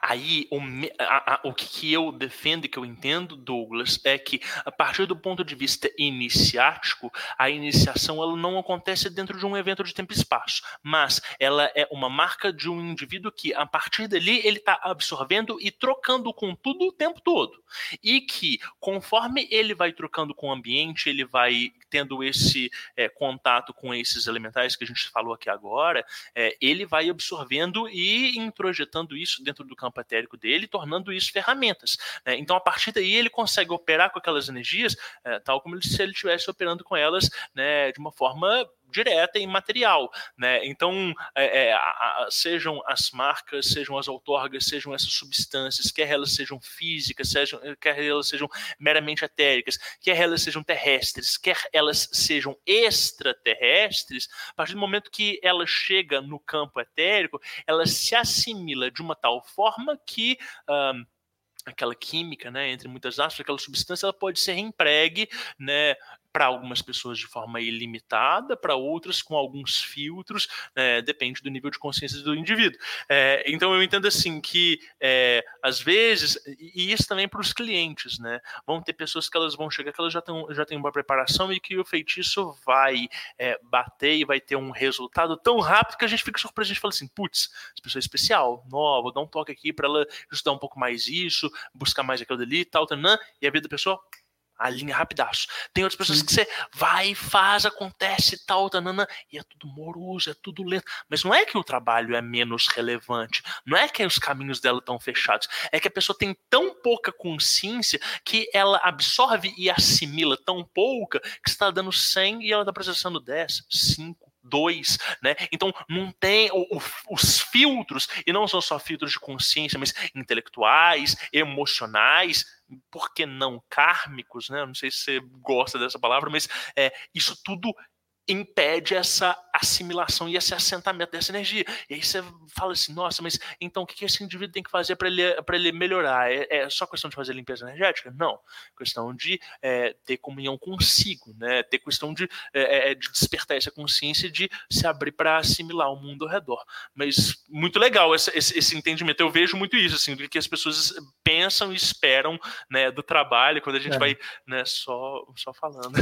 Aí, o, a, a, o que eu defendo e que eu entendo, Douglas, é que a partir do ponto de vista iniciático, a iniciação ela não acontece dentro de um evento de tempo e espaço, mas ela é uma marca de um indivíduo que, a partir dali, ele está absorvendo e trocando com tudo o tempo todo. E que, conforme ele vai trocando com o ambiente, ele vai tendo esse é, contato com esses elementais que a gente falou aqui agora, é, ele vai absorvendo e introjetando isso dentro do campo etérico dele, tornando isso ferramentas. Né? Então, a partir daí, ele consegue operar com aquelas energias, é, tal como se ele estivesse operando com elas né, de uma forma direta e material, né? Então, é, é, a, a, sejam as marcas, sejam as outorgas, sejam essas substâncias, quer elas sejam físicas, sejam, quer elas sejam meramente etéricas, quer elas sejam terrestres, quer elas sejam extraterrestres, a partir do momento que ela chega no campo etérico, ela se assimila de uma tal forma que um, aquela química, né, entre muitas aspas, aquela substância, ela pode ser reempregue, né, para algumas pessoas de forma ilimitada, para outras com alguns filtros, é, depende do nível de consciência do indivíduo. É, então eu entendo assim que é, às vezes, e isso também para os clientes, né? Vão ter pessoas que elas vão chegar que elas já têm, já têm uma preparação e que o feitiço vai é, bater e vai ter um resultado tão rápido que a gente fica surpreso, a gente fala assim, putz, essa pessoa é especial, nova, vou dar um toque aqui para ela estudar um pouco mais isso, buscar mais aquilo dali, tal, tal, e a vida da pessoa a linha rapidaço. Tem outras pessoas que você vai, faz, acontece tal, tanana, e é tudo moroso, é tudo lento. Mas não é que o trabalho é menos relevante, não é que os caminhos dela estão fechados, é que a pessoa tem tão pouca consciência que ela absorve e assimila tão pouca que está dando 100 e ela está processando 10, 5, dois, né? Então não tem o, o, os filtros e não são só filtros de consciência, mas intelectuais, emocionais, por que não kármicos, né? Não sei se você gosta dessa palavra, mas é, isso tudo impede essa assimilação e esse assentamento dessa energia. E aí você fala assim, nossa, mas então o que esse indivíduo tem que fazer para ele, ele melhorar? É, é, só questão de fazer limpeza energética? Não. Questão de é, ter comunhão consigo, né? ter questão de, é, é, de despertar essa consciência de se abrir para assimilar o mundo ao redor. Mas muito legal esse, esse, esse, entendimento. Eu vejo muito isso, assim, do que as pessoas pensam e esperam né, do trabalho, quando a gente é. vai né, só, só falando.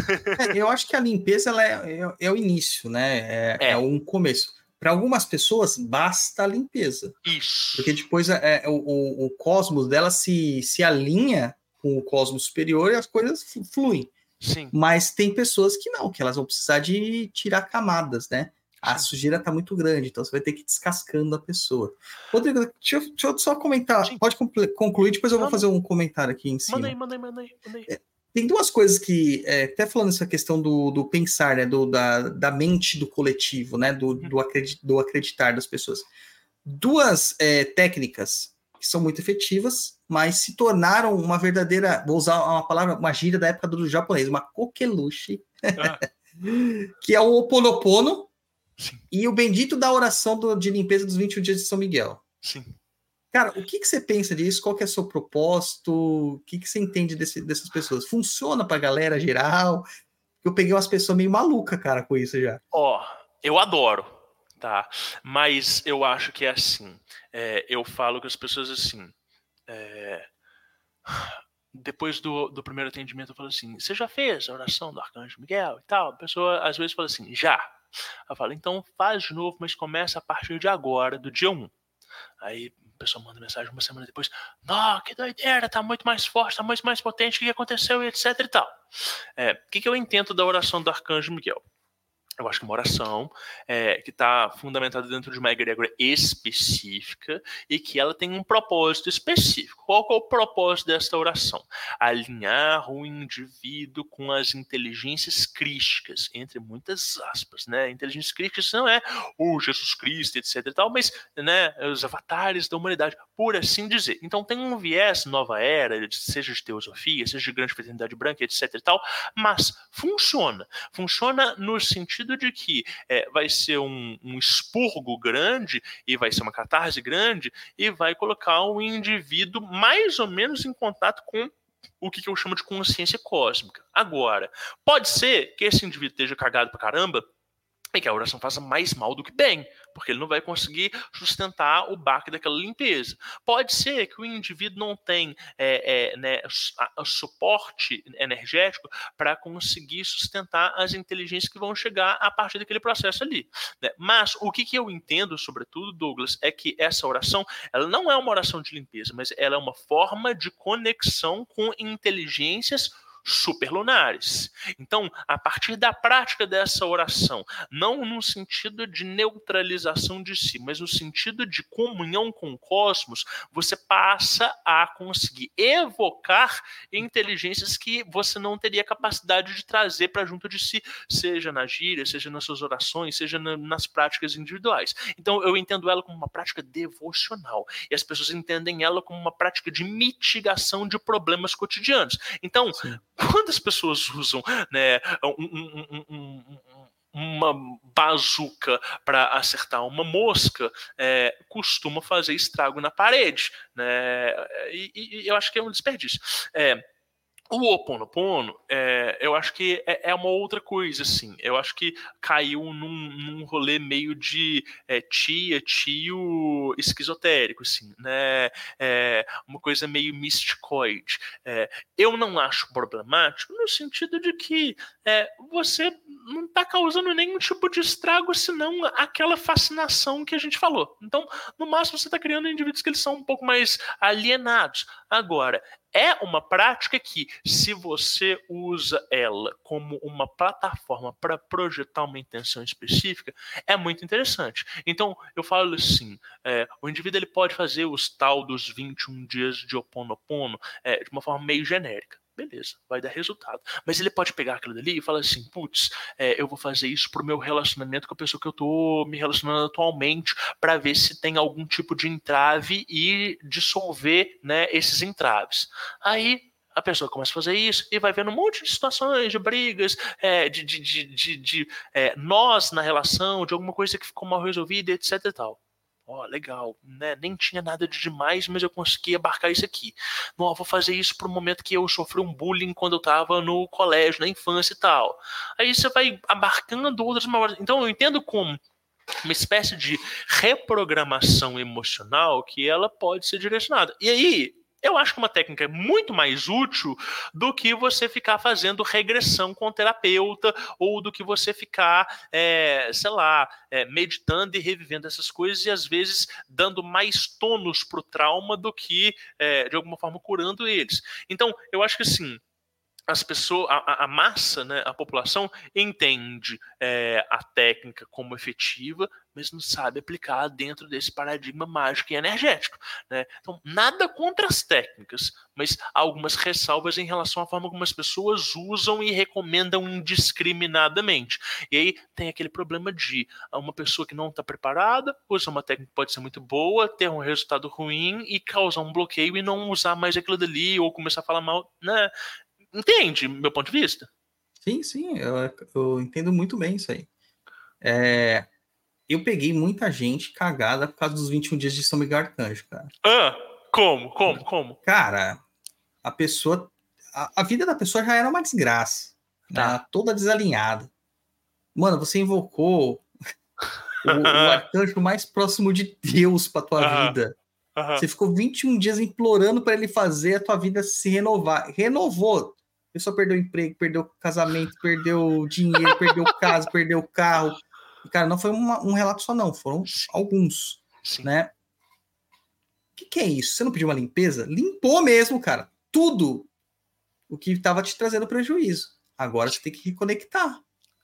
eu acho que a limpeza ela é é o início, né? É, é. é um começo. Para algumas pessoas, basta a limpeza. Isso. Porque depois é, é, o, o, cosmos dela se, se alinha com o cosmos superior e as coisas fluem. Sim. Mas tem pessoas que não, que elas vão precisar de tirar camadas, né? A sujeira está muito grande, então você vai ter que ir descascando a pessoa. Rodrigo, deixa eu, deixa eu só comentar. Sim. Pode concluir, depois eu vou fazer um comentário aqui em cima. Manda aí, manda aí, manda aí. Manda aí. Tem duas coisas que, é, até falando essa questão do, do pensar, né, do, da, da mente do coletivo, né, do, uhum. do, acredit, do acreditar das pessoas. Duas é, técnicas que são muito efetivas, mas se tornaram uma verdadeira, vou usar uma palavra, uma gíria da época do japonês, uma coqueluche, ah. que é o Oponopono Sim. e o bendito da oração do, de limpeza dos 21 dias de São Miguel. Sim. Cara, o que, que você pensa disso? Qual que é o seu propósito? O que, que você entende desse, dessas pessoas? Funciona para a galera geral? Eu peguei umas pessoas meio malucas, cara, com isso já. Ó, oh, eu adoro, tá? Mas eu acho que é assim. É, eu falo com as pessoas assim. É, depois do, do primeiro atendimento, eu falo assim: Você já fez a oração do Arcanjo Miguel e tal? A pessoa às vezes fala assim: Já. Eu falo: Então faz de novo, mas começa a partir de agora, do dia 1. Aí a pessoa manda mensagem uma semana depois: Não, que doideira, tá muito mais forte, tá muito mais potente, o que aconteceu e etc e tal. É, o que, que eu entendo da oração do Arcanjo Miguel? Eu acho que uma oração é, que está fundamentada dentro de uma egrégora específica e que ela tem um propósito específico. Qual é o propósito desta oração? Alinhar o indivíduo com as inteligências crísticas, entre muitas aspas, né? Inteligências crísticas não é o Jesus Cristo, etc e tal, mas né, os avatares da humanidade, por assim dizer. Então tem um viés nova era, seja de teosofia, seja de grande fraternidade branca, etc e tal, mas funciona. Funciona no sentido sentido de que é, vai ser um, um expurgo grande e vai ser uma catarse grande e vai colocar o indivíduo mais ou menos em contato com o que, eu chamo de consciência cósmica. Agora, pode ser que esse indivíduo esteja cagado pra caramba e que a oração faça mais mal do que bem porque ele não vai conseguir sustentar o baque daquela limpeza. Pode ser que o indivíduo não tenha é, é, né, suporte energético para conseguir sustentar as inteligências que vão chegar a partir daquele processo ali. Né? Mas o que, que eu entendo, sobretudo, Douglas, é que essa oração ela não é uma oração de limpeza, mas ela é uma forma de conexão com inteligências superlunares. Então, a partir da prática dessa oração, não no sentido de neutralização de si, mas no sentido de comunhão com o cosmos, você passa a conseguir evocar inteligências que você não teria capacidade de trazer para junto de si, seja na gíria, seja nas suas orações, seja na, nas práticas individuais. Então, eu entendo ela como uma prática devocional e as pessoas entendem ela como uma prática de mitigação de problemas cotidianos. Então, Sim quando as pessoas usam né, um, um, um, uma bazuca para acertar uma mosca, é, costuma fazer estrago na parede. Né? E, e, eu acho que é um desperdício. É, o Ho Oponopono, é, eu acho que é, é, uma outra coisa, assim. Eu acho que caiu num, num rolê meio de é, tia, tio esquizotérico, assim, né? É, uma coisa meio misticoide. Eu não acho problemático no sentido de que você não está causando nenhum tipo de estrago, senão aquela fascinação que a gente falou. Então, no máximo, você está criando indivíduos que eles são um pouco mais alienados. Agora, é uma prática que, se você usa ela como uma plataforma para projetar uma intenção específica, é muito interessante. Então, eu falo assim: é, o indivíduo ele pode fazer os tal dos 21 dias de Oponopono é, de uma forma meio genérica beleza, vai dar resultado. Mas ele pode pegar aquilo dali e falar assim, putz, é, eu vou fazer isso pro meu relacionamento com a pessoa que eu tô me relacionando atualmente, para ver se tem algum tipo de entrave e dissolver, né, esses entraves. Aí a pessoa começa a fazer isso e vai vendo um monte de situações, de brigas, é, de, de, de, de, é, nós na relação, de alguma coisa que ficou mal resolvida, etc e tal. Ó, oh, legal, né? Nem tinha nada de demais, mas eu consegui abarcar isso aqui. Não, vou fazer isso para o momento que eu sofri um bullying quando eu estava no colégio, na infância e tal. Aí você vai abarcando outras memórias. Então eu entendo como uma espécie de reprogramação emocional que ela pode ser direcionada. E aí, eu acho que uma técnica é muito mais útil do que você ficar fazendo regressão com o terapeuta ou do que você ficar, é, sei lá, é, meditando e revivendo essas coisas e às vezes dando mais tônus para o trauma do que, é, de alguma forma, curando eles. Então, eu acho que assim, as pessoas, a, a, massa, né, a população entende é, a técnica como efetiva, mas não sabe aplicar dentro desse paradigma mágico e energético. Né? Então, nada contra as técnicas, mas algumas ressalvas em relação à forma como as pessoas usam e recomendam indiscriminadamente. E aí tem aquele problema de uma pessoa que não está preparada, usa uma técnica que pode ser muito boa, ter um resultado ruim e causar um bloqueio e não usar mais aquilo dali ou começar a falar mal. Né? Entende meu ponto de vista? Sim, sim, eu, eu entendo muito bem isso aí. É, eu peguei muita gente cagada por causa dos 21 dias de São Miguel Arcanjo, cara. Ah, como? Como? Como? Cara, a pessoa. A, a vida da pessoa já era uma desgraça. Tá. Né? Toda desalinhada. Mano, você invocou o, o arcanjo mais próximo de Deus pra tua vida. Você ficou 21 dias implorando para ele fazer a tua vida se renovar. Renovou. A pessoa perdeu emprego, perdeu o casamento, perdeu dinheiro, perdeu casa, perdeu o carro e, cara, não foi uma, um relato só, não, foram Sim. alguns, Sim. né? O que, que é isso? Você não pediu uma limpeza? Limpou mesmo, cara. Tudo o que estava te trazendo prejuízo. Agora você tem que reconectar.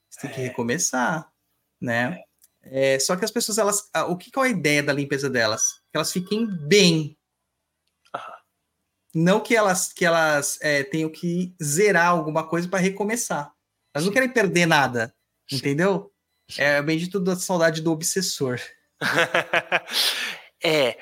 Você tem é. que recomeçar, né? É. É, só que as pessoas, elas, o que, que é a ideia da limpeza delas? Que elas fiquem bem. Não que elas, que elas é, tenham que zerar alguma coisa para recomeçar. Elas não querem perder nada, entendeu? É bendito da saudade do obsessor. É,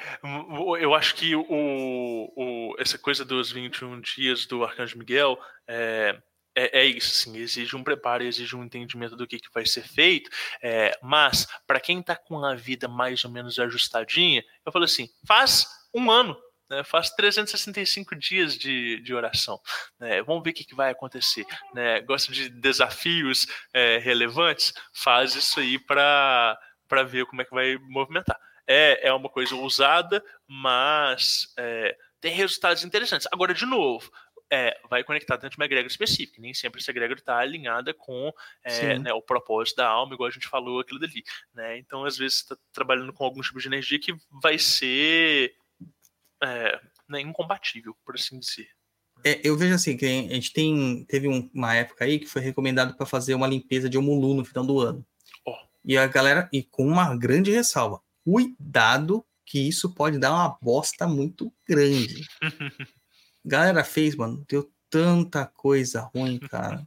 eu acho que o, o, essa coisa dos 21 dias do Arcanjo Miguel é, é, é isso, sim, exige um preparo, exige um entendimento do que, que vai ser feito, é, mas para quem está com a vida mais ou menos ajustadinha, eu falo assim, faz um ano, né, faz 365 dias de, de oração. Né, vamos ver o que, que vai acontecer. Né, gosta de desafios é, relevantes? Faz isso aí para ver como é que vai movimentar. É, é uma coisa ousada, mas é, tem resultados interessantes. Agora, de novo, é, vai conectar dentro de uma egrégora específica. Nem sempre essa egrégora está alinhada com é, né, o propósito da alma, igual a gente falou aquilo dali. Né? Então, às vezes, está trabalhando com algum tipo de energia que vai ser é, né, incompatível, por assim dizer. É, eu vejo assim, que a gente tem, teve um, uma época aí que foi recomendado para fazer uma limpeza de Omulu no final do ano. Oh. E a galera, e com uma grande ressalva, cuidado que isso pode dar uma bosta muito grande. galera fez, mano, deu tanta coisa ruim, cara.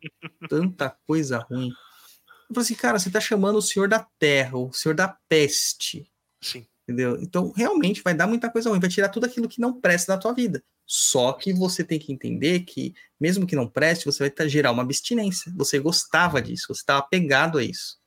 tanta coisa ruim. Eu falei assim, cara, você tá chamando o senhor da terra, o senhor da peste. Sim. Entendeu? Então, realmente vai dar muita coisa ruim, vai tirar tudo aquilo que não presta da tua vida. Só que você tem que entender que, mesmo que não preste, você vai gerar uma abstinência. Você gostava disso, você estava apegado a isso.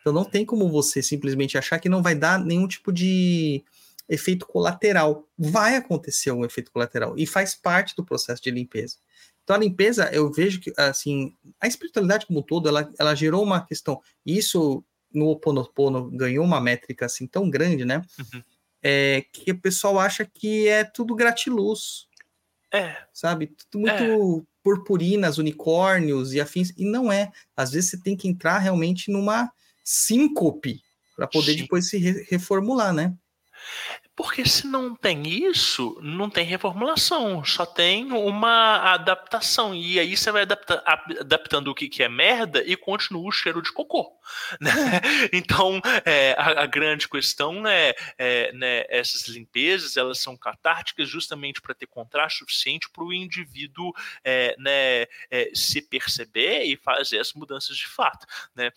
Então não tem como você simplesmente achar que não vai dar nenhum tipo de efeito colateral. Vai acontecer um efeito colateral e faz parte do processo de limpeza. Então a limpeza, eu vejo que assim, a espiritualidade como um todo, ela, ela gerou uma questão. Isso no Oponopono ganhou uma métrica assim tão grande, né? Uhum. É, que o pessoal acha que é tudo gratiluz. É. Sabe? Tudo muito é. purpurinas, unicórnios e afins. E não é. Às vezes você tem que entrar realmente numa síncope para poder Sim. depois se re reformular, né? Porque se não tem isso, não tem reformulação, só tem uma adaptação. E aí você vai adapta, adaptando o que, que é merda e continua o cheiro de cocô. Né? Então, é, a, a, grande questão é, é né, essas limpezas, elas são catárticas justamente para ter contraste suficiente para o indivíduo é, né, é, se perceber e fazer as mudanças de fato. Né?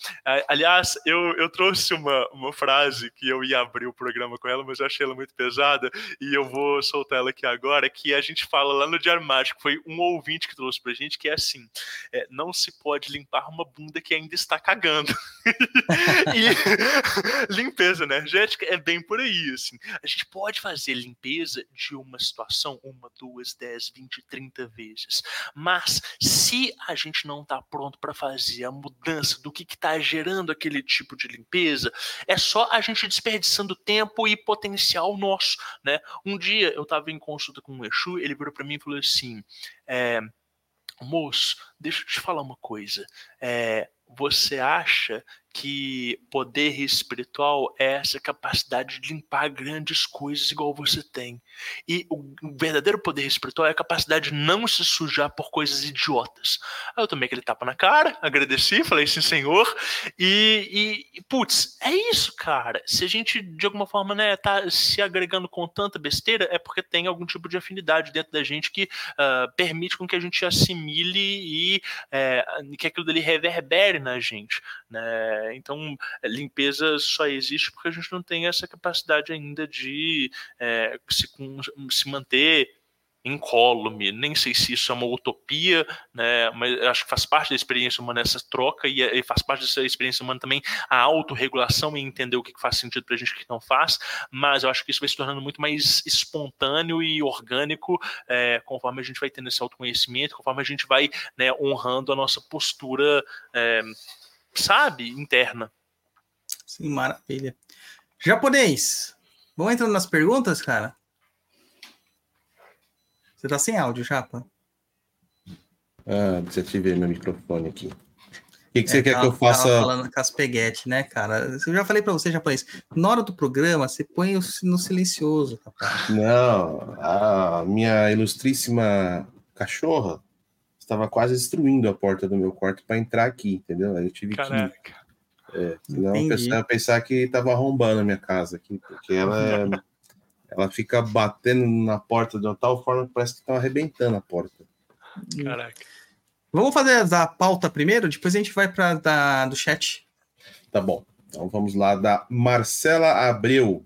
Aliás, eu, eu trouxe uma, uma frase que eu ia abrir o programa com ela, mas eu achei ela muito muito pesada, e eu vou soltar ela aqui agora, que a gente fala lá no Diário Mágico, foi um ouvinte que trouxe pra gente, que é assim, é, não se pode limpar uma bunda que ainda está cagando. e limpeza energética é bem por aí, assim. A gente pode fazer limpeza de uma situação uma, duas, dez, vinte, trinta vezes, mas se a gente não está pronto para fazer a mudança do que está gerando aquele tipo de limpeza, é só a gente desperdiçando tempo e potencial nosso, né? Um dia eu estava em consulta com o Exu, ele virou para mim e falou assim: é, moço, deixa eu te falar uma coisa. É, você acha que poder espiritual é essa capacidade de limpar grandes coisas igual você tem. E o verdadeiro poder espiritual é a capacidade de não se sujar por coisas idiotas. Aí eu tomei aquele tapa na cara, agradeci, falei sim, senhor. E, e putz, é isso, cara. Se a gente, de alguma forma, né, tá se agregando com tanta besteira, é porque tem algum tipo de afinidade dentro da gente que uh, permite com que a gente assimile e é, que aquilo dali reverbere na gente. Né? Então, limpeza só existe porque a gente não tem essa capacidade ainda de é, se, se manter incólume. Nem sei se isso é uma utopia, né? mas acho que faz parte da experiência humana essa troca e, e faz parte dessa experiência humana também a autorregulação e entender o que faz sentido para a gente e o que não faz. Mas eu acho que isso vai se tornando muito mais espontâneo e orgânico é, conforme a gente vai tendo esse autoconhecimento, conforme a gente vai né, honrando a nossa postura, é, sabe, interna. Sim, maravilha. Japonês, vamos entrando nas perguntas, cara? Você tá sem áudio, Japa? Ah, desativei meu microfone aqui. O que, que é, você quer tava, que eu faça? Tava falando com as peguete, né, cara? Eu já falei para você, japonês. Na hora do programa, você põe no silencioso, rapaz. Não, a minha ilustríssima cachorra estava quase destruindo a porta do meu quarto para entrar aqui, entendeu? Aí eu tive Caraca. que. É, senão Entendi. a pessoa ia pensar que estava arrombando a minha casa aqui, porque ela é ela fica batendo na porta de uma tal forma que parece que estão arrebentando a porta. Caraca. Vamos fazer a pauta primeiro, depois a gente vai para do chat. Tá bom. Então vamos lá da Marcela Abreu.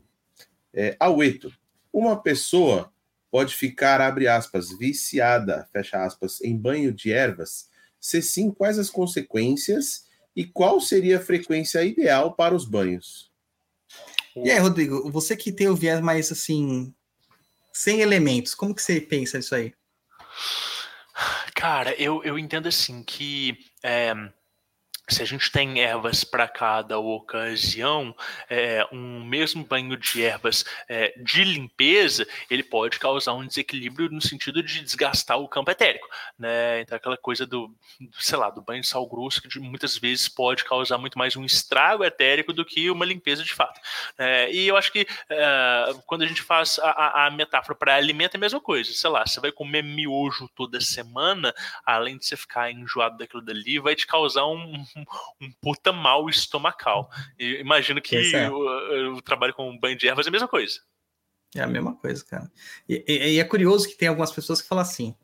É, Aueto. Uma pessoa pode ficar, abre aspas, viciada, fecha aspas, em banho de ervas? Se sim, quais as consequências e qual seria a frequência ideal para os banhos? E aí, Rodrigo, você que tem o viés mais assim, sem elementos, como que você pensa nisso aí? Cara, eu, eu entendo assim que é, se a gente tem ervas para cada ocasião, é, um mesmo banho de ervas é, de limpeza, ele pode causar um desequilíbrio no sentido de desgastar o campo etérico, né? Então aquela coisa do, sei lá, do banho de sal grosso que muitas vezes pode causar muito mais um estrago etérico do que uma limpeza de fato. É, e eu acho que é, quando a gente faz a, a metáfora para alimento é a mesma coisa, sei lá, você vai comer miojo toda semana, além de você ficar enjoado daquilo dali, vai te causar um um, puta mal estomacal. E imagino que é. o, o, trabalho com banho de ervas é a mesma coisa. É a mesma coisa, cara. E, e, e, é curioso que tem algumas pessoas que falam assim: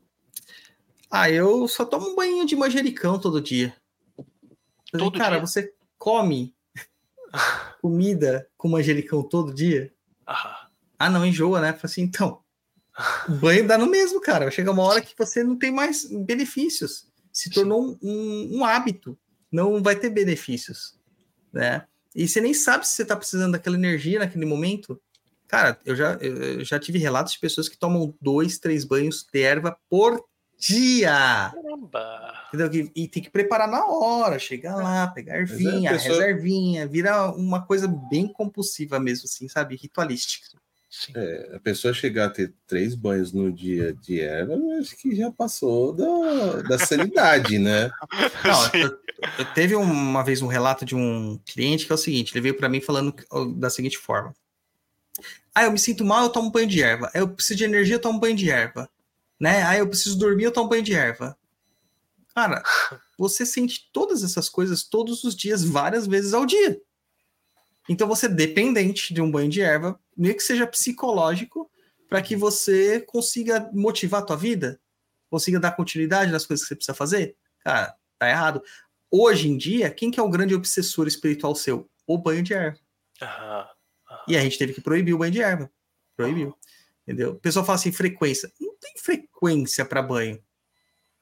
Ah, eu só tomo um banho de manjericão todo dia. todo cara, dia? você come comida com manjericão todo dia? Ah, ah não, enjoa, né? Fala assim, então. O banho dá no mesmo, cara. Vai chegar uma hora que você não tem mais benefícios. Se tornou um, um, um hábito não vai ter benefícios, né? E você nem sabe se você está precisando daquela energia naquele momento. Cara, eu já, eu já tive relatos de pessoas que tomam dois, três banhos de erva por dia. Caramba! Entendeu? E tem que preparar na hora, chegar lá, pegar é, ervinha, é, pessoa... reservinha, vira uma coisa bem compulsiva mesmo, assim, sabe? Ritualística. É, a pessoa chegar a ter três banhos no dia de erva, eu acho que já passou da, da sanidade, né? Não, eu, eu teve uma vez um relato de um cliente que é o seguinte: ele veio para mim falando da seguinte forma: Ah, eu me sinto mal, eu tomo banho de erva. Eu preciso de energia, eu tomo banho de erva. Né? Ah, eu preciso dormir, eu tomo banho de erva. Cara, você sente todas essas coisas todos os dias, várias vezes ao dia. Então você é dependente de um banho de erva, meio que seja psicológico, para que você consiga motivar a tua vida, consiga dar continuidade nas coisas que você precisa fazer. Cara, tá errado. Hoje em dia, quem que é o grande obsessor espiritual seu? O banho de erva. E a gente teve que proibir o banho de erva. Proibiu. Entendeu? O pessoal fala assim, frequência. Não tem frequência para banho.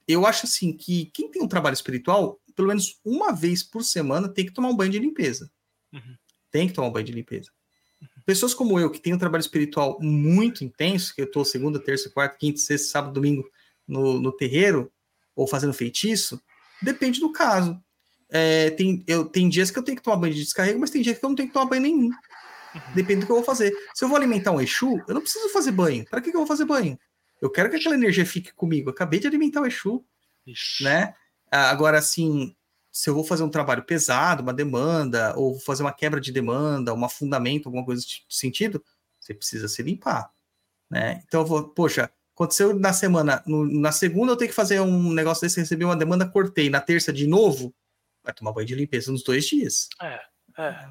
Eu acho assim que quem tem um trabalho espiritual, pelo menos uma vez por semana, tem que tomar um banho de limpeza. Uhum tem que tomar um banho de limpeza. Pessoas como eu, que tem um trabalho espiritual muito intenso, que eu estou segunda, terça, quarta, quinta, sexta, sábado, domingo no, no terreiro, ou fazendo feitiço, depende do caso. É, tem, eu, tem dias que eu tenho que tomar banho de descarrego, mas tem dias que eu não tenho que tomar banho nenhum. Depende do que eu vou fazer. Se eu vou alimentar um Exu, eu não preciso fazer banho. Para que, que eu vou fazer banho? Eu quero que aquela energia fique comigo. Eu acabei de alimentar o Exu. Ixi. Né? Agora, assim, se eu vou fazer um trabalho pesado, uma demanda, ou fazer uma quebra de demanda, um afundamento, alguma coisa de sentido, você precisa se limpar, né? Então eu vou, poxa, aconteceu na semana, no, na segunda eu tenho que fazer um negócio desse, receber uma demanda, cortei, na terça de novo, vai tomar banho de limpeza nos dois dias. É, é.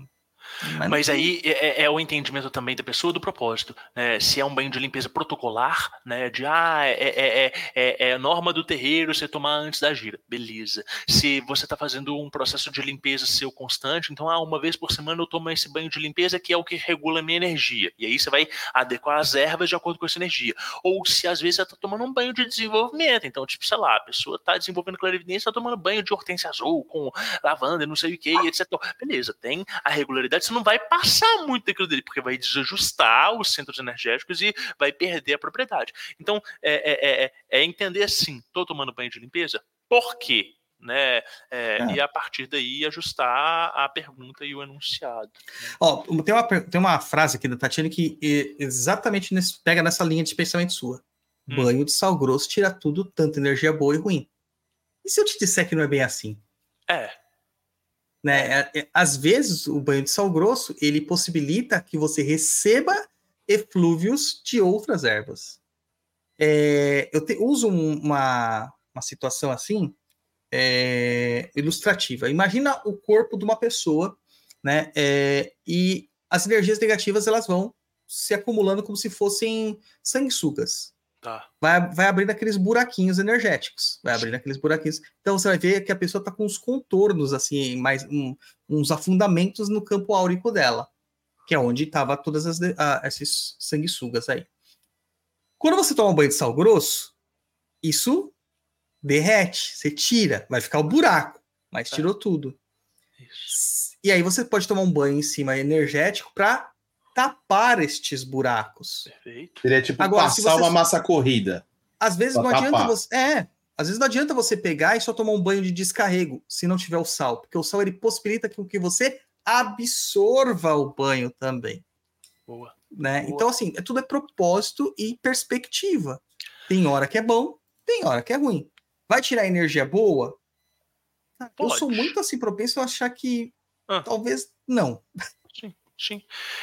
Mas, Mas aí é, é, é, o entendimento também da pessoa do propósito. Né? Se é um banho de limpeza protocolar, né? De ah, é, é, é, é norma do terreiro você tomar antes da gira. Beleza. Se você está fazendo um processo de limpeza seu constante, então ah, uma vez por semana eu tomo esse banho de limpeza que é o que regula a minha energia. E aí você vai adequar as ervas de acordo com essa energia. Ou se às vezes você está tomando um banho de desenvolvimento. Então, tipo, sei lá, a pessoa está desenvolvendo clarividência, está tomando banho de hortência azul com lavanda, não sei o que, etc. Beleza, tem a regularidade você não vai passar muito daquilo dele, porque vai desajustar os centros energéticos e vai perder a propriedade. Então, é, é, é, é entender assim, estou tomando banho de limpeza? Por quê? Né? É, é. E a partir daí ajustar a pergunta e o enunciado. Ó, tem, uma, tem uma frase aqui da Tatiana que exatamente nesse, pega nessa linha de pensamento sua. Hum. Banho de sal grosso tira tudo, tanto energia boa e ruim. E se eu te disser que não é bem assim? É. Né? É, é, às vezes, o banho de sal grosso ele possibilita que você receba eflúvios de outras ervas. É, eu te, uso uma, uma situação assim, é, ilustrativa. Imagina o corpo de uma pessoa, né? É, e as energias negativas elas vão se acumulando como se fossem sanguessugas. Tá. Vai, vai abrindo aqueles buraquinhos energéticos. Vai abrindo aqueles buraquinhos. Então você vai ver que a pessoa está com uns contornos, assim, mais um, uns afundamentos no campo áurico dela, que é onde tava todas as ah, esses sanguessugas aí. Quando você toma um banho de sal grosso, isso derrete, você tira, vai ficar o buraco, mas tá. tirou tudo. Isso. E aí você pode tomar um banho em cima energético para tapar estes buracos. Perfeito. Seria tipo Agora, passar você... uma massa corrida. Às vezes não tapar. adianta você. É, às vezes não adianta você pegar e só tomar um banho de descarrego se não tiver o sal, porque o sal ele possibilita que, que você absorva o banho também. Boa. Né? Boa. Então, assim, é tudo é propósito e perspectiva. Tem hora que é bom, tem hora que é ruim. Vai tirar energia boa? Pode. Eu sou muito assim propenso a achar que ah. talvez não. Sim.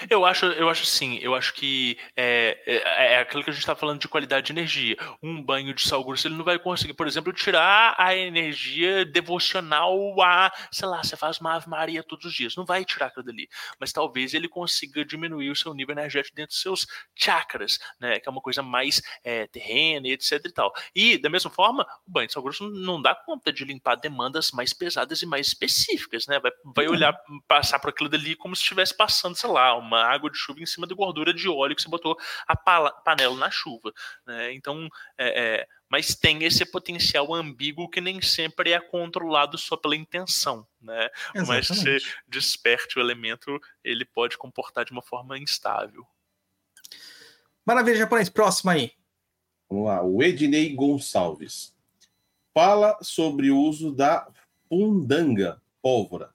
Eu acho, eu acho sim, eu acho que é, é, é aquilo que a gente está falando de qualidade de energia. Um banho de sal grosso, ele não vai conseguir, por exemplo, tirar a energia devocional a, sei lá, você faz uma Ave Maria todos os dias. Não vai tirar aquilo dali. Mas talvez ele consiga diminuir o seu nível energético dentro dos seus chakras, né? Que é uma coisa mais é, terrena e etc e tal. E, da mesma forma, o banho de sal grosso não dá conta de limpar demandas mais pesadas e mais específicas, né? Vai, vai uhum. olhar, passar por aquilo dali como se estivesse passando passando, sei lá, uma água de chuva em cima da gordura de óleo que você botou a panela na chuva. Né? Então, é, é, mas tem esse potencial ambíguo que nem sempre é controlado só pela intenção. Né? Mas se você desperte o elemento, ele pode comportar de uma forma instável. Maravilha, japonês. Próximo aí. Vamos lá. O Ednei Gonçalves. Fala sobre o uso da fundanga, pólvora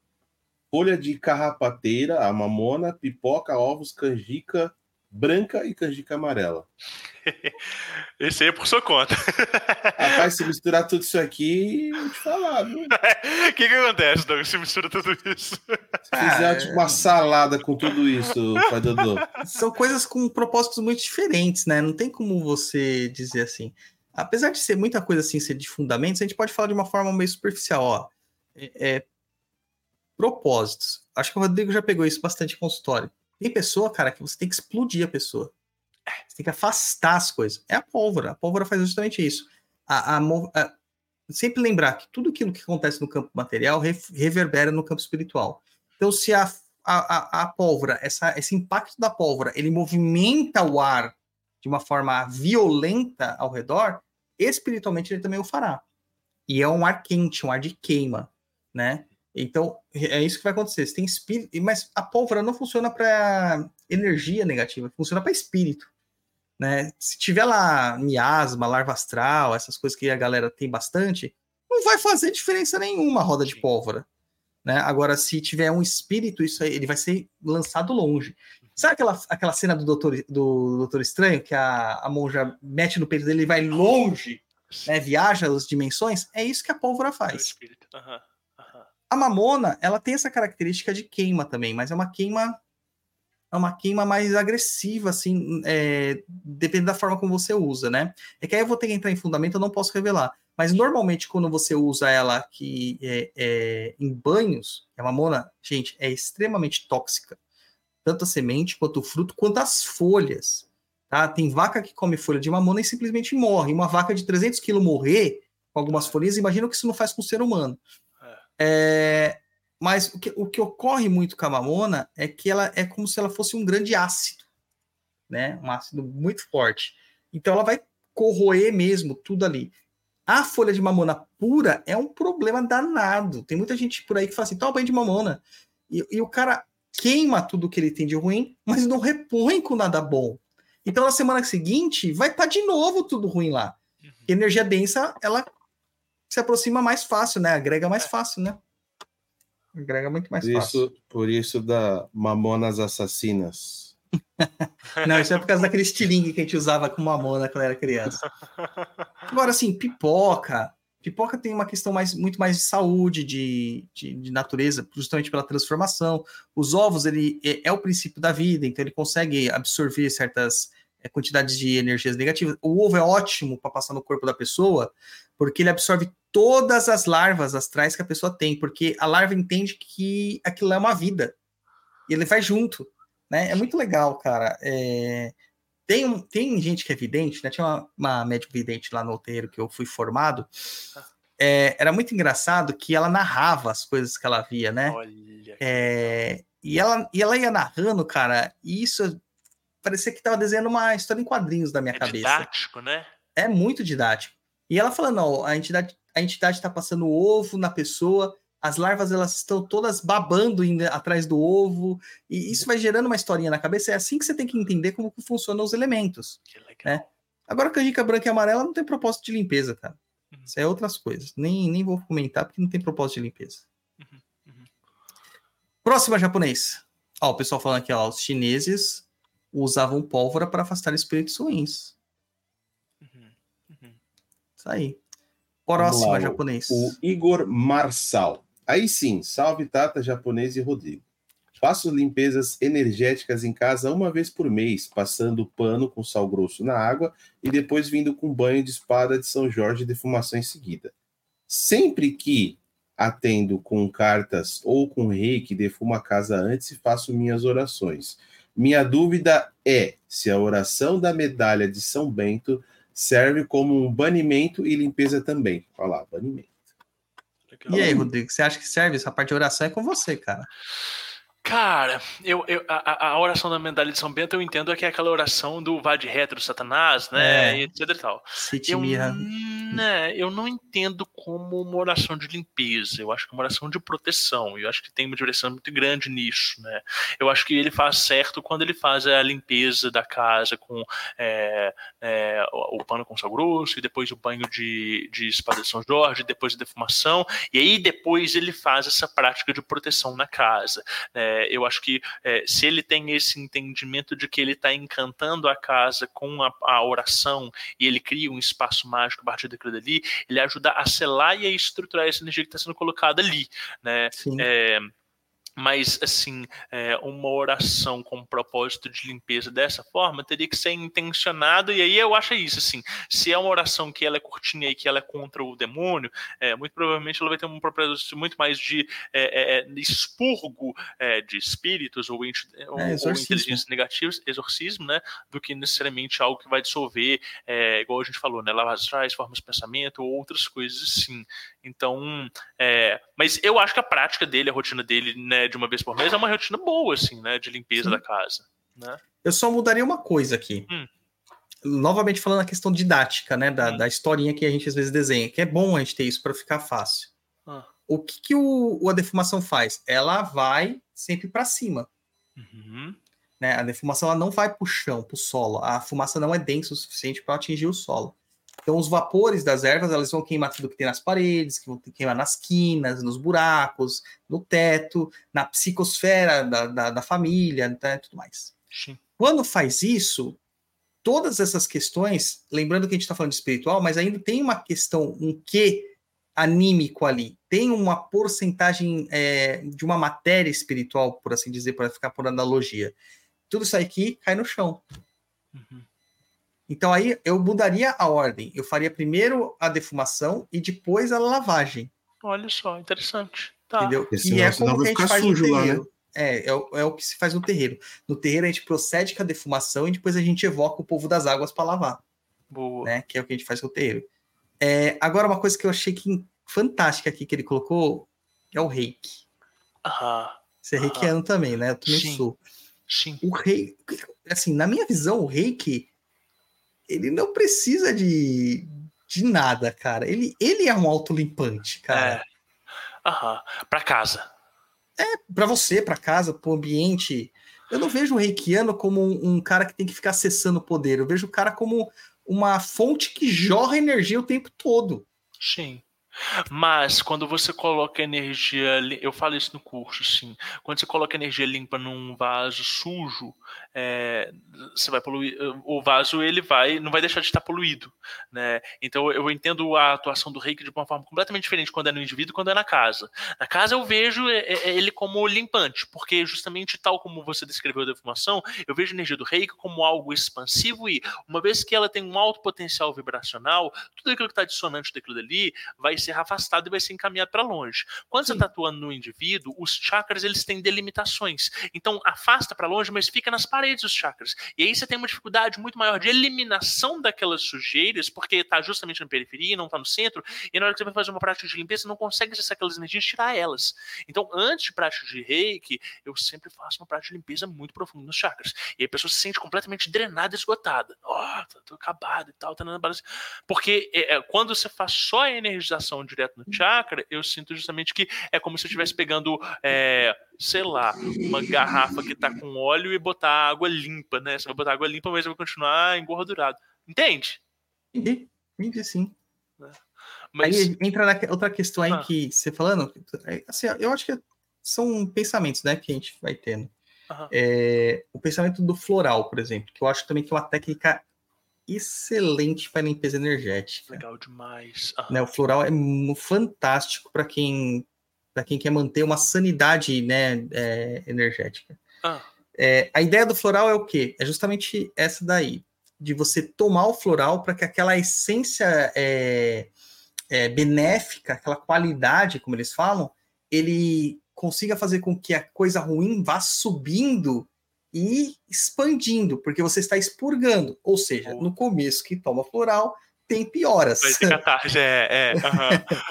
folha de carrapateira, a mamona, pipoca, ovos, canjica branca e canjica amarela. Esse aí é por sua conta. Rapaz, se misturar tudo isso aqui, vou te falar, viu? O que, que acontece, Doug, se mistura tudo isso? Se fizer ah, tipo, uma salada com tudo isso, Pai Dodô. São coisas com propósitos muito diferentes, né? Não tem como você dizer assim. Apesar de ser muita coisa assim, ser de fundamentos, a gente pode falar de uma forma meio superficial, ó. É, propósitos. Acho que o Rodrigo já pegou isso bastante em consultório. Tem pessoa, cara, que você tem que explodir a pessoa. Você tem que afastar as coisas. É a pólvora. A pólvora faz justamente isso. A, a, a, sempre lembrar que tudo aquilo que acontece no campo material reverbera no campo espiritual. Então, se a, a, a, pólvora, essa, esse impacto da pólvora, ele movimenta o ar de uma forma violenta ao redor, espiritualmente ele também o fará. E é um ar quente, um ar de queima, né? Então, é isso que vai acontecer. Você tem espírito, mas a pólvora não funciona para energia negativa, funciona para espírito. Né? Se tiver lá miasma, larva astral, essas coisas que a galera tem bastante, não vai fazer diferença nenhuma a roda de pólvora. Né? Agora, se tiver um espírito, isso aí, ele vai ser lançado longe. Sabe aquela, aquela cena do Doutor, do Doutor Estranho, que a, a monja mete no peito dele e vai longe, né? viaja as dimensões? É isso que a pólvora faz. É uhum. A mamona, ela tem essa característica de queima também, mas é uma queima é uma queima mais agressiva, assim, é, depende da forma como você usa, né? É que aí eu vou ter que entrar em fundamento, eu não posso revelar. Mas normalmente, quando você usa ela aqui é, é, em banhos, a mamona, gente, é extremamente tóxica. Tanto a semente, quanto o fruto, quanto as folhas. Tá? Tem vaca que come folha de mamona e simplesmente morre. Uma vaca de 300 quilos morrer com algumas folhas, imagina o que isso não faz com o ser humano. É, mas o que, o que ocorre muito com a mamona é que ela é como se ela fosse um grande ácido, né? Um ácido muito forte. Então ela vai corroer mesmo tudo ali. A folha de mamona pura é um problema danado. Tem muita gente por aí que fala assim: toma banho de mamona. E, e o cara queima tudo que ele tem de ruim, mas não repõe com nada bom. Então na semana seguinte vai estar tá de novo tudo ruim lá. Uhum. energia densa, ela se aproxima mais fácil, né? Agrega mais fácil, né? Agrega muito mais por fácil. Isso, por isso da Mamonas Assassinas. Não, isso é por causa daquele estilingue que a gente usava com mamona quando era criança. Agora, assim, pipoca. Pipoca tem uma questão mais, muito mais de saúde, de, de, de natureza, justamente pela transformação. Os ovos, ele é, é, o princípio da vida, então ele consegue absorver certas é, quantidades de energias negativas. O ovo é ótimo para passar no corpo da pessoa, porque ele absorve todas as larvas astrais que a pessoa tem, porque a larva entende que aquilo é uma vida. E ele vai junto. Né? É muito legal, cara. É... Tem, tem gente que é vidente, né? Tinha uma, uma médica vidente lá no outeiro que eu fui formado. É, era muito engraçado que ela narrava as coisas que ela via, né? É, e, ela, e ela ia narrando, cara, e isso parecia que estava desenhando uma história em quadrinhos da minha é cabeça. didático, né? É muito didático. E ela falando, não, a entidade a entidade está passando ovo na pessoa, as larvas elas estão todas babando atrás do ovo, e isso vai gerando uma historinha na cabeça. É assim que você tem que entender como que funcionam os elementos. Né? Agora, canjica branca e amarela não tem propósito de limpeza, cara. Uhum. Isso é outras coisas. Nem, nem vou comentar porque não tem propósito de limpeza. Uhum. Uhum. Próxima japonês. Ó, o pessoal falando aqui, ó, os chineses usavam pólvora para afastar espíritos ruins. Uhum. Uhum. Isso aí. Próxima, japonês. O Igor Marçal. Aí sim, salve Tata, japonês e Rodrigo. Faço limpezas energéticas em casa uma vez por mês, passando pano com sal grosso na água e depois vindo com banho de espada de São Jorge e defumação em seguida. Sempre que atendo com cartas ou com reiki, defumo a casa antes e faço minhas orações. Minha dúvida é se a oração da medalha de São Bento serve como banimento e limpeza também. Olha lá, banimento. E aí, Rodrigo, você acha que serve? Essa parte de oração é com você, cara. Cara, eu, eu a, a, oração da medalha de São Bento eu entendo que é aquela oração do vá de reto do Satanás, né? É. E etc e tal. Eu, né, eu não entendo como uma oração de limpeza, eu acho que é uma oração de proteção. Eu acho que tem uma direção muito grande nisso, né? Eu acho que ele faz certo quando ele faz a limpeza da casa com é, é, o, o pano com sal grosso, e depois o banho de, de espada de São Jorge, depois a defumação, e aí depois ele faz essa prática de proteção na casa. Né? É, eu acho que é, se ele tem esse entendimento de que ele está encantando a casa com a, a, oração e ele cria um espaço mágico a partir daquilo dali, ele ajuda a selar e a estruturar essa energia que está sendo colocada ali, né? É, mas assim, é, uma oração com propósito de limpeza dessa forma teria que ser intencionado, e aí eu acho isso, assim, se é uma oração que ela é curtinha e que ela é contra o demônio, é, muito provavelmente ela vai ter um propósito muito mais de é, é, é expurgo é, de espíritos ou, ou, ou inteligências negativas, exorcismo, né, do que necessariamente algo que vai dissolver, igual a gente falou, né, lavas astrais, formas de pensamento ou outras coisas assim. Então, mas eu acho que a prática dele, a rotina dele, né, de uma vez por mês é uma rotina boa, assim, né? De limpeza Sim. da casa. Né? Eu só mudaria uma coisa aqui. Hum. Novamente falando a questão didática, né? Da, hum. da historinha que a gente às vezes desenha, que é bom a gente ter isso para ficar fácil. Ah. O que, que o, o, a defumação faz? Ela vai sempre para cima. Uhum. Né? A defumação ela não vai para o chão, para o solo. A fumaça não é densa o suficiente para atingir o solo. Então, os vapores das ervas, elas vão queimar tudo que tem nas paredes, que vão queimar nas quinas, nos buracos, no teto, na psicosfera da, da, da família, né, tudo mais. Sim. Quando faz isso, todas essas questões, lembrando que a gente está falando de espiritual, mas ainda tem uma questão, um quê anímico ali, tem uma porcentagem é, de uma matéria espiritual, por assim dizer, para ficar por analogia. Tudo isso aqui cai no chão. Uhum. Então aí eu mudaria a ordem. Eu faria primeiro a defumação e depois a lavagem. Olha só, interessante. Tá. Entendeu? e é como que a gente faz no terreiro. Lá, né? É, é o, é o que se faz no terreiro. No terreiro a gente procede com a defumação e depois a gente evoca o povo das águas para lavar. Boa. Né? Que é o que a gente faz no terreiro. É, agora, uma coisa que eu achei que, fantástica aqui que ele colocou é o reiki. Aham. Você é reikiano também, né? Eu também Sim. sou. Sim. O rei, assim, na minha visão, o reiki, ele não precisa de, de nada, cara. Ele, ele é um autolimpante, cara. É. Aham. Pra casa. É, para você, para casa, para o ambiente. Eu não vejo o reikiano como um, um, cara que tem que ficar acessando o poder. Eu vejo o cara como uma fonte que jorra energia o tempo todo. Sim. Mas quando você coloca energia, eu falo isso no curso, sim. Quando você coloca energia limpa num vaso sujo, é, você vai poluir. O vaso ele vai, não vai deixar de estar poluído, né? Então eu entendo a atuação do reiki de uma forma completamente diferente quando é no indivíduo, quando é na casa. Na casa eu vejo é, é, ele como limpante, porque justamente tal como você descreveu a defumação, eu vejo a energia do reiki como algo expansivo e uma vez que ela tem um alto potencial vibracional, tudo aquilo que está dissonante daquilo dali vai ser afastado e vai ser encaminhado para longe. Quando Sim. você está atuando no indivíduo, os chakras eles têm delimitações. Então afasta para longe, mas fica nas paredes os chakras. E aí você tem uma dificuldade muito maior de eliminação daquelas sujeiras, porque está justamente na periferia, não está no centro, e na hora que você vai fazer uma prática de limpeza, você não consegue acessar aquelas energias e tirar elas. Então, antes de prática de reiki, eu sempre faço uma prática de limpeza muito profunda nos chakras. E aí a pessoa se sente completamente drenada, esgotada. Ó, oh, tô acabado e tal, tá na balance. Porque é, é, quando você faz só a energização direto no chakra, eu sinto justamente que é como se eu estivesse pegando, é, sei lá, uma garrafa que tá com óleo e botar água limpa, né? Você vai botar água limpa, mas vai continuar engordurado. Entende? Entendi, entendi sim. É. Mas... Aí entra na outra questão aí ah. que você falando, é, assim, eu acho que são pensamentos, né, que a gente vai tendo. Uhum. É, o pensamento do floral, por exemplo, que eu acho também que é uma técnica excelente para limpeza energética. Legal demais. Uhum. Né, o floral é fantástico para quem para quem quer manter uma sanidade né, é, energética. Ah. É, a ideia do floral é o quê? É justamente essa daí, de você tomar o floral para que aquela essência é, é, benéfica, aquela qualidade, como eles falam, ele consiga fazer com que a coisa ruim vá subindo e expandindo, porque você está expurgando. Ou seja, no começo que toma floral, tem pioras. Vai ter catarse, é, é. Uhum,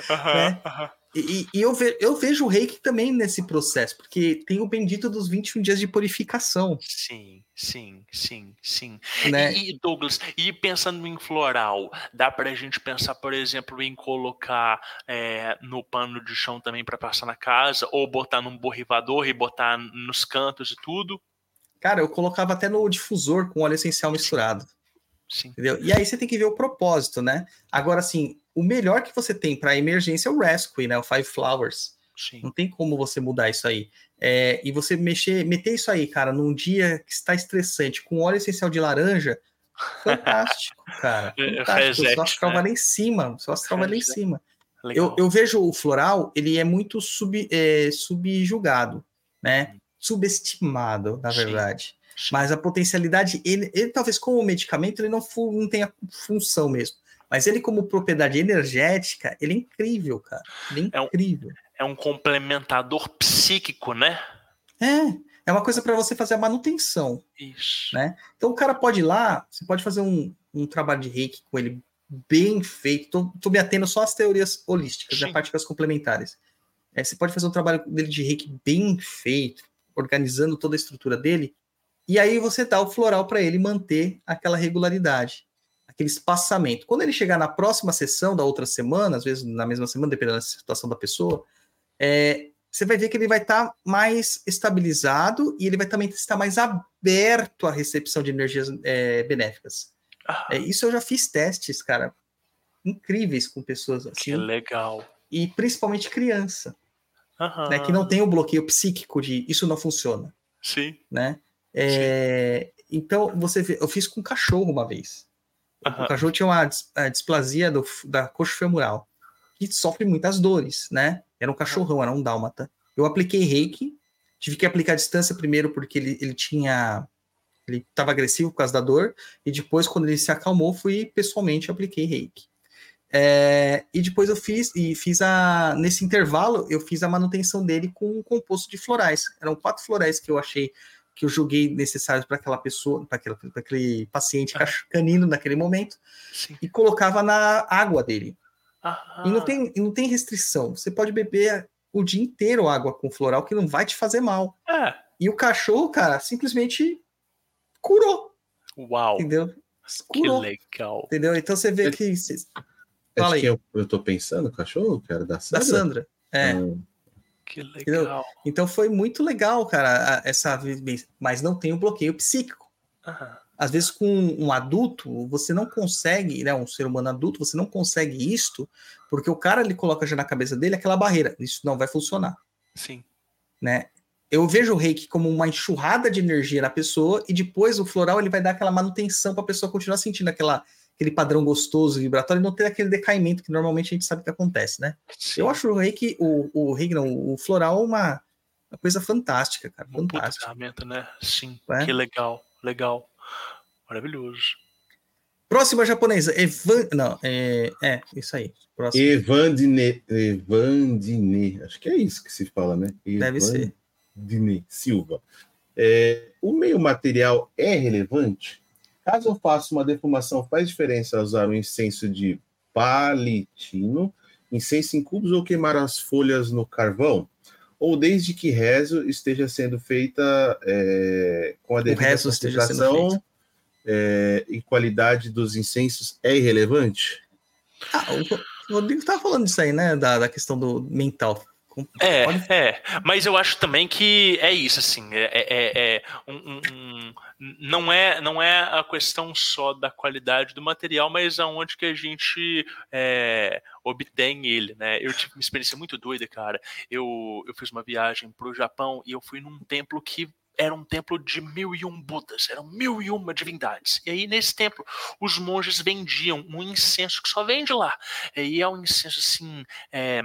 uhum, uhum. E, e eu, ve, eu, vejo o reiki também nesse processo, porque tem o bendito dos 21 dias de purificação. Sim, sim, sim, sim. Né? E, e, Douglas, e pensando em floral, dá para a gente pensar, por exemplo, em colocar é, no pano de chão também para passar na casa, ou botar num borrifador e botar nos cantos e tudo? Cara, eu colocava até no difusor com óleo essencial misturado. Sim. Entendeu? E aí você tem que ver o propósito, né? Agora, assim, o melhor que você tem para emergência é o Rescue, né? O Five Flowers. Sim. Não tem como você mudar isso aí. É, e você mexer, meter isso aí, cara, num dia que está estressante, com óleo essencial de laranja, fantástico, cara. É, fantástico. Reset, o astral né? lá em cima. O seu astral vai lá em cima. Eu, eu, vejo o floral, ele é muito sub, é, subjugado, né? Hum. Subestimado, na verdade. Mas a potencialidade, ele, ele talvez como medicamento, ele não, fu, não tenha função mesmo. Mas ele, como propriedade energética, ele é incrível, cara. Ele é incrível. É um, é um complementador psíquico, né? É. É uma coisa para você fazer a manutenção. Isso. Né? Então o cara pode ir lá, você pode fazer um, um trabalho de reiki com ele bem feito. Tô, tô me atendo só às teorias holísticas, Sim. a parte das complementares. É, você pode fazer um trabalho dele de reiki bem feito, organizando toda a estrutura dele, e aí você dá o floral para ele manter aquela regularidade, aquele espaçamento. Quando ele chegar na próxima sessão da outra semana, às vezes na mesma semana, dependendo da situação da pessoa, é, você vai ver que ele vai estar tá mais estabilizado e ele vai também estar mais aberto à recepção de energias é, benéficas. Ah. É, isso eu já fiz testes, cara, incríveis com pessoas assim. Que legal. E principalmente criança. Né, que não tem o bloqueio psíquico de isso não funciona. Sim. Né? É, então, você vê, eu fiz com um cachorro uma vez. Uhum. O cachorro tinha uma a displasia do, da coxa femoral. que sofre muitas dores, né? Era um cachorrão, era um dálmata. Eu apliquei reiki, tive que aplicar a distância primeiro porque ele, ele tinha. Ele estava agressivo por causa da dor, e depois, quando ele se acalmou, fui pessoalmente apliquei reiki. É, e depois eu fiz, e fiz a. Nesse intervalo, eu fiz a manutenção dele com um composto de florais. Eram quatro florais que eu achei que eu julguei necessários para aquela pessoa, para aquele paciente canino naquele momento, Sim. e colocava na água dele. E não tem, não tem restrição. Você pode beber o dia inteiro água com floral que não vai te fazer mal. É. E o cachorro, cara, simplesmente curou. Uau. Entendeu? Curou. Que legal. Entendeu? Então você vê que. Fala aí. Que eu, eu tô pensando, cachorro, cara, da Sandra. Da Sandra. É. Ah. Que legal. Entendeu? Então foi muito legal, cara, essa mas não tem o bloqueio psíquico. Uhum às vezes com um adulto, você não consegue, né, um ser humano adulto, você não consegue isto, porque o cara ele coloca já na cabeça dele aquela barreira, isso não vai funcionar. Sim. Né? Eu vejo o reiki como uma enxurrada de energia na pessoa e depois o floral ele vai dar aquela manutenção para a pessoa continuar sentindo aquela, aquele padrão gostoso, vibratório e não ter aquele decaimento que normalmente a gente sabe que acontece, né? Sim. Eu acho o reiki, o, o reiki não, o floral uma, uma coisa fantástica, cara, um fantástica. né? Sim, é? que legal, legal. Maravilhoso. Próxima japonesa, Evan. Não, é, é isso aí. Próxima. Evandine, Evandine, acho que é isso que se fala, né? Deve ser. Evandine Silva. É, o meio material é relevante? Caso eu faça uma defumação, faz diferença usar um incenso de palitino, incenso em cubos ou queimar as folhas no carvão? Ou desde que rezo esteja sendo feita é, com a devida concentração é, e qualidade dos incensos é irrelevante? Ah, o Rodrigo estava falando disso aí, né? Da, da questão do mental. É, é, mas eu acho também que é isso, assim, é, é, é, é um, um, não é não é a questão só da qualidade do material, mas aonde que a gente é, obtém ele, né? Eu tive uma experiência muito doida, cara. Eu, eu fiz uma viagem para o Japão e eu fui num templo que era um templo de mil e um Budas, eram mil e uma divindades. E aí, nesse templo, os monges vendiam um incenso que só vende lá. E é um incenso assim. É,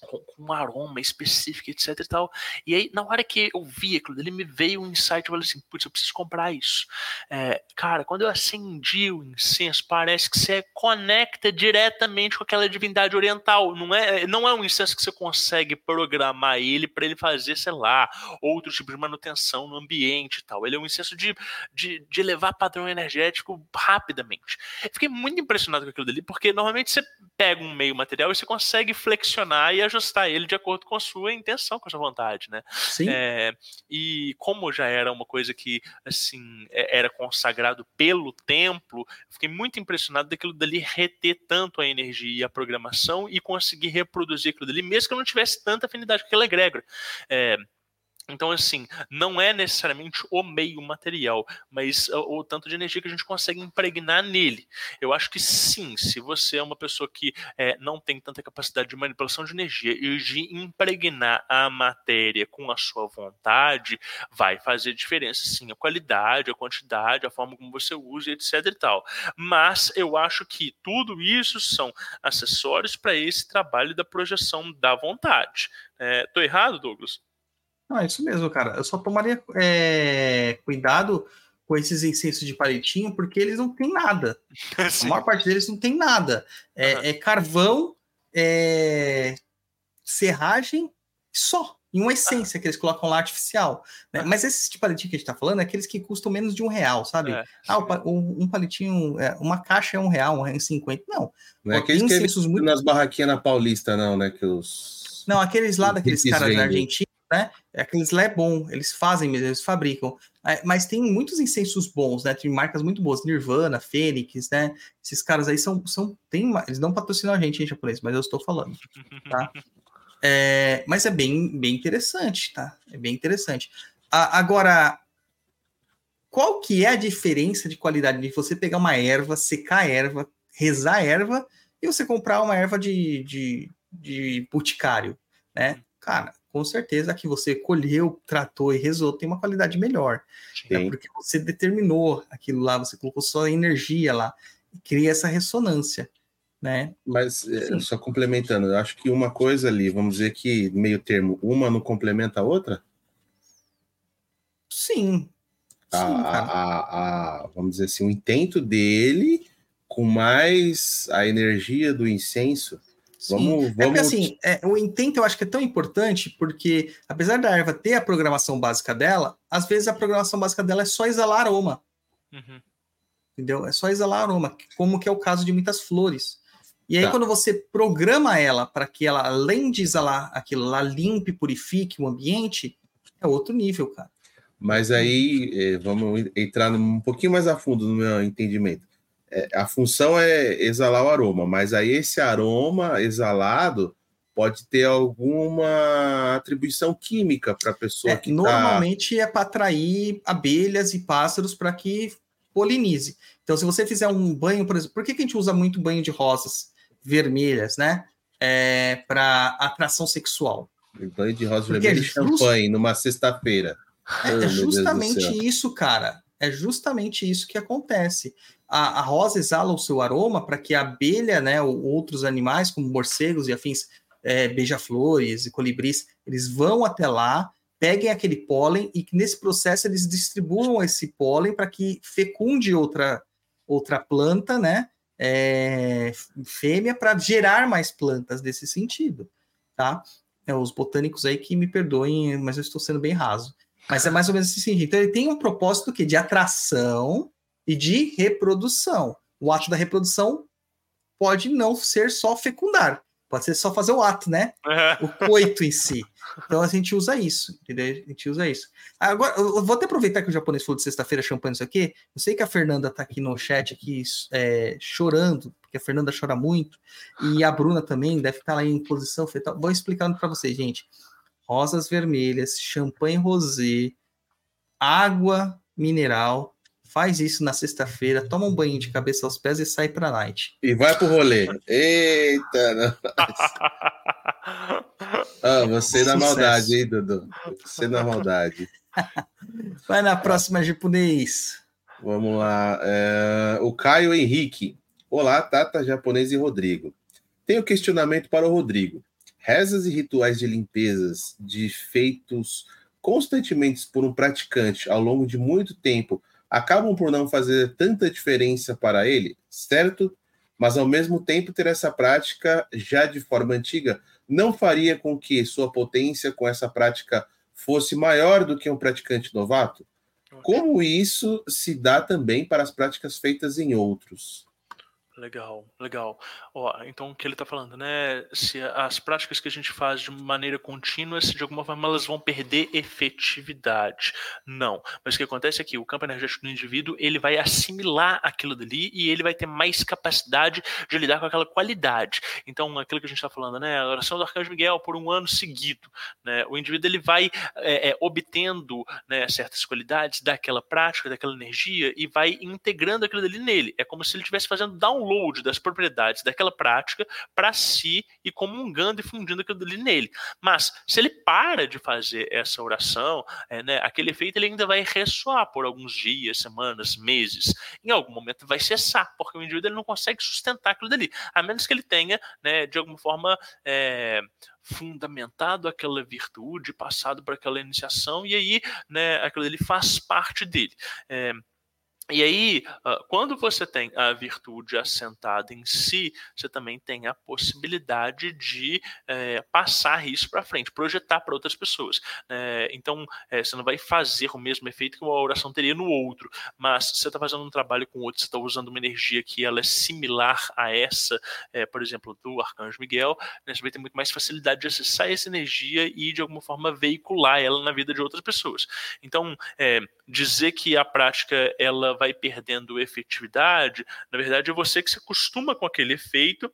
com, com um aroma específico, etc e tal. E aí, na hora que eu vi aquilo, ele me veio um insight, eu falei assim, putz, eu preciso comprar isso. É, cara, quando eu acendi o incenso, parece que você conecta diretamente com aquela divindade oriental. Não é, não é um incenso que você consegue programar ele para ele fazer, sei lá, outro tipo de manutenção no ambiente e tal. Ele é um incenso de, de, de elevar padrão energético rapidamente. Eu fiquei muito impressionado com aquilo dali, porque normalmente você pega um meio material e você consegue flexionar e ajustar ele de acordo com a sua intenção, com a sua vontade, né? Sim. É, e como já era uma coisa que, assim, é, era consagrado pelo templo, fiquei muito impressionado daquilo dali reter tanto a energia e a programação e conseguir reproduzir aquilo dali, mesmo que eu não tivesse tanta afinidade com aquela egrégora. É, então, assim, não é necessariamente o meio material, mas o, o, tanto de energia que a gente consegue impregnar nele. Eu acho que sim, se você é uma pessoa que é, não tem tanta capacidade de manipulação de energia e de impregnar a matéria com a sua vontade, vai fazer diferença, sim, a qualidade, a quantidade, a forma como você usa, etc e tal. Mas eu acho que tudo isso são acessórios para esse trabalho da projeção da vontade. É, tô errado, Douglas? Não, é isso mesmo, cara. Eu só tomaria é, cuidado com esses incensos de palitinho, porque eles não têm nada. Sim. A maior parte deles não tem nada. É, uhum. é carvão, é serragem só. E uma essência uhum. que eles colocam lá artificial. Né? Uhum. Mas esses de palitinho que a gente tá falando é aqueles que custam menos de um real, sabe? É, ah, um, um palitinho, é, uma caixa é um real, um real e cinquenta. Não. Não é aqueles que eles muito... nas barraquinhas na Paulista, não, né? Que os... Não, aqueles lá daqueles caras da Argentina né? É aqueles lá é bom, eles fazem mesmo, eles fabricam. É, mas tem muitos incensos bons, né? Tem marcas muito boas, Nirvana, Fênix, né? Esses caras aí são, são tem, eles não patrocinam a gente em japonês, mas eu estou falando, tá? É, mas é bem, bem interessante, tá? É bem interessante. A, agora, qual que é a diferença de qualidade de você pegar uma erva, secar a erva, rezar a erva e você comprar uma erva de, de, de boticário, né? Cara, com certeza que você colheu, tratou e rezou tem uma qualidade melhor. É porque você determinou aquilo lá, você colocou sua energia lá e cria essa ressonância. né? Mas é, só complementando, eu acho que uma coisa ali, vamos dizer que meio termo, uma não complementa a outra? Sim. A, a, a, vamos dizer assim, o intento dele com mais a energia do incenso. Vamos, vamos... É porque assim, é, o intento eu acho que é tão importante porque, apesar da erva ter a programação básica dela, às vezes a programação básica dela é só exalar aroma. Uhum. Entendeu? É só exalar aroma, como que é o caso de muitas flores. E aí, tá. quando você programa ela para que ela, além de exalar aquilo lá, limpe, purifique o ambiente, é outro nível, cara. Mas aí, é, vamos entrar um pouquinho mais a fundo no meu entendimento. É, a função é exalar o aroma, mas aí esse aroma exalado pode ter alguma atribuição química para a pessoa é, que tá normalmente tá... é para atrair abelhas e pássaros para que polinize. Então, se você fizer um banho, por exemplo, por que, que a gente usa muito banho de rosas? vermelhas, né? É, para atração sexual. Banho de rosa vermelha é e champanhe numa sexta-feira. É, oh, é justamente isso, cara. É justamente isso que acontece. A, a rosa exala o seu aroma para que a abelha, né, ou outros animais, como morcegos e afins, é, beija-flores e colibris, eles vão até lá, peguem aquele pólen e nesse processo eles distribuam esse pólen para que fecunde outra, outra planta, né? é, fêmea para gerar mais plantas desse sentido, tá? É, os botânicos aí que me perdoem, mas eu estou sendo bem raso. Mas é mais ou menos sentido. Então ele tem um propósito que de atração e de reprodução. O ato da reprodução pode não ser só fecundar, pode ser só fazer o ato, né? O coito em si. Então a gente usa isso, entendeu? A gente usa isso. Agora, eu vou até aproveitar que o japonês falou de sexta-feira champanhe isso aqui. Eu sei que a Fernanda tá aqui no chat aqui é, chorando, porque a Fernanda chora muito, e a Bruna também deve estar tá lá em posição fetal. Vou explicando para vocês, gente. Rosas vermelhas, champanhe rosé, água mineral, faz isso na sexta-feira, toma um banho de cabeça aos pés e sai pra night. E vai pro rolê. Eita! ah, você na maldade, hein, Dudu? Você na maldade. Vai na próxima, japonês. Vamos lá. É... O Caio Henrique. Olá, Tata, japonês e Rodrigo. Tenho questionamento para o Rodrigo. Rezas e rituais de limpezas de feitos constantemente por um praticante ao longo de muito tempo acabam por não fazer tanta diferença para ele, certo? Mas ao mesmo tempo ter essa prática já de forma antiga não faria com que sua potência com essa prática fosse maior do que um praticante novato? Como isso se dá também para as práticas feitas em outros? Legal, legal. Ó, então o que ele está falando, né? Se as práticas que a gente faz de maneira contínua, se de alguma forma elas vão perder efetividade. Não. Mas o que acontece é que o campo energético do indivíduo ele vai assimilar aquilo dali e ele vai ter mais capacidade de lidar com aquela qualidade. Então, aquilo que a gente está falando, né? A oração do Arcanjo Miguel por um ano seguido, né? O indivíduo ele vai é, é, obtendo né, certas qualidades daquela prática, daquela energia e vai integrando aquilo dali nele. É como se ele estivesse fazendo download download das propriedades daquela prática para si e comungando e fundindo aquilo ali nele. Mas se ele para de fazer essa oração, é, né, aquele efeito ele ainda vai ressoar por alguns dias, semanas, meses. Em algum momento vai cessar, porque o indivíduo ele não consegue sustentar aquilo dali, a menos que ele tenha, né, de alguma forma, é, fundamentado aquela virtude, passado por aquela iniciação, e aí né, aquilo ali faz parte dele. É, e aí, quando você tem a virtude assentada em si, você também tem a possibilidade de é, passar isso para frente, projetar para outras pessoas. É, então, é, você não vai fazer o mesmo efeito que uma oração teria no outro, mas você está fazendo um trabalho com outro, você está usando uma energia que ela é similar a essa, por exemplo, do Arcanjo Miguel, né, você vai ter muito mais facilidade de acessar essa energia e, de alguma forma, veicular ela na vida de outras pessoas. Então, dizer que a prática ela vai perdendo efetividade, na verdade é você que se acostuma com aquele efeito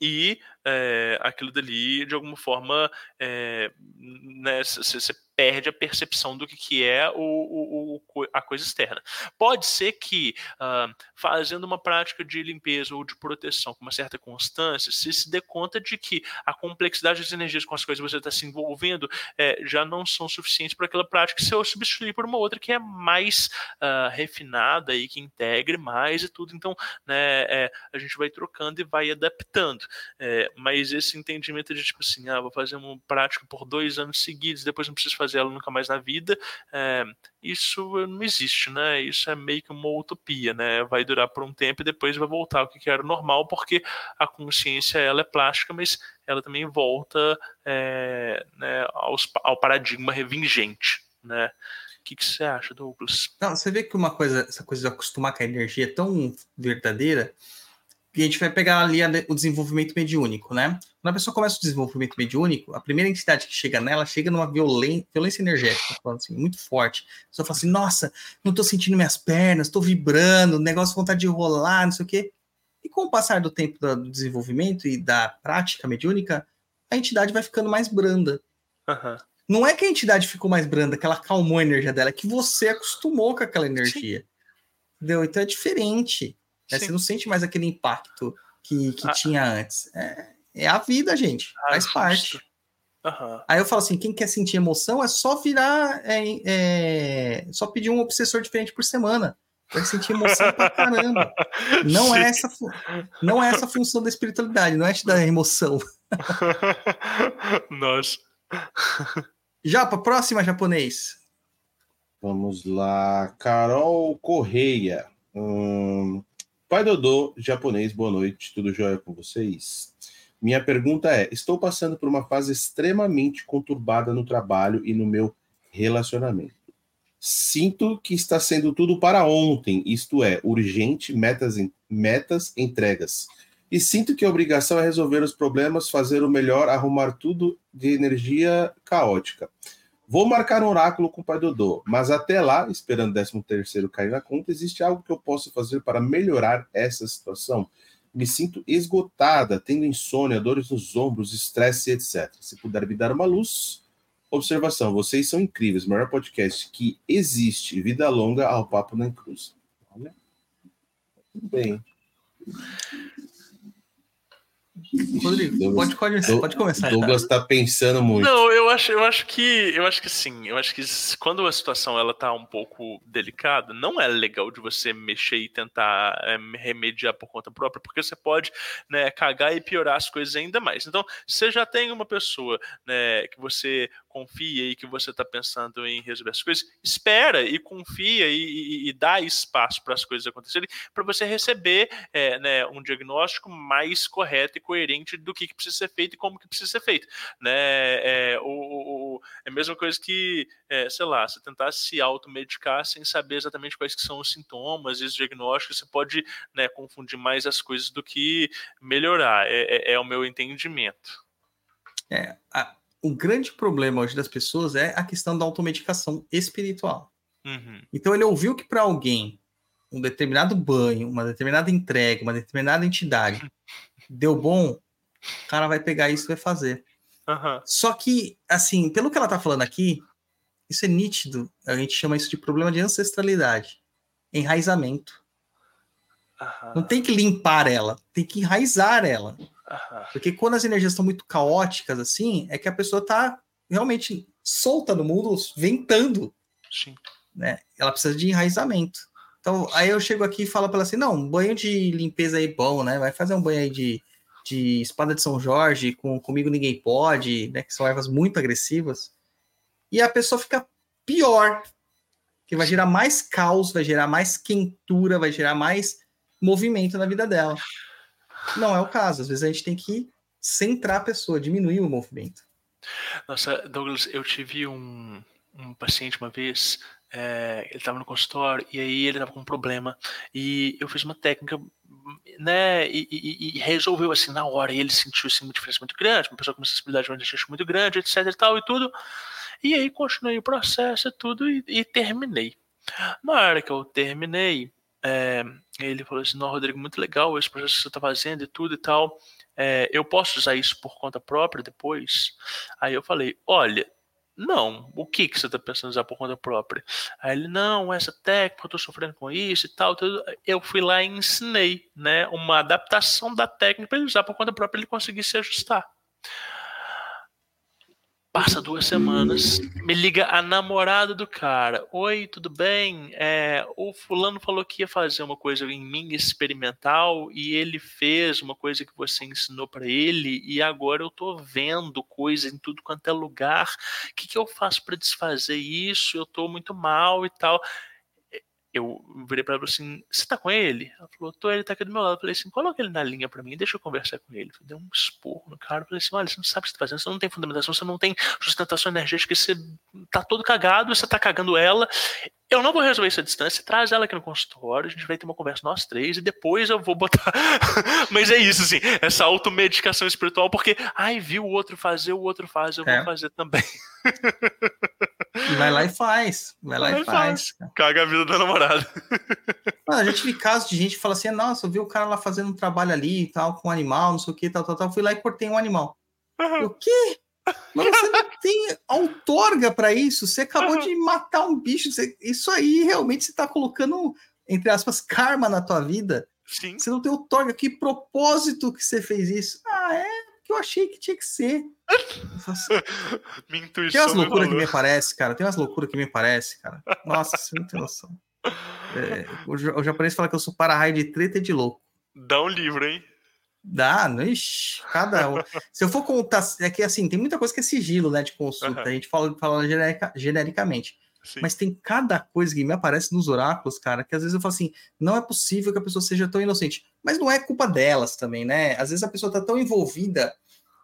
e é, aquilo dali de alguma forma é, né, você perde a percepção do que, que é o, o, o a coisa externa. Pode ser que uh, fazendo uma prática de limpeza ou de proteção com uma certa constância, se se dê conta de que a complexidade das energias com as quais você está se envolvendo é, já não são suficientes para aquela prática, se eu substituir por uma outra que é mais uh, refinada e que integre mais e tudo. Então, né, é, a gente vai trocando e vai adaptando. É, mas esse entendimento de tipo assim, ah, vou fazer uma prática por dois anos seguidos, depois não preciso fazer ela nunca mais na vida, é, isso não existe, né? Isso é meio que uma utopia, né? Vai durar por um tempo e depois vai voltar ao que era normal, porque a consciência ela é plástica, mas ela também volta é, né, aos, ao paradigma revingente, né? O que, que você acha, Douglas? Não, você vê que uma coisa, essa coisa de acostumar com a energia é tão verdadeira que a gente vai pegar ali o desenvolvimento mediúnico, né? Quando a pessoa começa o desenvolvimento mediúnico, a primeira entidade que chega nela chega numa violência, violência energética, assim, muito forte. A pessoa fala assim: nossa, não tô sentindo minhas pernas, tô vibrando, negócio de vontade de rolar, não sei o quê. E com o passar do tempo do desenvolvimento e da prática mediúnica, a entidade vai ficando mais branda. Uhum. Não é que a entidade ficou mais branda, que ela acalmou a energia dela, é que você acostumou com aquela energia. Sim. Entendeu? Então é diferente. Né? Você não sente mais aquele impacto que, que ah. tinha antes. É, é, a vida, gente. Ah, faz parte. Uhum. Aí eu falo assim: quem quer sentir emoção é só virar. É, é, só pedir um obsessor diferente por semana. Vai sentir emoção pra caramba. Não é, essa, não é essa função da espiritualidade, não é te dar emoção. Nossa. Já para próxima japonês. Vamos lá, Carol Correia. Hum, Pai Dodô, japonês, boa noite, tudo jóia com vocês? Minha pergunta é: estou passando por uma fase extremamente conturbada no trabalho e no meu relacionamento. Sinto que está sendo tudo para ontem, isto é, urgente, metas, metas, entregas. E sinto que a obrigação é resolver os problemas, fazer o melhor, arrumar tudo de energia caótica. Vou marcar um oráculo com o pai Dodô, mas até lá, esperando o 13 terceiro cair na conta, existe algo que eu posso fazer para melhorar essa situação? Me sinto esgotada, tendo insônia, dores nos ombros, estresse, etc. Se puder me dar uma luz. Observação: vocês são incríveis, maior podcast que existe. Vida longa ao Papo na Cruz. Olha. Tudo bem. Rodrigo, Douglas, pode, pode, pode começar. Douglas está pensando muito. Não, eu acho, eu acho que eu acho que sim. Eu acho que quando a situação ela tá um pouco delicada, não é legal de você mexer e tentar é, remediar por conta própria, porque você pode né, cagar e piorar as coisas ainda mais. Então, você já tem uma pessoa né, que você confia e que você está pensando em resolver as coisas, espera e confia e, e, e dá espaço para as coisas acontecerem, para você receber é, né, um diagnóstico mais correto e coerente do que, que, precisa ser feito e como que precisa ser feito. Né? É, o, o, é a mesma coisa que, é, sei lá, você tentar se automedicar sem saber exatamente quais que são os sintomas e os diagnósticos, você pode né, confundir mais as coisas do que melhorar. É, é, é o meu entendimento. É, a, o grande problema hoje das pessoas é a questão da automedicação espiritual. Uhum. Então ele ouviu que para alguém um determinado banho, uma determinada entrega, uma determinada entidade deu bom, o cara vai pegar isso e vai fazer. Uhum. Só que, assim, pelo que ela tá falando aqui, isso é nítido. A gente chama isso de problema de ancestralidade, enraizamento. Uhum. Não tem que limpar ela, tem que enraizar ela. Porque quando as energias estão muito caóticas assim, é que a pessoa está realmente solta no mundo, ventando. Sim. Né? Ela precisa de enraizamento. Então, aí eu chego aqui e falo para ela assim: não, um banho de limpeza aí bom, né? Vai fazer um banho aí de, de espada de São Jorge, com Comigo Ninguém Pode, né? Que são ervas muito agressivas. E a pessoa fica pior, que vai gerar mais caos, vai gerar mais quentura, vai gerar mais movimento na vida dela. Não é o caso. Às vezes a gente tem que centrar a pessoa, diminuir o movimento. Nossa, Douglas, eu tive um, um paciente uma vez, é, ele estava no consultório e aí ele estava com um problema e eu fiz uma técnica, né, e, e, e, resolveu assim na hora. E ele sentiu assim, uma diferença muito grande, uma pessoa com uma sensibilidade muito grande, etc e tal e tudo. E aí continuei o processo e tudo e, e terminei. Na hora que eu terminei, é, ele falou assim: Não, Rodrigo, muito legal esse processo que você está fazendo e tudo e tal. é, eu posso usar isso por conta própria depois? Aí eu falei, olha, não, o que, que você está pensando em usar por conta própria? Aí ele, não, essa técnica, eu estou sofrendo com isso e tal, tudo. Eu fui lá e ensinei, né, uma adaptação da técnica para ele usar por conta própria, ele conseguir se ajustar. Passa duas semanas, me liga a namorada do cara. Oi, tudo bem? É, o fulano falou que ia fazer uma coisa em mim experimental e ele fez uma coisa que você ensinou para ele e agora eu tô vendo coisa em tudo quanto é lugar. O que, que eu faço para desfazer isso? Eu tô muito mal e tal eu virei para ela assim: Você tá com ele? Ela falou: Tô, ele tá aqui do meu lado. Eu falei assim: Coloca ele na linha para mim, deixa eu conversar com ele. Eu dei um esporro no cara. Eu falei assim: Olha, você não sabe o que você tá fazendo, você não tem fundamentação, você não tem sustentação energética, você tá todo cagado, você tá cagando ela. Eu não vou resolver isso à distância, traz ela aqui no consultório, a gente vai ter uma conversa nós três e depois eu vou botar. Mas é isso, assim, essa automedicação espiritual, porque, ai, viu o outro fazer, o outro faz, eu é. vou fazer também. Vai lá e faz. Vai lá vai e faz. faz. Caga a vida da namorada. a gente vê casos de gente que fala assim: nossa, eu vi o cara lá fazendo um trabalho ali e tal, com um animal, não sei o que, tal, tal, tal. Fui lá e cortei um animal. Uhum. O quê? Mas você não tem outorga para isso. Você acabou uhum. de matar um bicho. Você... Isso aí realmente você está colocando, entre aspas, karma na tua vida. Sim. Você não tem outorga. Que propósito que você fez isso? Ah, é que eu achei que tinha que ser. Minha intuição tem umas loucuras que me parece, cara. Tem umas loucuras que me parece, cara. Nossa, você não tem noção. É, o, o, japonês fala que eu sou para-raio de treta e de louco. Dá um livro, hein? Dá, ixi, cada um. Se eu for contar, é que assim, tem muita coisa que é sigilo, né, de consulta. Uhum. A gente fala, fala generica, genericamente. Sim. Mas tem cada coisa que me aparece nos oráculos, cara, que às vezes eu falo assim, não é possível que a pessoa seja tão inocente. Mas não é culpa delas também, né? Às vezes a pessoa tá tão envolvida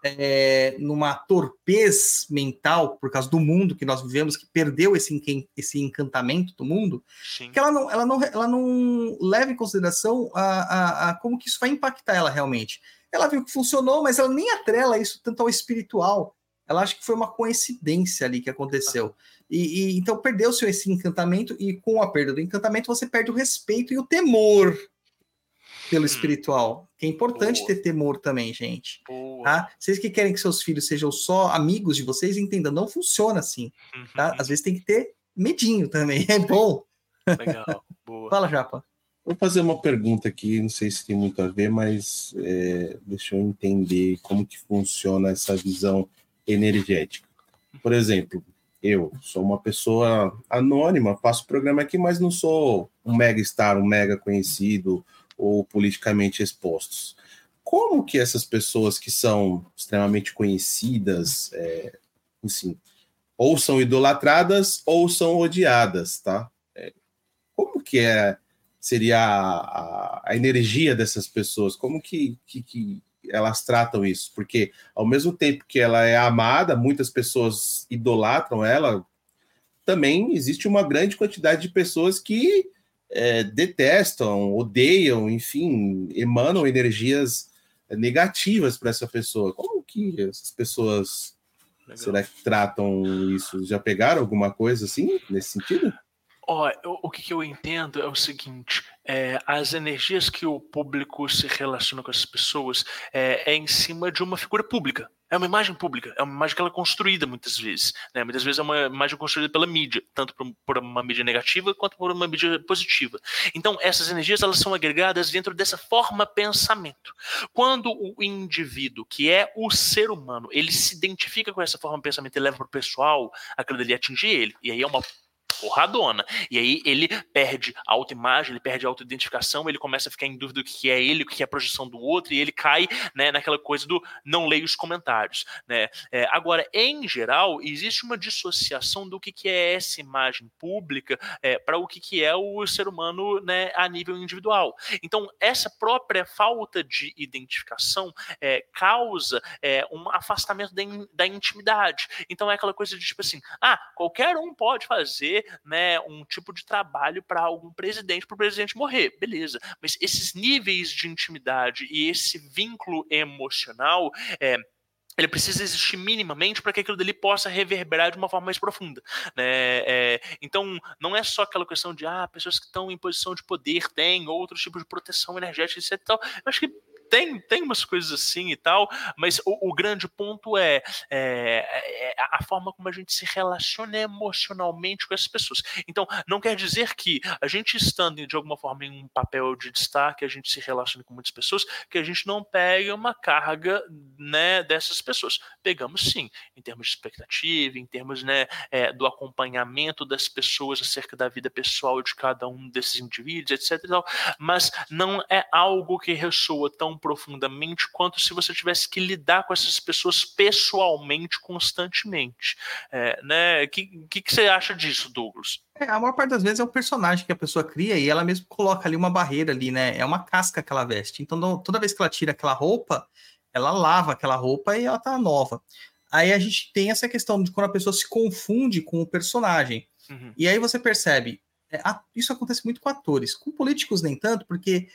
é, numa torpez mental por causa do mundo que nós vivemos, que perdeu esse, esse encantamento do mundo, Sim. que ela não, ela, não, ela não leva em consideração a, a, a, como que isso vai impactar ela realmente. Ela viu que funcionou, mas ela nem atrela isso tanto ao espiritual. Ela acha que foi uma coincidência ali que aconteceu. E, e então perdeu-se esse encantamento, e com a perda do encantamento, você perde o respeito e o temor pelo hum. espiritual. Que é importante Boa. ter temor também, gente. Boa. Tá? Vocês que querem que seus filhos sejam só amigos de vocês, entendam, não funciona assim. Tá? Uhum. Às vezes tem que ter medinho também, é bom. Legal, boa. Fala, Japa. Vou fazer uma pergunta aqui, não sei se tem muito a ver, mas é, deixa eu entender como que funciona essa visão energética. Por exemplo, eu sou uma pessoa anônima, faço programa aqui, mas não sou um mega star, um mega conhecido, ou politicamente expostos. Como que essas pessoas que são extremamente conhecidas, é, assim, ou são idolatradas ou são odiadas, tá? É, como que é, seria a, a, energia dessas pessoas? Como que, que, que elas tratam isso? Porque ao mesmo tempo que ela é amada, muitas pessoas idolatram ela, também existe uma grande quantidade de pessoas que é, detestam, odeiam, enfim, emanam energias negativas para essa pessoa. Como que essas pessoas Legal. será que tratam isso? Já pegaram alguma coisa assim nesse sentido? Ó, o que, que eu entendo é o seguinte: é, as energias que o público se relaciona com essas pessoas é, é, em cima de uma figura pública. É uma imagem pública, é uma imagem que ela é construída muitas vezes. Né? Muitas vezes é uma imagem construída pela mídia, tanto por, por, uma mídia negativa quanto por uma mídia positiva. Então, essas energias elas são agregadas dentro dessa forma pensamento. Quando o indivíduo, que é o ser humano, ele se identifica com essa forma pensamento e leva para o pessoal, aquilo ali atingir ele. E aí é uma porradona. E aí ele perde a autoimagem, ele perde a autoidentificação, ele começa a ficar em dúvida do que é ele, o que é a projeção do outro, e ele cai né, naquela coisa do não leio os comentários. Né? É, agora, em geral, existe uma dissociação do que, que é essa imagem pública é, para o que, que é o ser humano né, a nível individual. Então, essa própria falta de identificação é, causa é, um afastamento da, in, da intimidade. Então, é aquela coisa de tipo assim: ah, qualquer um pode fazer né, um tipo de trabalho para algum presidente, para o presidente morrer, beleza. Mas esses níveis de intimidade e esse vínculo emocional é, ele precisa existir minimamente para que aquilo dele possa reverberar de uma forma mais profunda. Né? É, então, não é só aquela questão de ah, pessoas que estão em posição de poder têm outros tipos de proteção energética, etc. Tal. Eu acho que tem, tem umas coisas assim e tal, mas o, o grande ponto é, é, é, a forma como a gente se relaciona emocionalmente com essas pessoas. Então, não quer dizer que a gente estando de alguma forma em um papel de destaque, a gente se relaciona com muitas pessoas, que a gente não pega uma carga né, dessas pessoas. Pegamos sim, em termos de expectativa, em termos né, é, do acompanhamento das pessoas acerca da vida pessoal de cada um desses indivíduos, etc. Mas não é algo que ressoa tão profundamente quanto se você tivesse que lidar com essas pessoas pessoalmente, constantemente. É, né? O que, que, que você acha disso, Douglas? É, a maior parte das vezes é um personagem que a pessoa cria e ela mesmo coloca ali uma barreira ali, né? É uma casca que ela veste. Então, toda vez que ela tira aquela roupa, ela lava aquela roupa e ela tá nova. Aí a gente tem essa questão de quando a pessoa se confunde com o personagem. Uhum. E aí você percebe, é, isso acontece muito com atores, com políticos nem tanto, porque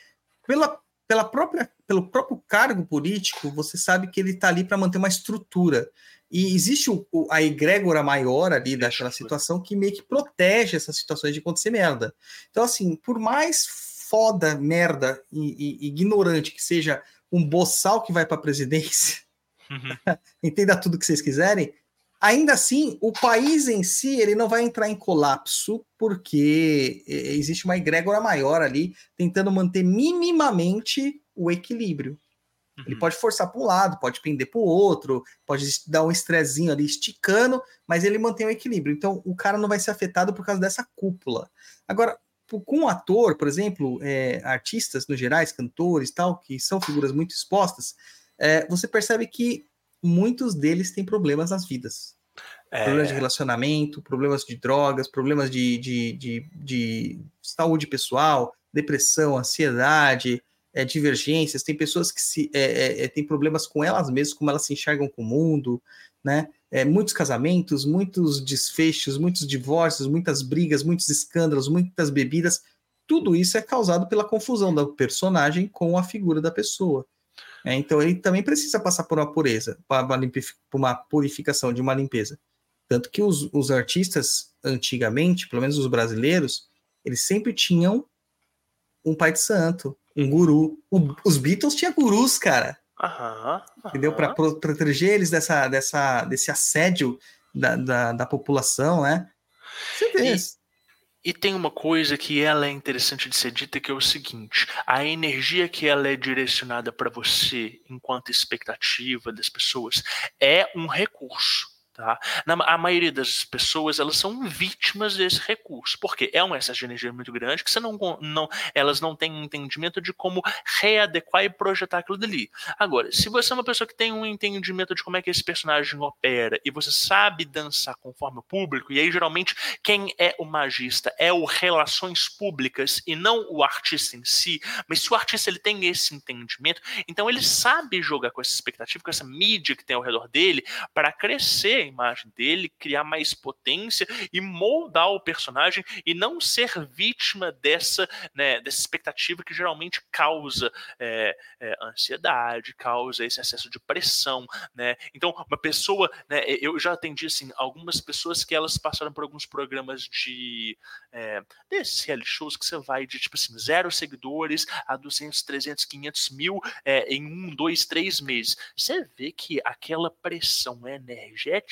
pela, pela própria, pelo próprio cargo político, você sabe que ele está ali para manter uma estrutura. E existe o, o, a egrégora maior ali daquela situação que meio que protege essas situações de acontecer merda. Então, assim, por mais foda, merda e, e ignorante que seja um boçal que vai para a presidência, uhum. entenda tudo que vocês quiserem, ainda assim, o país em si ele não vai entrar em colapso porque existe uma egrégora maior ali tentando manter minimamente o equilíbrio. Uhum. Ele pode forçar para um lado, pode pender para o outro, pode dar um estrezinho ali esticando, mas ele mantém o equilíbrio. Então o cara não vai ser afetado por causa dessa cúpula. Agora, com um ator, por exemplo, é, artistas no gerais, cantores tal, que são figuras muito expostas, é, você percebe que muitos deles têm problemas nas vidas. É... Problemas de relacionamento, problemas de drogas, problemas de, de, de, de saúde pessoal, depressão, ansiedade, é, divergências. Tem pessoas que se, é, é, é, têm problemas com elas mesmas, como elas se enxergam com o mundo, né? É, muitos casamentos, muitos desfechos, muitos divórcios, muitas brigas, muitos escândalos, muitas bebidas. Tudo isso é causado pela confusão do personagem com a figura da pessoa. É, então ele também precisa passar por uma pureza, por uma purificação de uma limpeza. Tanto que os, os artistas, antigamente, pelo menos os brasileiros, eles sempre tinham um pai de santo, um guru. O, os Beatles tinham gurus, cara. Aham. Entendeu? Para proteger eles dessa, dessa, desse assédio da, da, da população, né? Você vê. E, e tem uma coisa que ela é interessante de ser dita, que é o seguinte: a energia que ela é direcionada para você, enquanto expectativa das pessoas, é um recurso. Tá? Na, a maioria das pessoas elas são vítimas desse recurso, porque é um excesso de energia muito grande que você não, não, elas não têm entendimento de como readequar e projetar aquilo dali. Agora, se você é uma pessoa que tem um entendimento de como é que esse personagem opera e você sabe dançar conforme o público, e aí geralmente quem é o magista é o relações públicas e não o artista em si, mas se o artista ele tem esse entendimento, então ele sabe jogar com essa expectativa, com essa mídia que tem ao redor dele para crescer a imagem dele, criar mais potência e moldar o personagem e não ser vítima dessa, né, dessa expectativa que geralmente causa é, é, ansiedade, causa esse excesso de pressão, né? Então, uma pessoa, né, eu já atendi assim algumas pessoas que elas passaram por alguns programas de é, desses reality shows que você vai de tipo assim zero seguidores a 200, 300, 500 mil é, em um, dois, três meses. Você vê que aquela pressão energética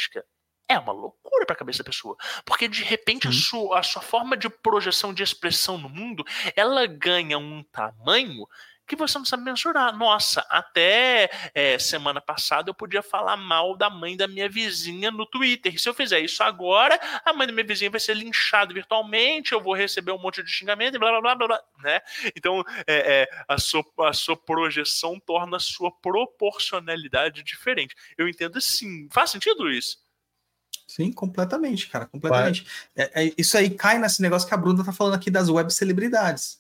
é uma loucura para a cabeça da pessoa. Porque de repente a sua, a sua forma de projeção, de expressão no mundo, ela ganha um tamanho que você não sabe mensurar. Nossa, até é, semana passada eu podia falar mal da mãe da minha vizinha no Twitter. Se eu fizer isso agora, a mãe da minha vizinha vai ser linchada virtualmente, eu vou receber um monte de xingamento e blá blá blá blá, blá né? Então, é, é, a, sua, a sua projeção torna a sua proporcionalidade diferente. Eu entendo sim. Faz sentido isso? Sim, completamente, cara, completamente. É, é, isso aí cai nesse negócio que a Bruna tá falando aqui das web celebridades.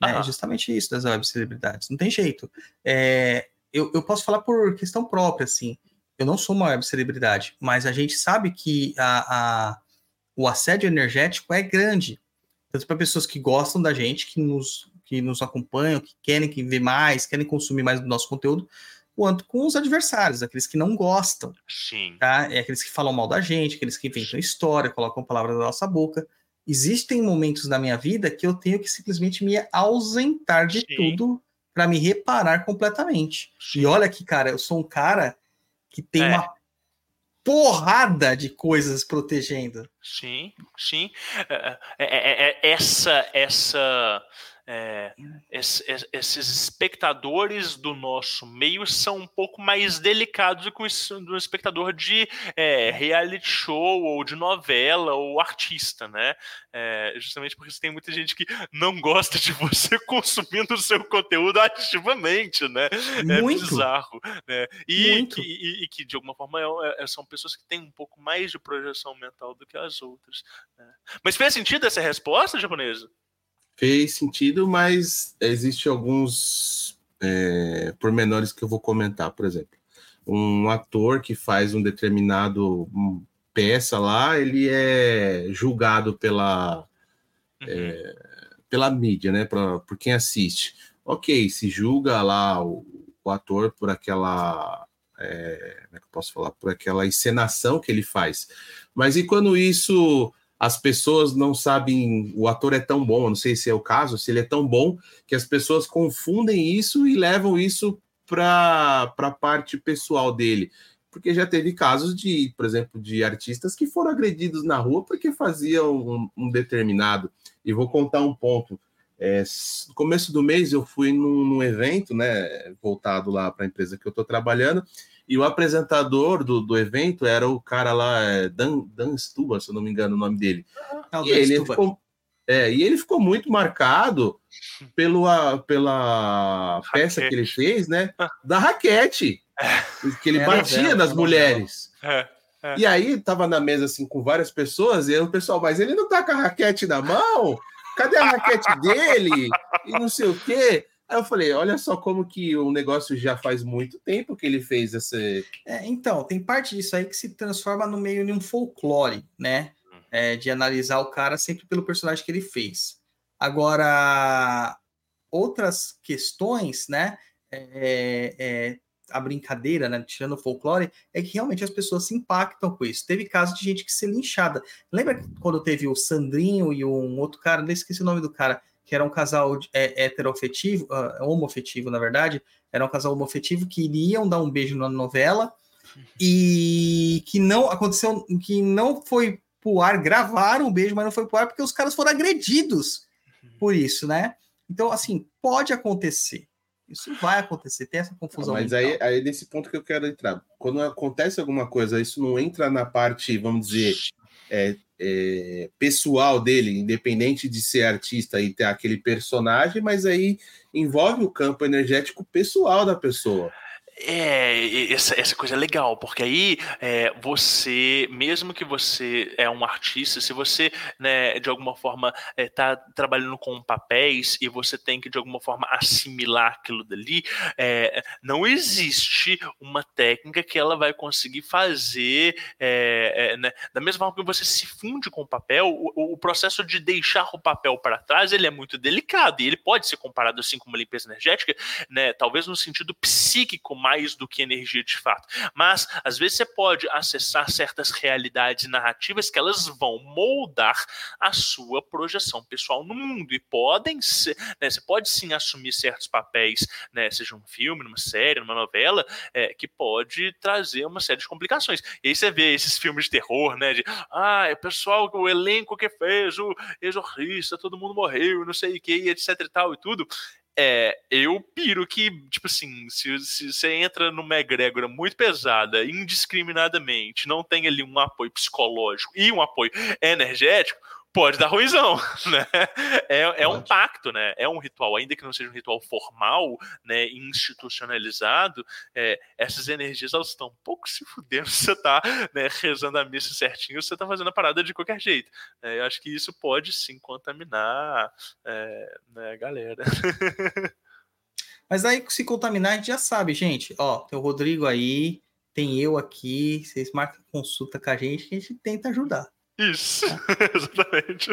Né? É justamente isso das web celebridades. Não tem jeito. É, eu, eu posso falar por questão própria, assim. Eu não sou uma web celebridade, mas a gente sabe que a, a o assédio energético é grande. Tanto para pessoas que gostam da gente, que nos, que nos acompanham, que querem que ver mais, querem consumir mais do nosso conteúdo, quanto com os adversários, aqueles que não gostam. Sim. Tá? É aqueles que falam mal da gente, aqueles que inventam história, colocam palavras na nossa boca. Existem momentos na minha vida que eu tenho que simplesmente me ausentar de Sim. tudo para me reparar completamente. Sim. E olha que, cara, eu sou um cara que tem é. uma porrada de coisas protegendo. Sim, sim. É, é, é, essa, essa é, esses espectadores do nosso meio são um pouco mais delicados do que um espectador de é, reality show ou de novela ou artista, né? É, justamente porque tem muita gente que não gosta de você consumindo o seu conteúdo ativamente, né? É Muito. Bizarro, né? E, Muito. Que, e, e que de alguma forma é, é, são pessoas que têm um pouco mais de projeção mental do que as outras. Né? Mas fez sentido essa resposta, japonesa? Fez sentido, mas existe alguns é, pormenores que eu vou comentar. Por exemplo, um ator que faz um determinado peça lá, ele é julgado pela, uhum. é, pela mídia, né? Pra, por quem assiste. Ok, se julga lá o, o ator por aquela. É, como é que eu posso falar? Por aquela encenação que ele faz. Mas e quando isso as pessoas não sabem, o ator é tão bom, não sei se é o caso, se ele é tão bom, que as pessoas confundem isso e levam isso para a parte pessoal dele. Porque já teve casos de, por exemplo, de artistas que foram agredidos na rua porque faziam um, um determinado. E vou contar um ponto. É, no começo do mês eu fui num, num evento, né, voltado lá para a empresa que eu estou trabalhando, e o apresentador do, do evento era o cara lá, é, Dan, Dan Stuba, se eu não me engano o nome dele. Ah, e, ele ficou, é, e ele ficou muito marcado pelo, a, pela raquete. peça que ele fez, né? Da raquete. É. Que ele batia nas mulheres. É, é. E aí tava na mesa assim com várias pessoas, e aí o pessoal, mas ele não tá com a raquete na mão? Cadê a raquete dele? E não sei o quê. Aí eu falei, olha só como que o negócio já faz muito tempo que ele fez essa. É, então, tem parte disso aí que se transforma no meio de um folclore, né? É, de analisar o cara sempre pelo personagem que ele fez. Agora, outras questões, né? É, é, a brincadeira, né? Tirando o folclore, é que realmente as pessoas se impactam com isso. Teve casos de gente que se linchada. Lembra quando teve o Sandrinho e um outro cara, não esqueci o nome do cara, que era um casal é, heterofetivo, uh, homofetivo, na verdade, era um casal homofetivo que iriam dar um beijo na novela e que não aconteceu, que não foi pro ar, gravaram o beijo, mas não foi pro ar porque os caras foram agredidos por isso, né? Então, assim, pode acontecer. Isso vai acontecer, tem essa confusão. Mas aí, aí, nesse ponto que eu quero entrar. Quando acontece alguma coisa, isso não entra na parte, vamos dizer, é, é, pessoal dele, independente de ser artista e ter aquele personagem, mas aí envolve o campo energético pessoal da pessoa. É, essa, essa coisa é legal, porque aí é, você, mesmo que você é um artista, se você, né, de alguma forma, está é, trabalhando com papéis e você tem que, de alguma forma, assimilar aquilo dali, é, não existe uma técnica que ela vai conseguir fazer, é, é, né, da mesma forma que você se funde com o papel, o, o processo de deixar o papel para trás, ele é muito delicado, e ele pode ser comparado, assim, com uma limpeza energética, né, talvez no sentido psíquico, mais do que energia de fato. Mas, às vezes, você pode acessar certas realidades narrativas que elas vão moldar a sua projeção pessoal no mundo. E podem ser, né, você pode sim assumir certos papéis, né, seja um filme, numa série, numa novela, é, que pode trazer uma série de complicações. E aí você vê esses filmes de terror, né? De ah, o pessoal, o elenco que fez, o exorcista, todo mundo morreu, não sei o que, etc e tal e tudo é, eu piro que, tipo assim, se, se você entra numa egrégora muito pesada, indiscriminadamente, não tem ali um apoio psicológico e um apoio energético, pode dar ruizão, né? É, é um pacto, né? É um ritual, ainda que não seja um ritual formal, né, institucionalizado, é, essas energias elas estão um pouco se fudendo se você tá né, rezando a missa certinho, você tá fazendo a parada de qualquer jeito. É, eu acho que isso pode sim contaminar é, né, a galera. Mas aí, se contaminar, a gente já sabe, gente. Ó, tem o Rodrigo aí, tem eu aqui. Vocês marcam consulta com a gente, que a gente tenta ajudar. Isso, exatamente.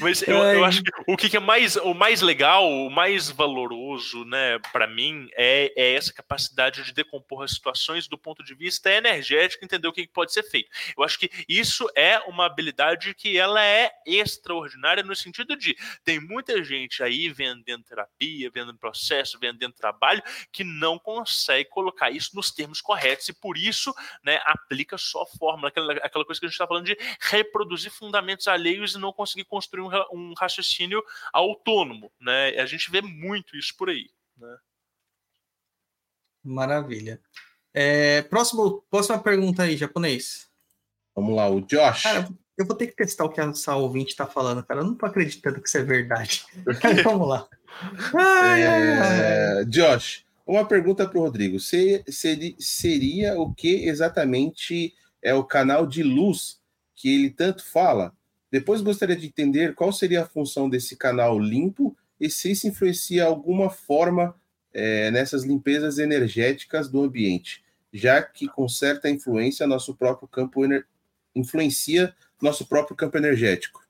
Mas eu, eu, acho que o que é mais, o mais legal, o mais valoroso, né, para mim, é, é, essa capacidade de decompor as situações do ponto de vista energético, entender o que pode ser feito. Eu acho que isso é uma habilidade que ela é extraordinária no sentido de tem muita gente aí vendendo terapia, vendendo processo, vendendo trabalho, que não consegue colocar isso nos termos corretos e por isso, né, aplica só fórmula, aquela, aquela coisa que a gente está falando de reproduzir fundamentos alheios e não conseguir construir um, um raciocínio autônomo, né? A gente vê muito isso por aí, né? Maravilha. É, próximo, próxima pergunta aí, japonês. Vamos lá, o Josh. Cara, eu vou ter que testar o que essa ouvinte está falando, cara. Eu não tô acreditando que isso é verdade. Vamos lá. Ai, é, Josh, uma pergunta para o Rodrigo. Seria, seria o que exatamente é o canal de luz que ele tanto fala? Depois gostaria de entender qual seria a função desse canal limpo e se isso influencia alguma forma é, nessas limpezas energéticas do ambiente, já que com certa influência nosso próprio campo influencia nosso próprio campo energético.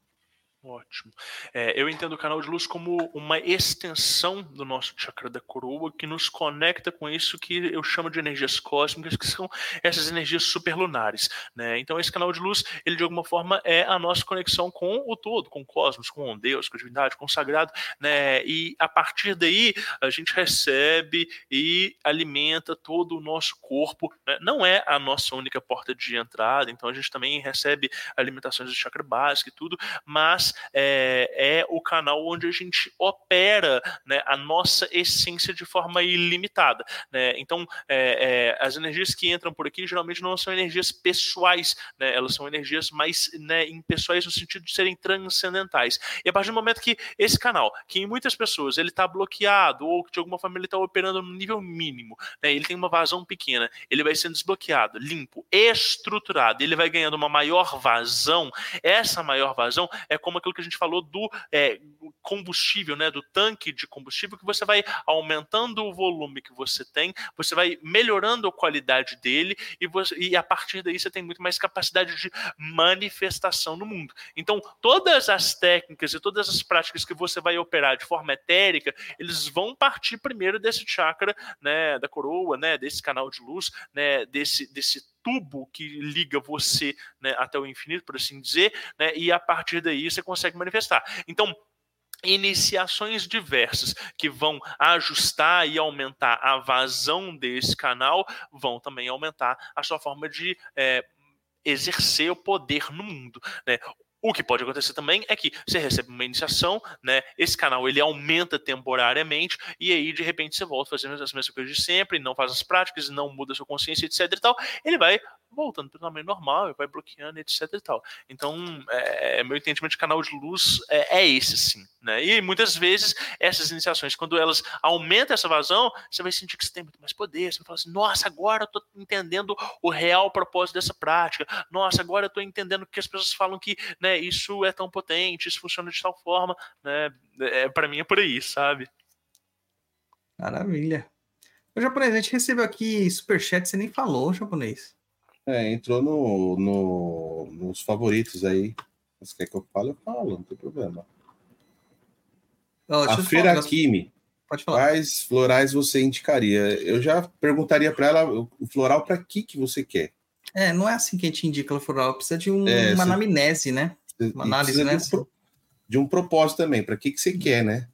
Ótimo. É, eu entendo o canal de luz como uma extensão do nosso chakra da coroa que nos conecta com isso que eu chamo de energias cósmicas, que são essas energias superlunares. Né? Então, esse canal de luz, ele de alguma forma é a nossa conexão com o todo, com o cosmos, com Deus, com a divindade, com o sagrado. Né? E a partir daí, a gente recebe e alimenta todo o nosso corpo. Né? Não é a nossa única porta de entrada, então a gente também recebe alimentações do chakra básico e tudo, mas é, é o canal onde a gente opera né, a nossa essência de forma ilimitada. Né? Então, é, é, as energias que entram por aqui geralmente não são energias pessoais, né? elas são energias mais né, impessoais no sentido de serem transcendentais. E a partir do momento que esse canal, que em muitas pessoas ele está bloqueado ou que de alguma forma ele está operando no nível mínimo, né, ele tem uma vazão pequena, ele vai sendo desbloqueado, limpo, estruturado, ele vai ganhando uma maior vazão. Essa maior vazão é como aquilo que a gente falou do é, combustível, né, do tanque de combustível, que você vai aumentando o volume que você tem, você vai melhorando a qualidade dele e, você, e a partir daí você tem muito mais capacidade de manifestação no mundo. Então, todas as técnicas e todas as práticas que você vai operar de forma etérica, eles vão partir primeiro desse chakra, né, da coroa, né, desse canal de luz, né, desse, desse tubo que liga você né, até o infinito, por assim dizer, né, e a partir daí você consegue manifestar. Então, iniciações diversas que vão ajustar e aumentar a vazão desse canal vão também aumentar a sua forma de é, exercer o poder no mundo. Né? O que pode acontecer também é que você recebe uma iniciação, né? Esse canal ele aumenta temporariamente e aí de repente você volta fazendo as mesmas coisas de sempre, não faz as práticas, não muda a sua consciência, etc e tal. Ele vai voltando para o tamanho normal, vai bloqueando, etc e tal. Então, é, meu entendimento de canal de luz é, é, esse, sim. Né? E muitas vezes, essas iniciações, quando elas aumentam essa vazão, você vai sentir que você tem muito mais poder, você vai falar assim, nossa, agora eu estou entendendo o real propósito dessa prática, nossa, agora eu estou entendendo que as pessoas falam que né, isso é tão potente, isso funciona de tal forma, né? É, para mim é por aí, sabe? Maravilha. O japonês, a gente recebeu aqui superchat, você nem falou japonês. É, entrou no, no, nos favoritos aí. Se quer que eu fale, eu falo, não tem problema. a Feira falar, Kimi. Pode falar. Quais florais você indicaria? Eu já perguntaria para ela o floral para que que você quer. É, não é assim que a gente indica o floral, precisa de um, é, uma você, anamnese, né? Uma análise, né? De um, de um propósito também, para que que você quer, né?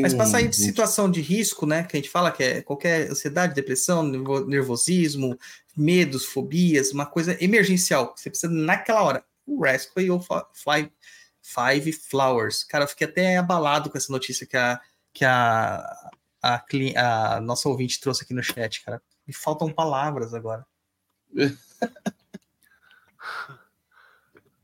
Mas para sair de situação de risco, né, que a gente fala que é qualquer ansiedade, depressão, nervosismo, medos, fobias, uma coisa emergencial, você precisa naquela hora. O Rescue ou Five, Five Flowers. Cara, eu fiquei até abalado com essa notícia que a, que a, a, a nossa ouvinte trouxe aqui no chat, cara. Me faltam palavras agora.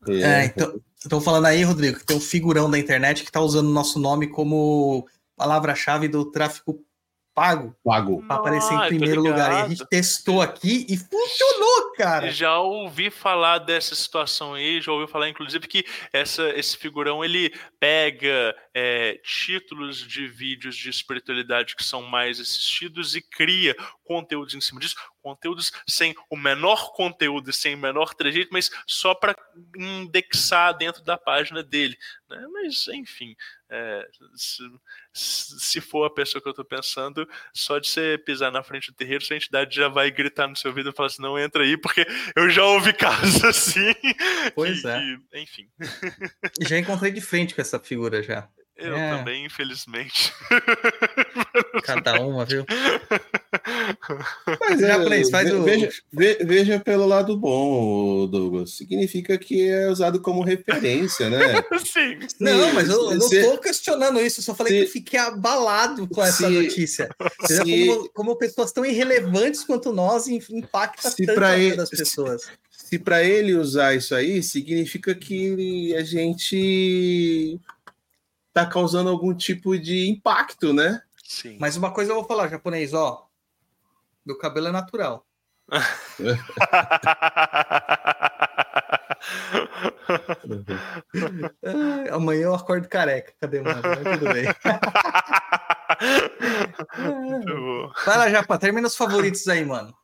é então, Estão falando aí, Rodrigo, que tem um figurão da internet que está usando o nosso nome como palavra-chave do tráfico pago. Pago. Para aparecer em primeiro lugar. E a gente testou aqui e funcionou, cara. Já ouvi falar dessa situação aí, já ouvi falar, inclusive, que essa, esse figurão ele pega é, títulos de vídeos de espiritualidade que são mais assistidos e cria conteúdos em cima disso, conteúdos sem o menor conteúdo, sem o menor trejeito, mas só para indexar dentro da página dele. Né? Mas, enfim, é, se, se, for a pessoa que eu estou pensando, só de você pisar na frente do terreiro, sua entidade já vai gritar no seu ouvido e falar assim: não entra aí, porque eu já ouvi casos assim. Pois que, é. Que, enfim. Já encontrei de frente com essa figura já. Eu é. também, infelizmente. Cada uma, viu? Mas é, japonês, faz o... veja, veja pelo lado bom, Douglas. Significa que é usado como referência, né? Sim. Não, mas eu, eu não estou questionando isso. Eu só falei se, que eu fiquei abalado com essa se, notícia. Se, como, como, pessoas tão irrelevantes quanto nós impacta tanto a vida das pessoas. Se para ele usar isso aí, significa que a gente tá causando algum tipo de impacto, né? Sim. Mas uma coisa eu vou falar, japonês, ó. Meu cabelo é natural. amanhã eu acordo careca. Cadê, mano? Tudo bem. Vai lá, Japa, termina os favoritos aí, mano.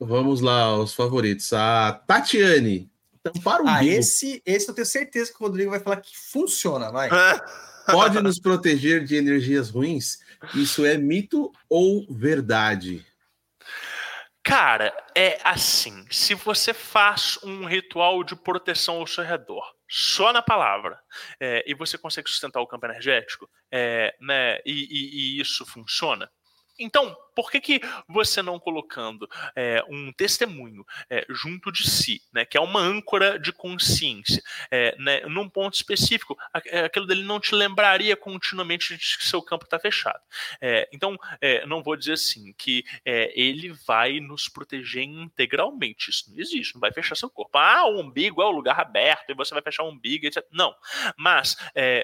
Vamos lá, os favoritos. A Tatiane. Então, para o ah, esse, esse eu tenho certeza que o Rodrigo vai falar que funciona, vai. pode nos proteger de energias ruins? Isso é mito ou verdade? Cara, é assim: se você faz um ritual de proteção ao seu redor, só na palavra, é, e você consegue sustentar o campo energético, é, né, e, e, e isso funciona, então, por que, que você não colocando é, um testemunho é, junto de si, né, que é uma âncora de consciência, é, né, num ponto específico, aquilo dele não te lembraria continuamente de que seu campo está fechado. Então, não vou dizer assim que ele vai nos proteger integralmente. Isso não existe, não vai fechar seu corpo. Ah, o umbigo é o lugar aberto e você vai fechar o umbigo, etc. Não. Mas,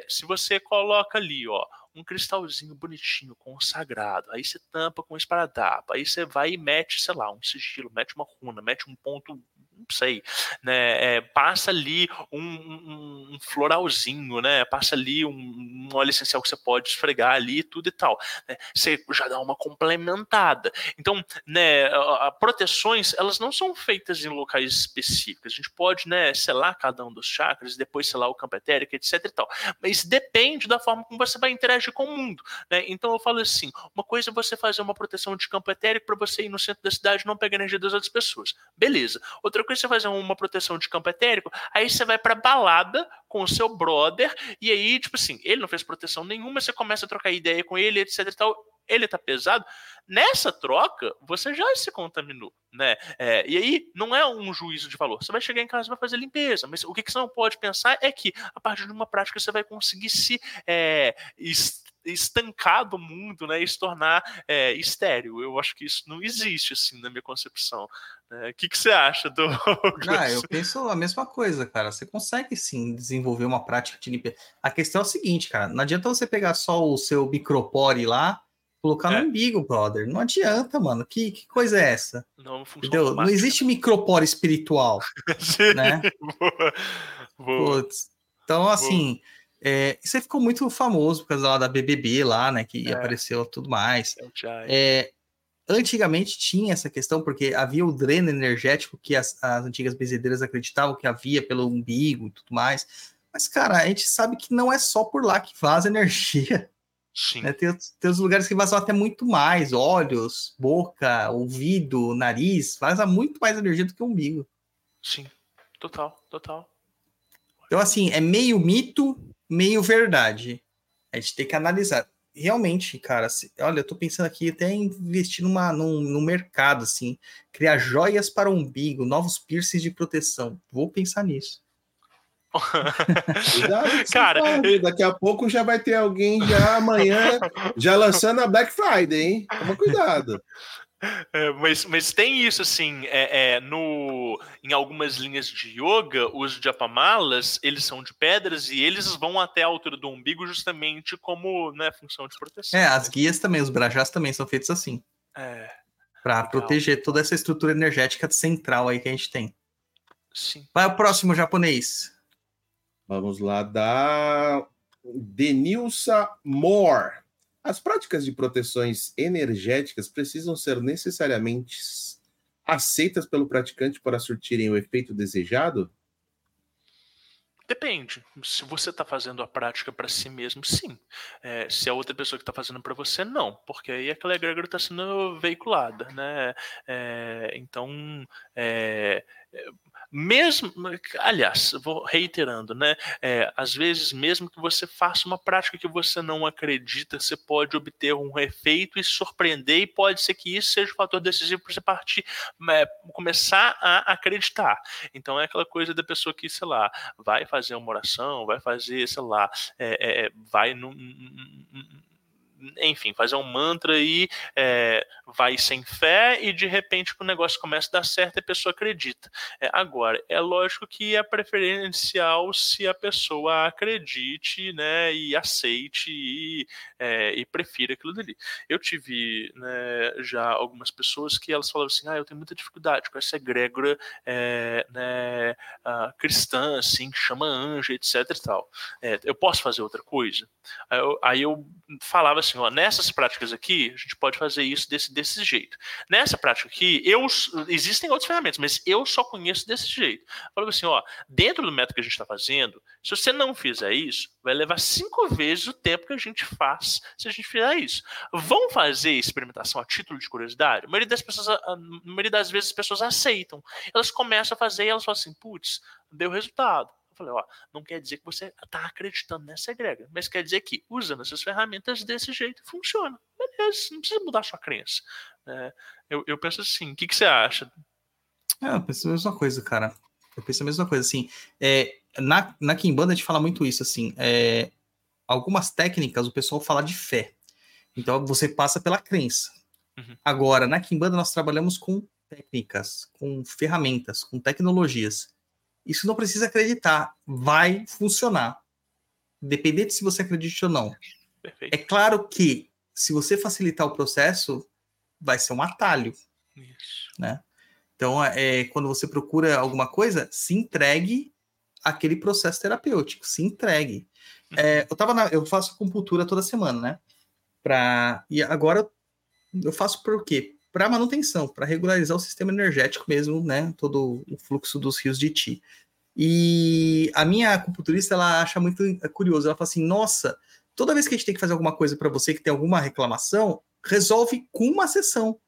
se você coloca ali, ó, um cristalzinho bonitinho, consagrado. Aí você tampa com esparadrapo. Aí você vai e mete, sei lá, um sigilo, mete uma runa, mete um ponto não sei, né? É, passa ali um, um, um, floralzinho, né? Passa ali um, um, óleo essencial que você pode esfregar ali tudo e tal. Né? Você já dá uma complementada. Então, né? A, proteções elas não são feitas em locais específicos. A gente pode, né? Selar cada um dos chakras, depois selar o campo etérico, etc e tal. Mas depende da forma como você vai interagir com o mundo, né? Então eu falo assim, uma coisa é você fazer uma proteção de campo etérico para você ir no centro da cidade e não pegar energia das outras pessoas. Beleza. Outra coisa você fazer uma proteção de campo etérico, aí você vai pra balada com o seu brother, e aí, tipo assim, ele não fez proteção nenhuma, você começa a trocar ideia com ele, etc e tal, ele tá pesado. Nessa troca, você já se contaminou, né? É, e aí, não é um juízo de valor. Você vai chegar em casa e vai fazer limpeza, mas o que, que você não pode pensar é que, a partir de uma prática, você vai conseguir se é, estancar do mundo, né, e se tornar é, estéreo. Eu acho que isso não existe, assim, na minha concepção. Né? O que, que você acha, do? Ah, eu penso a mesma coisa, cara. Você consegue, sim, desenvolver uma prática de limpeza. A questão é o seguinte, cara, não adianta você pegar só o seu micropore lá, colocar é. no umbigo, brother. Não adianta, mano. Que, que coisa é essa? Não, funciona. Não existe micropore espiritual, né? Boa. Boa. Putz. Então, assim... É, você ficou muito famoso por causa lá da BBB lá, né? Que é. apareceu tudo mais. É, antigamente tinha essa questão, porque havia o dreno energético que as, as antigas benzedeiras acreditavam que havia pelo umbigo e tudo mais. Mas, cara, a gente sabe que não é só por lá que vaza energia. Sim. Né? Tem, tem os lugares que vazam até muito mais, olhos, boca, ouvido, nariz, vaza muito mais energia do que o umbigo. Sim, total, total. Então, assim, é meio mito, meio verdade. A gente tem que analisar. Realmente, cara, se, olha, eu tô pensando aqui até em investir numa, num, num mercado, assim, criar joias para o umbigo, novos piercings de proteção. Vou pensar nisso. cara, daqui a pouco já vai ter alguém já amanhã já lançando a Black Friday, hein? Toma cuidado. É, mas, mas tem isso assim, é, é, no, em algumas linhas de yoga, os japamalas, eles são de pedras e eles vão até a altura do umbigo justamente como né, função de proteção. É, as guias também, os brajás também são feitos assim. É. Para proteger toda essa estrutura energética central aí que a gente tem. Sim. Vai o próximo japonês. Vamos lá, da Denilsa Moore. As práticas de proteções energéticas precisam ser necessariamente aceitas pelo praticante para surtirem o efeito desejado? Depende. Se você está fazendo a prática para si mesmo, sim. É, se a outra pessoa que está fazendo para você, não. Porque aí aquela egrégora está sendo veiculada, né? É, então, é, mesmo, aliás, vou reiterando, né? É, às vezes, mesmo que você faça uma prática que você não acredita, você pode obter um efeito e surpreender, e pode ser que isso seja o fator decisivo para você partir, é, começar a acreditar. Então é aquela coisa da pessoa que, sei lá, vai fazer uma oração, vai fazer, sei lá, é, é vai num, num enfim, fazer um mantra e é, vai sem fé e de repente o negócio começa a dar certo e a pessoa acredita. É, agora, é lógico que é preferencial se a pessoa acredite né, e aceite e, é, e prefira aquilo dali. Eu tive né, já algumas pessoas que elas falavam assim, ah, eu tenho muita dificuldade com essa egrégora é, né, cristã, assim, que chama anjo, etc e tal. É, eu posso fazer outra coisa? Aí eu, aí eu falava assim, ó, nessas práticas aqui, a gente pode fazer isso desse, desse jeito. Nessa prática aqui, eu, existem outras ferramentas, mas eu só conheço desse jeito. Falava assim, ó, dentro do método que a gente está fazendo, se você não fizer isso, vai levar cinco vezes o tempo que a gente faz se a gente fizer isso. Vão fazer experimentação a título de curiosidade? A maioria das pessoas, a maioria das vezes as pessoas aceitam. Elas começam a fazer e elas falam assim, putz, deu resultado falei, ó, não quer dizer que você está acreditando nessa egrégora, mas quer dizer que usando essas ferramentas desse jeito funciona. Beleza, não precisa mudar sua crença. É, eu, eu penso assim, o que, que você acha? É, eu penso a mesma coisa, cara. Eu penso a mesma coisa, assim. É, na, na Kimbanda a gente fala muito isso, assim. É, algumas técnicas o pessoal fala de fé. Então você passa pela crença. Uhum. Agora, na Kimbanda nós trabalhamos com técnicas, com ferramentas, com tecnologias. Isso não precisa acreditar, vai funcionar. Independente se você acredita ou não. Perfeito. É claro que se você facilitar o processo, vai ser um atalho. Isso. Né? Então, é, quando você procura alguma coisa, se entregue aquele processo terapêutico, se entregue. É, eu tava na, eu faço acupuntura toda semana, né? Pra, e agora eu faço por quê? Para manutenção, para regularizar o sistema energético mesmo, né? Todo o fluxo dos rios de Ti. E a minha acupunturista, ela acha muito curioso. Ela fala assim: nossa, toda vez que a gente tem que fazer alguma coisa para você que tem alguma reclamação, resolve com uma sessão.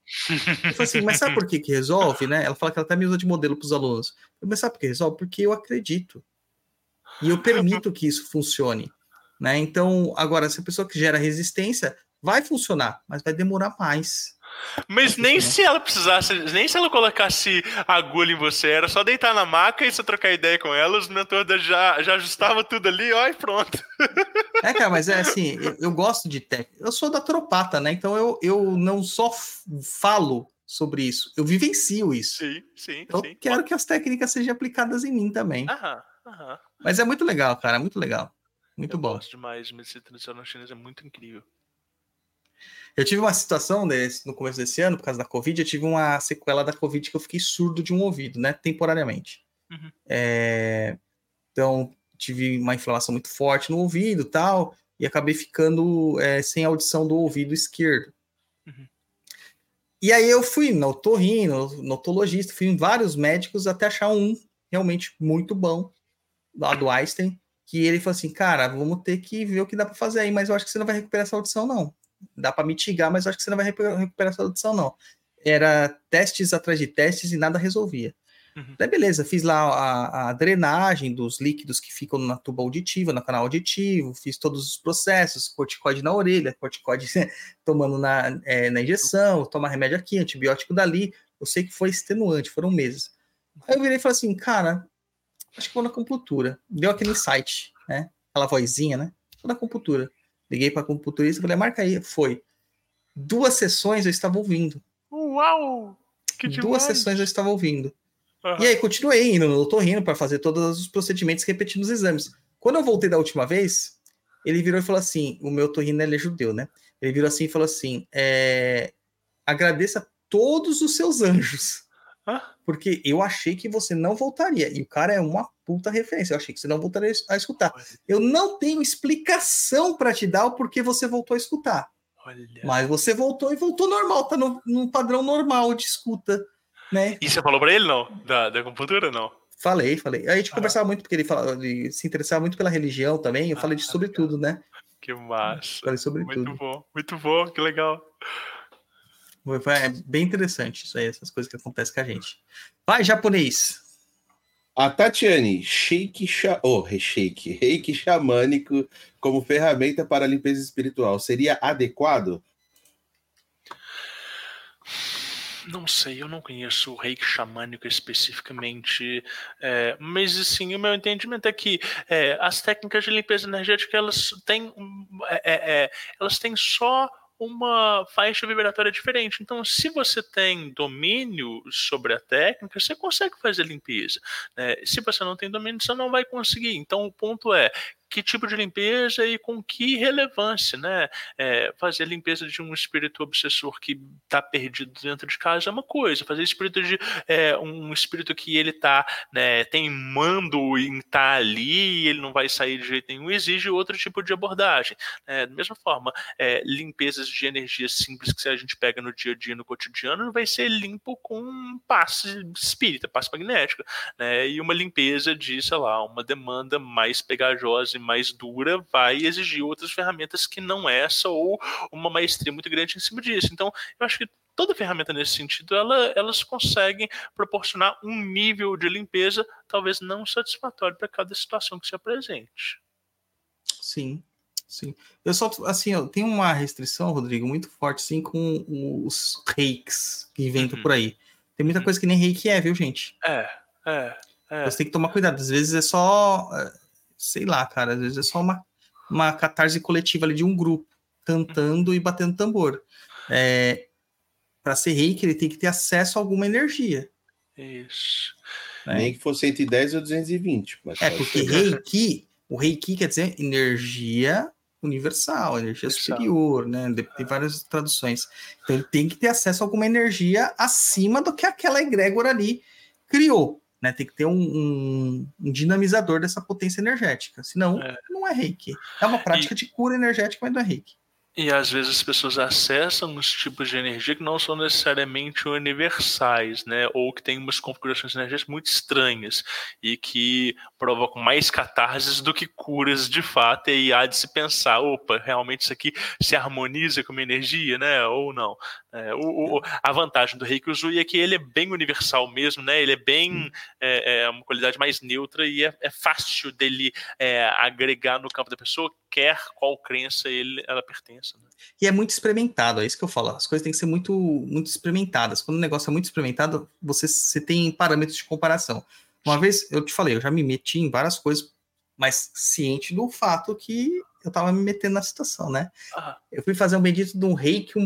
Eu falo assim, mas sabe por que, que resolve, né? Ela fala que ela até me usa de modelo para os alunos. Mas sabe por que resolve? Porque eu acredito. E eu permito que isso funcione. Né? Então, agora, se a pessoa que gera resistência, vai funcionar, mas vai demorar mais. Mas nem se ela precisasse, nem se ela colocasse agulha em você, era só deitar na maca e você trocar ideia com ela, os mentores já, já ajustavam tudo ali, ó, e pronto. É, cara, mas é assim, eu, eu gosto de técnica. Eu sou da tropata, né? Então eu, eu não só falo sobre isso, eu vivencio isso. Sim, sim. Eu sim. quero que as técnicas sejam aplicadas em mim também. Aham, aham. Mas é muito legal, cara, muito legal. Muito eu bom. gosto demais de medicina tradicional chinesa, é muito incrível. Eu tive uma situação desse, no começo desse ano, por causa da Covid, eu tive uma sequela da Covid que eu fiquei surdo de um ouvido, né? Temporariamente. Uhum. É, então, tive uma inflamação muito forte no ouvido tal, e acabei ficando é, sem audição do ouvido esquerdo. Uhum. E aí eu fui no otorrino, no otologista, fui em vários médicos até achar um realmente muito bom, lá do Einstein, que ele falou assim, cara, vamos ter que ver o que dá para fazer aí, mas eu acho que você não vai recuperar essa audição, não dá para mitigar, mas acho que você não vai recuperar essa audição, não. Era testes atrás de testes e nada resolvia. Uhum. Daí, beleza, fiz lá a, a, drenagem dos líquidos que ficam na tuba auditiva, no canal auditivo, fiz todos os processos, corticóide na orelha, corticóide tomando na, é, na injeção, tomar remédio aqui, antibiótico dali. Eu sei que foi extenuante, foram meses. Aí eu virei e falei assim, cara, acho que vou na acupuntura. Deu aquele insight, né? Aquela vozinha, né? Vou na acupuntura. Liguei para a computurista e falei, marca aí. Foi. Duas sessões eu estava ouvindo. Uau! Que Duas sessões eu estava ouvindo. Uhum. E aí continuei indo no otorrino para fazer todos os procedimentos repetindo os exames. Quando eu voltei da última vez, ele virou e falou assim: o meu otorrino ele é judeu, né? Ele virou assim e falou assim: é, agradeça todos os seus anjos. Porque eu achei que você não voltaria. E o cara é uma puta referência. Eu achei que você não voltaria a escutar. Eu não tenho explicação para te dar o porquê você voltou a escutar. Olha. Mas você voltou e voltou normal, tá no, num padrão normal de escuta, né? E você falou para ele não? Da, da computadora, não? Falei, falei. A gente ah. conversava muito porque ele, falava, ele se interessava muito pela religião também. Eu ah, falei de sobre tudo, né? Que massa. Falei sobre muito tudo. Muito bom, muito bom, que legal. É bem interessante isso aí, essas coisas que acontecem com a gente. Vai, japonês. A Tatiane, shake, oh, shake, reiki xamânico como ferramenta para limpeza espiritual seria adequado? Não sei, eu não conheço o reiki xamânico especificamente, é, mas assim, o meu entendimento é que é, as técnicas de limpeza energética elas têm, é, é, é elas têm só uma faixa vibratória diferente. Então, se você tem domínio sobre a técnica, você consegue fazer limpeza. Né? Se você não tem domínio, você não vai conseguir. Então, o ponto é que tipo de limpeza e com que relevância, né? É, fazer a limpeza de um espírito obsessor que está perdido dentro de casa é uma coisa, fazer espírito de é, um espírito que ele está né, teimando em estar tá ali e ele não vai sair de jeito nenhum, exige outro tipo de abordagem. Né? Da mesma forma, é, limpezas de energia simples que a gente pega no dia a dia, no cotidiano, não vai ser limpo com passe espírita, passe magnética, né? E uma limpeza de, sei lá, uma demanda mais pegajosa mais dura vai exigir outras ferramentas que não essa ou uma maestria muito grande em cima disso. Então, eu acho que toda ferramenta nesse sentido, ela, elas conseguem proporcionar um nível de limpeza talvez não satisfatório para cada situação que se apresente. Sim, sim. Eu só, assim, eu tenho uma restrição, Rodrigo, muito forte, sim, com os reikes que inventam uhum. por aí. Tem muita uhum. coisa que nem reiki é, viu, gente? É, é. É. Você tem que tomar cuidado. Às vezes é só é, sei lá, cara, às vezes é só uma, uma catarse coletiva ali de um grupo, cantando e batendo tambor. É, para ser reiki, ele tem que ter acesso a alguma energia. Isso. Né? Nem que fosse 110 ou 220. é, porque reiki, o reiki quer dizer energia universal, energia superior, né? Tem várias traduções. Então ele tem que ter acesso a alguma energia acima do que aquela egrégora ali criou né? Tem que ter um, um, um dinamizador dessa potência energética. Senão, é. não é reiki. É uma prática e... de cura energética, mas não é reiki. E às vezes as pessoas acessam uns tipos de energia que não são necessariamente universais, né? Ou que têm umas configurações energéticas muito estranhas e que provocam mais catarses do que curas de fato. E aí há de se pensar, opa, realmente isso aqui se harmoniza com a minha energia, né? Ou não. É, o, o, a vantagem do Reiki Uzui é que ele é bem universal mesmo, né? Ele é bem é, é uma qualidade mais neutra e é, é fácil dele é, agregar no campo da pessoa, quer qual crença ele, ela pertença. Né? E é muito experimentado, é isso que eu falo. As coisas têm que ser muito, muito experimentadas. Quando o negócio é muito experimentado, você, você tem parâmetros de comparação. Uma vez eu te falei, eu já me meti em várias coisas, mas ciente do fato que eu tava me metendo na situação, né? Ah. Eu fui fazer um bendito de um reiki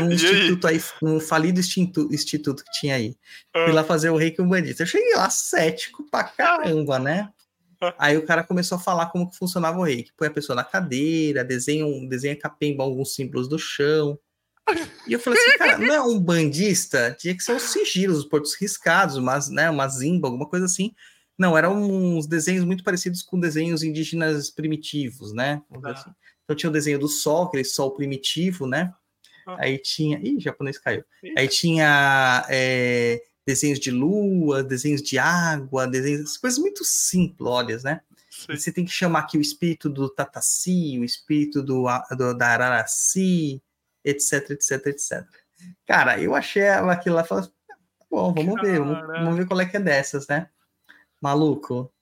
um instituto aí, um falido instituto, instituto que tinha aí. Fui ah. lá fazer o reiki umbandista. Eu cheguei lá cético pra caramba, né? Aí o cara começou a falar como que funcionava o reiki. Põe a pessoa na cadeira, desenha, um, desenha capemba alguns símbolos do chão. E eu falei assim, cara, não é um bandista? Tinha que ser os sigilos, os portos riscados, mas, né, uma zimba, alguma coisa assim. Não, eram uns desenhos muito parecidos com desenhos indígenas primitivos, né? Ah. Assim. Então tinha o desenho do sol, aquele sol primitivo, né? Ah. Aí tinha. Ih, japonês caiu. Aí tinha é, desenhos de lua, desenhos de água, desenhos, coisas muito simplórias, né? Você tem que chamar aqui o espírito do Tataci, o espírito do, do da Araraci, etc, etc, etc. Cara, eu achei aquilo lá e falei, tá bom, vamos ver, vamos, vamos, ver qual é que é dessas, né? Maluco.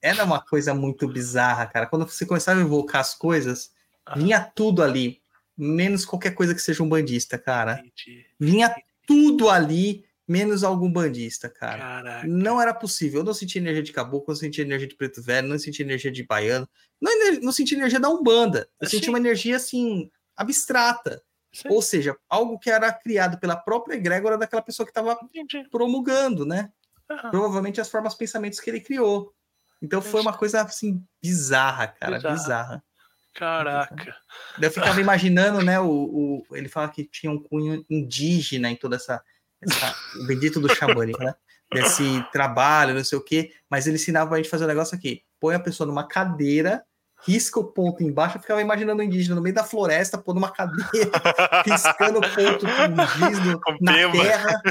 Era uma coisa muito bizarra, cara. Quando você começava a invocar as coisas, ah. vinha tudo ali, menos qualquer coisa que seja um bandista, cara. Vinha tudo ali, menos algum bandista, cara. Caraca. Não era possível. Eu não senti energia de caboclo, não senti energia de preto velho, não senti energia de baiano, não, não senti energia da Umbanda. Eu senti uma energia assim, abstrata. Sim. Ou seja, algo que era criado pela própria egrégora daquela pessoa que estava promulgando, né? Uhum. Provavelmente as formas pensamentos que ele criou. Então foi uma coisa assim bizarra, cara, bizarra. bizarra. Caraca. Eu ficava imaginando, né? O, o, ele fala que tinha um cunho indígena em toda essa. essa o bendito do xamânico, né? Desse trabalho, não sei o quê. Mas ele ensinava a gente fazer um negócio aqui: põe a pessoa numa cadeira risca o ponto embaixo, eu ficava imaginando o indígena no meio da floresta, pondo uma cadeira, riscando o ponto com giz no, na terra.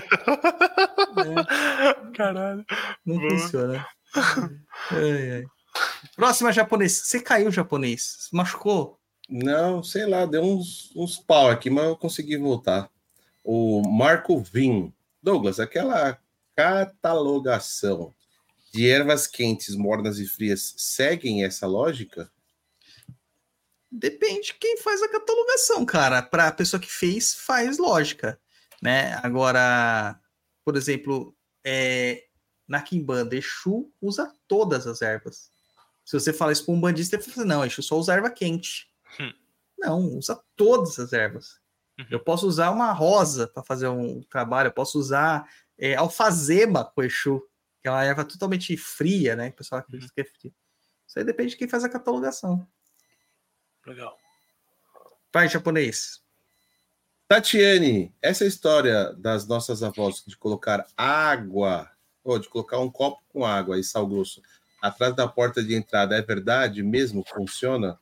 É. Caralho. Não Boa. funciona. Ai, ai. Próxima japonês. Você caiu, japonês. machucou? Não, sei lá, deu uns, uns pau aqui, mas eu consegui voltar. O Marco Vim. Douglas, aquela catalogação de ervas quentes, mornas e frias seguem essa lógica? Depende de quem faz a catalogação, cara. Para a pessoa que fez, faz lógica, né? Agora, por exemplo, é, na Kimbanda, Exu usa todas as ervas. Se você fala isso para um bandista, ele fala assim, não, Exu só usa erva quente. Hum. Não, usa todas as ervas. Uhum. Eu posso usar uma rosa para fazer um trabalho, eu posso usar é, alfazema com Exu, que é uma erva totalmente fria, né? O pessoal acredita uhum. que é fria. Isso aí depende de quem faz a catalogação. Legal. Vai, japonês. Tatiane, essa história das nossas avós de colocar água, ou de colocar um copo com água e sal grosso atrás da porta de entrada, é verdade mesmo? Funciona?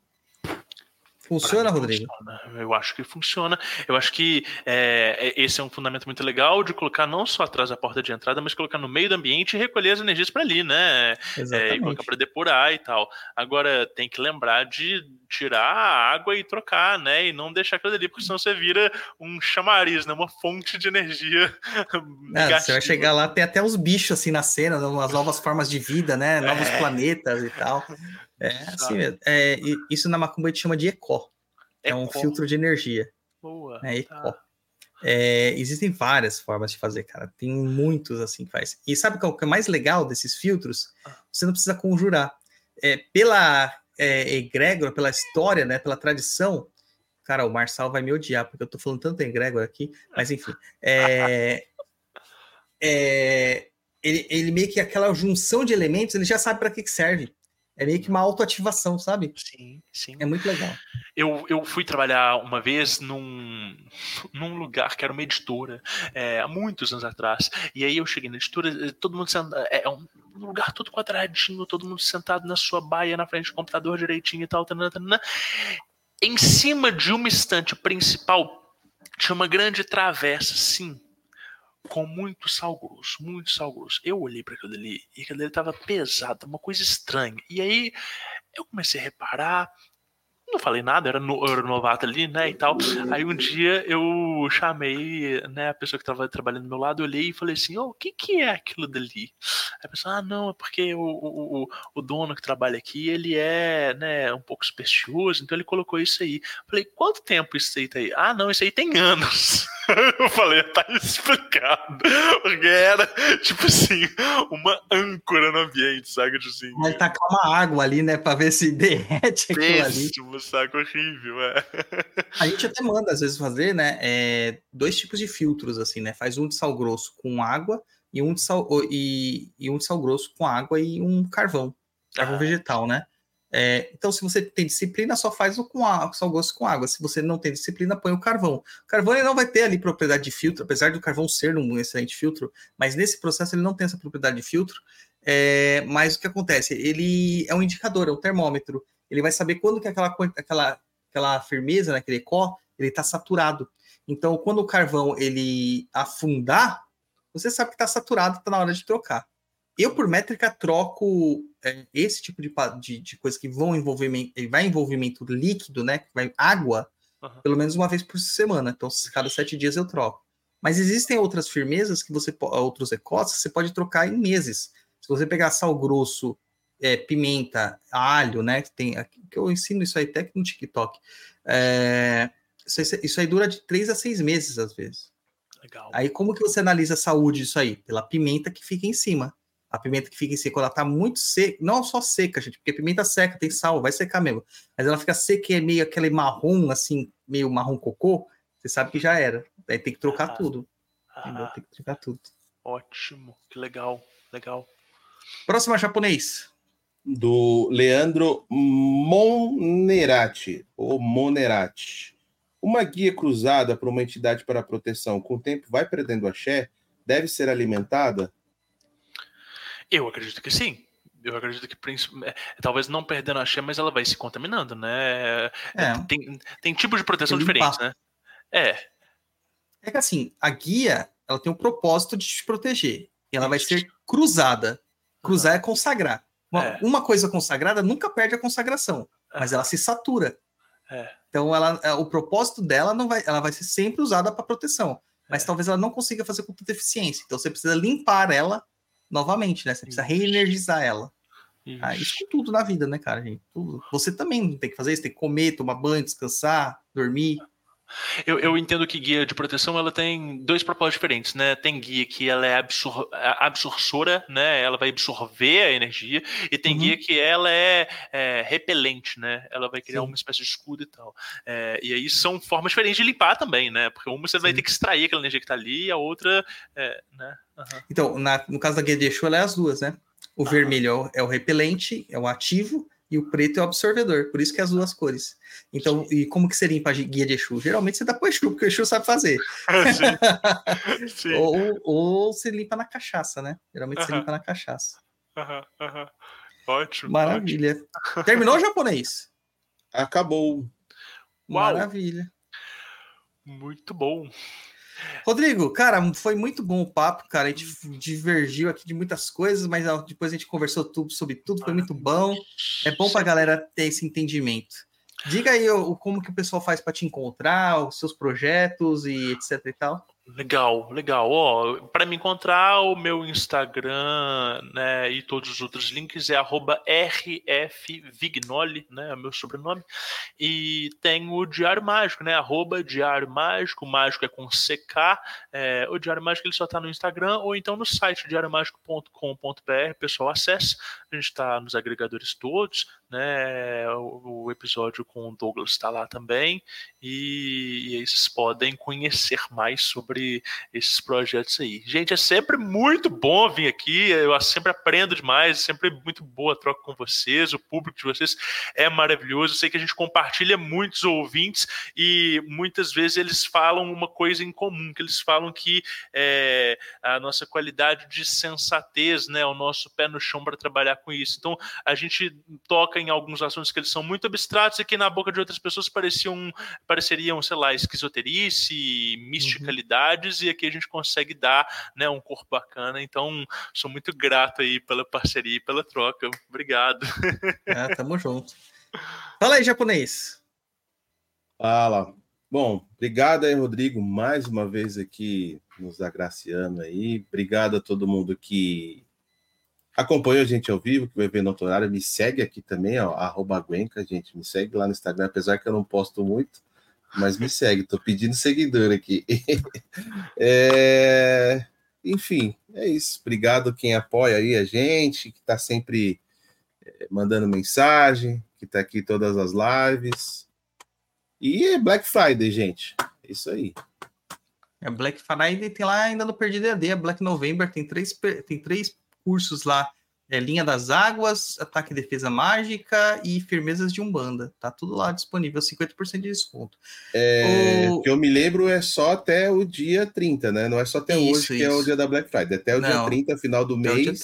Funciona, Rodrigo? Funciona. Eu acho que funciona. Eu acho que é, esse é um fundamento muito legal de colocar não só atrás da porta de entrada, mas colocar no meio do ambiente e recolher as energias para ali, né? Exatamente. É, e colocar para depurar e tal. Agora, tem que lembrar de tirar a água e trocar, né? E não deixar aquilo ali, porque senão você vira um chamariz, né? Uma fonte de energia. É, você vai chegar lá, tem até os bichos assim na cena, as novas formas de vida, né? Novos é. planetas e tal. É assim mesmo. É, isso na macumba a gente chama de eco. É um filtro de energia. Boa. É eco. Tá. É, existem várias formas de fazer, cara. Tem muitos assim que faz. E sabe qual que é o mais legal desses filtros? Ah. Você não precisa conjurar. É, pela é, egrégora, pela história, né, pela tradição, cara, o Marçal vai me odiar, porque eu tô falando tanto egrégora aqui, mas enfim. É, é, ele, ele meio que aquela junção de elementos, ele já sabe para que, que serve. É meio que uma autoativação, sabe? Sim, sim. É muito legal. Eu, eu fui trabalhar uma vez num, num lugar que era uma editora, é, há muitos anos atrás. E aí eu cheguei na editora, eh, todo mundo sentado, é, é um lugar todo quadradinho, todo mundo sentado na sua baia, na frente do computador direitinho e tal. Tanana, tanana. Em cima de uma estante principal tinha uma grande travessa, sim, com muito sal grosso, muito sal grosso. Eu olhei para aquilo ali e aquilo ali estava pesado, uma coisa estranha. E aí eu comecei a reparar, não falei nada, era, no, era novato ali, né, e tal. Aí um dia eu chamei, né, a pessoa que estava trabalhando do meu lado, olhei e falei assim, oh, o que que é aquilo dali? Aí a pessoa, ah, não, é porque o, o, o dono que trabalha aqui, ele é, né, um pouco supersticioso, então ele colocou isso aí. Falei, quanto tempo isso aí tá aí? Ah, não, isso aí tem anos. Eu falei, tá explicado. Porque era, tipo assim, uma âncora no ambiente, sabe? Tipo assim. Vai tacar uma água ali, né? Pra ver se derrete aquilo Péssimo, ali. saco horrível, é. A gente até manda, às vezes, fazer, né? É, dois tipos de filtros, assim, né? Faz um de sal grosso com água e um de sal, e, e um de sal grosso com água e um carvão. Carvão ah. vegetal, né? É, então, se você tem disciplina, só faz o com água, só gosto com água. Se você não tem disciplina, põe o carvão. O carvão ele não vai ter ali propriedade de filtro, apesar do carvão ser um excelente filtro, mas nesse processo ele não tem essa propriedade de filtro. É, mas o que acontece? Ele é um indicador, é um termômetro. Ele vai saber quando que aquela, aquela, aquela firmeza, né, aquele có, ele está saturado. Então, quando o carvão ele afundar, você sabe que está saturado, está na hora de trocar. Eu, por métrica, troco é, esse tipo de, de, de, coisa que vão envolvimento, vai envolvimento líquido, né? Vai água, uhum. pelo menos uma vez por semana. Então, cada sete dias eu troco. Mas existem outras firmezas que você outros ecos você pode trocar em meses. Se você pegar sal grosso, é, pimenta, alho, né? Que tem que eu ensino isso aí até no TikTok. É, isso, isso aí dura de três a seis meses às vezes. Legal. Aí como que você analisa a saúde disso aí? Pela pimenta que fica em cima. A pimenta que fica em seca, ela tá muito seca, não só seca, gente, porque pimenta seca, tem sal, vai secar mesmo. Mas ela fica seca e é meio aquele marrom, assim, meio marrom cocô, você sabe que já era. Aí tem que trocar ah, tudo. Ah, tem que trocar tudo. Ótimo, que legal, legal. Próxima japonês. Do Leandro Monerati, ou Monerati. Uma guia cruzada por uma entidade para proteção, com o tempo vai perdendo axé, deve ser alimentada? Eu acredito que sim. eu acredito que é, talvez não perdendo a chama, mas ela vai se contaminando, né? É. Tem, tem tipos de proteção diferentes, né? É. É que assim, a guia ela tem o propósito de te proteger. E ela vai ser cruzada. Cruzar uhum. é consagrar. Uma, é. uma, coisa consagrada nunca perde a consagração, mas ela se satura. É. Então, ela, é, o propósito dela não vai, ela vai ser sempre usada para proteção, mas é. talvez ela não consiga fazer com tanta eficiência. Então, você precisa limpar ela novamente, né? Você precisa reenergizar ela. Isso. Ah, isso com tudo na vida, né, cara? Gente? Tudo. Você também tem que fazer isso, tem que comer, tomar banho, descansar, dormir. Eu, eu, entendo que guia de proteção ela tem dois propósitos diferentes, né? Tem guia que ela é absor absortora, né? Ela vai absorver a energia, e tem uhum. guia que ela é, é, repelente, né? Ela vai criar Sim. uma espécie de escudo e tal. É, e aí são formas diferentes de limpar também, né? Porque uma você Sim. vai ter que extrair aquela energia que tá ali, e a outra, é, né? Uhum. Então, na, no caso da guia de Exu, ela é as duas, né? O uhum. vermelho é o repelente, é o ativo, e o preto é o absorvedor, por isso que é as duas cores. Então, e como que você limpa a guia de Exu? Geralmente você dá pro Exu, porque o Exu sabe fazer. Sim. Sim. ou, ou você limpa na cachaça, né? Geralmente uh -huh. você limpa na cachaça. Ótimo. Maravilha. Ótimo. Terminou o japonês? Acabou. Uau. Maravilha. Muito bom. Rodrigo, cara, foi muito bom o papo, cara. A gente divergiu aqui de muitas coisas, mas depois a gente conversou tudo sobre tudo, foi muito bom. É bom para a galera ter esse entendimento. Diga aí o, como que o pessoal faz para te encontrar, os seus projetos e etc e tal. Legal, legal. Ó, para me encontrar, o meu Instagram né, e todos os outros links é rfvignoli, né, é meu sobrenome. E tem o Diário Mágico, né, arroba Diário Mágico, mágico é com CK. É, o Diário Mágico ele só está no Instagram ou então no site diariomágico.com.br, pessoal acesse. A gente está nos agregadores todos, né, o, o episódio com o Douglas está lá também. E, e vocês podem conhecer mais sobre esses projetos aí. Gente, é sempre muito bom vir aqui, eu sempre aprendo demais, sempre muito boa a troca com vocês, o público de vocês é maravilhoso. Eu sei que a gente compartilha muitos ouvintes e muitas vezes eles falam uma coisa em comum, que eles falam que é, a nossa qualidade de sensatez, né, o nosso pé no chão para trabalhar com isso. Então, a gente toca em alguns assuntos que eles são muito abstratos e que na boca de outras pessoas pareciam, pareceriam, sei lá, esquizoterice, misticalidade, e aqui a gente consegue dar né, um corpo bacana. Então, sou muito grato aí pela parceria e pela troca. Obrigado. É, tamo junto. Fala aí, japonês. Fala. Bom, obrigado aí, Rodrigo, mais uma vez aqui nos agraciando aí. Obrigado a todo mundo que acompanhou a gente ao vivo, que vai ver no horário. Me segue aqui também, ó, Guenca, gente. Me segue lá no Instagram, apesar que eu não posto muito mas me segue, tô pedindo seguidor aqui. é, enfim, é isso. Obrigado quem apoia aí a gente, que está sempre é, mandando mensagem, que está aqui todas as lives. E é Black Friday, gente. É isso aí. É Black Friday tem lá ainda no Perdido EAD, é Black November, tem três, tem três cursos lá é Linha das Águas, Ataque e Defesa Mágica e Firmezas de Umbanda. Tá tudo lá disponível, 50% de desconto. É, o que eu me lembro é só até o dia 30, né? Não é só até isso, hoje, isso. que é o dia da Black Friday. Até o Não, dia 30, final do mês,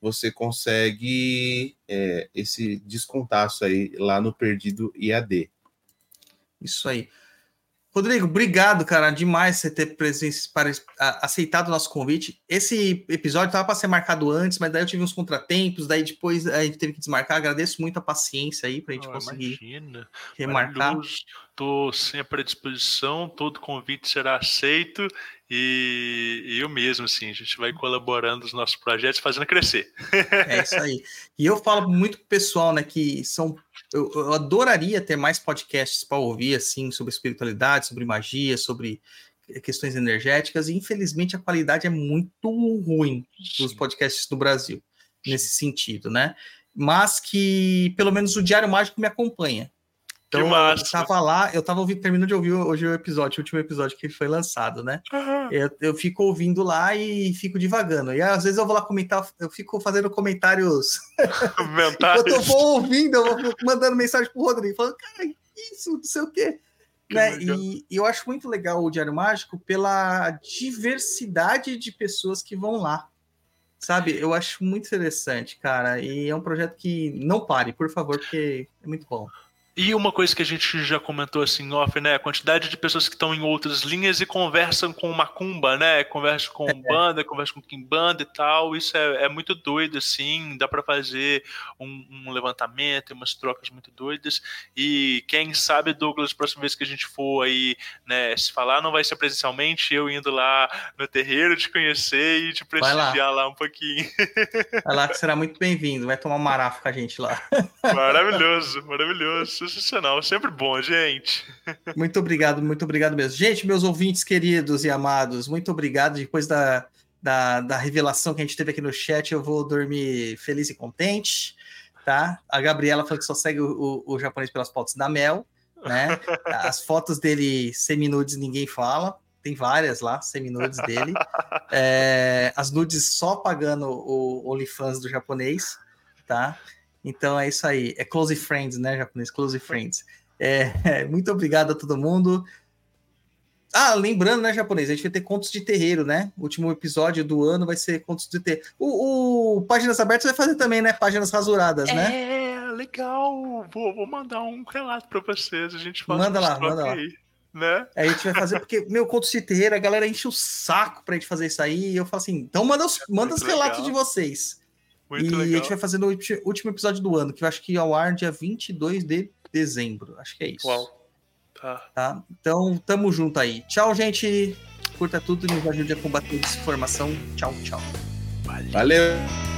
você consegue é, esse descontaço aí lá no Perdido IAD. Isso aí. Rodrigo, obrigado, cara, demais você ter presença, para, aceitado o nosso convite. Esse episódio estava para ser marcado antes, mas daí eu tive uns contratempos, daí depois a gente teve que desmarcar. Agradeço muito a paciência aí para a gente oh, conseguir imagina. remarcar. Estou sempre à disposição, todo convite será aceito e, e eu mesmo, assim, a gente vai colaborando nos nossos projetos, fazendo crescer. É isso aí. E eu falo muito pro pessoal, né, que são. Eu, eu adoraria ter mais podcasts para ouvir, assim, sobre espiritualidade, sobre magia, sobre questões energéticas, e infelizmente a qualidade é muito ruim dos podcasts do Brasil, nesse sentido, né? Mas que pelo menos o Diário Mágico me acompanha. Então, eu tava lá, eu tava ouvindo, terminando de ouvir hoje o episódio, o último episódio que foi lançado, né? Uhum. Eu, eu, fico ouvindo lá e fico divagando. E às vezes eu vou lá comentar, eu fico fazendo comentários. Enquanto eu vou ouvindo, eu vou mandando mensagem pro Rodrigo, falando, cara, isso, não sei o quê. Né? E, e, eu acho muito legal o Diário Mágico pela diversidade de pessoas que vão lá. Sabe, eu acho muito interessante, cara. E é um projeto que não pare, por favor, porque é muito bom. E uma coisa que a gente já comentou assim off, né? A quantidade de pessoas que estão em outras linhas e conversam com macumba, né? Conversam com é. banda, conversam com kimbanda e tal. Isso é, é muito doido, assim. Dá para fazer um, um, levantamento, umas trocas muito doidas. E quem sabe, Douglas, próxima vez que a gente for aí, né, se falar, não vai ser presencialmente, eu indo lá no terreiro te conhecer e te prestigiar lá. lá. um pouquinho. Vai lá que será muito bem-vindo. Vai tomar um marafo com a gente lá. Maravilhoso, maravilhoso sensacional, sempre bom, gente. Muito obrigado, muito obrigado mesmo. Gente, meus ouvintes queridos e amados, muito obrigado. Depois da, da, da revelação que a gente teve aqui no chat, eu vou dormir feliz e contente, tá? A Gabriela falou que só segue o, o, o japonês pelas fotos da Mel, né? As fotos dele semi-nudes ninguém fala. Tem várias lá, semi-nudes dele. É, as nudes só pagando o OnlyFans do japonês, tá? Então é isso aí. É close friends, né, japonês? Close friends. É, muito obrigado a todo mundo. Ah, lembrando, né, japonês? A gente vai ter contos de terreiro, né? O último episódio do ano vai ser contos de terreiro. O, o Páginas Abertas vai fazer também, né? Páginas rasuradas, né? É, legal. Vou, vou mandar um relato para vocês. A gente faz Manda lá, manda lá. Aí. Né? Aí a gente vai fazer, porque, meu, contos de terreiro, a galera enche o saco pra gente fazer isso aí. E eu falo assim, então manda os, manda os relatos de vocês. Muito e legal. a gente vai fazer no último episódio do ano, que eu acho que ao ar dia 22 de dezembro. Acho que é isso. Uau. Tá. tá. Então, tamo junto aí. Tchau, gente. Curta tudo e nos ajude a combater desinformação. Tchau, tchau. Valeu. Valeu.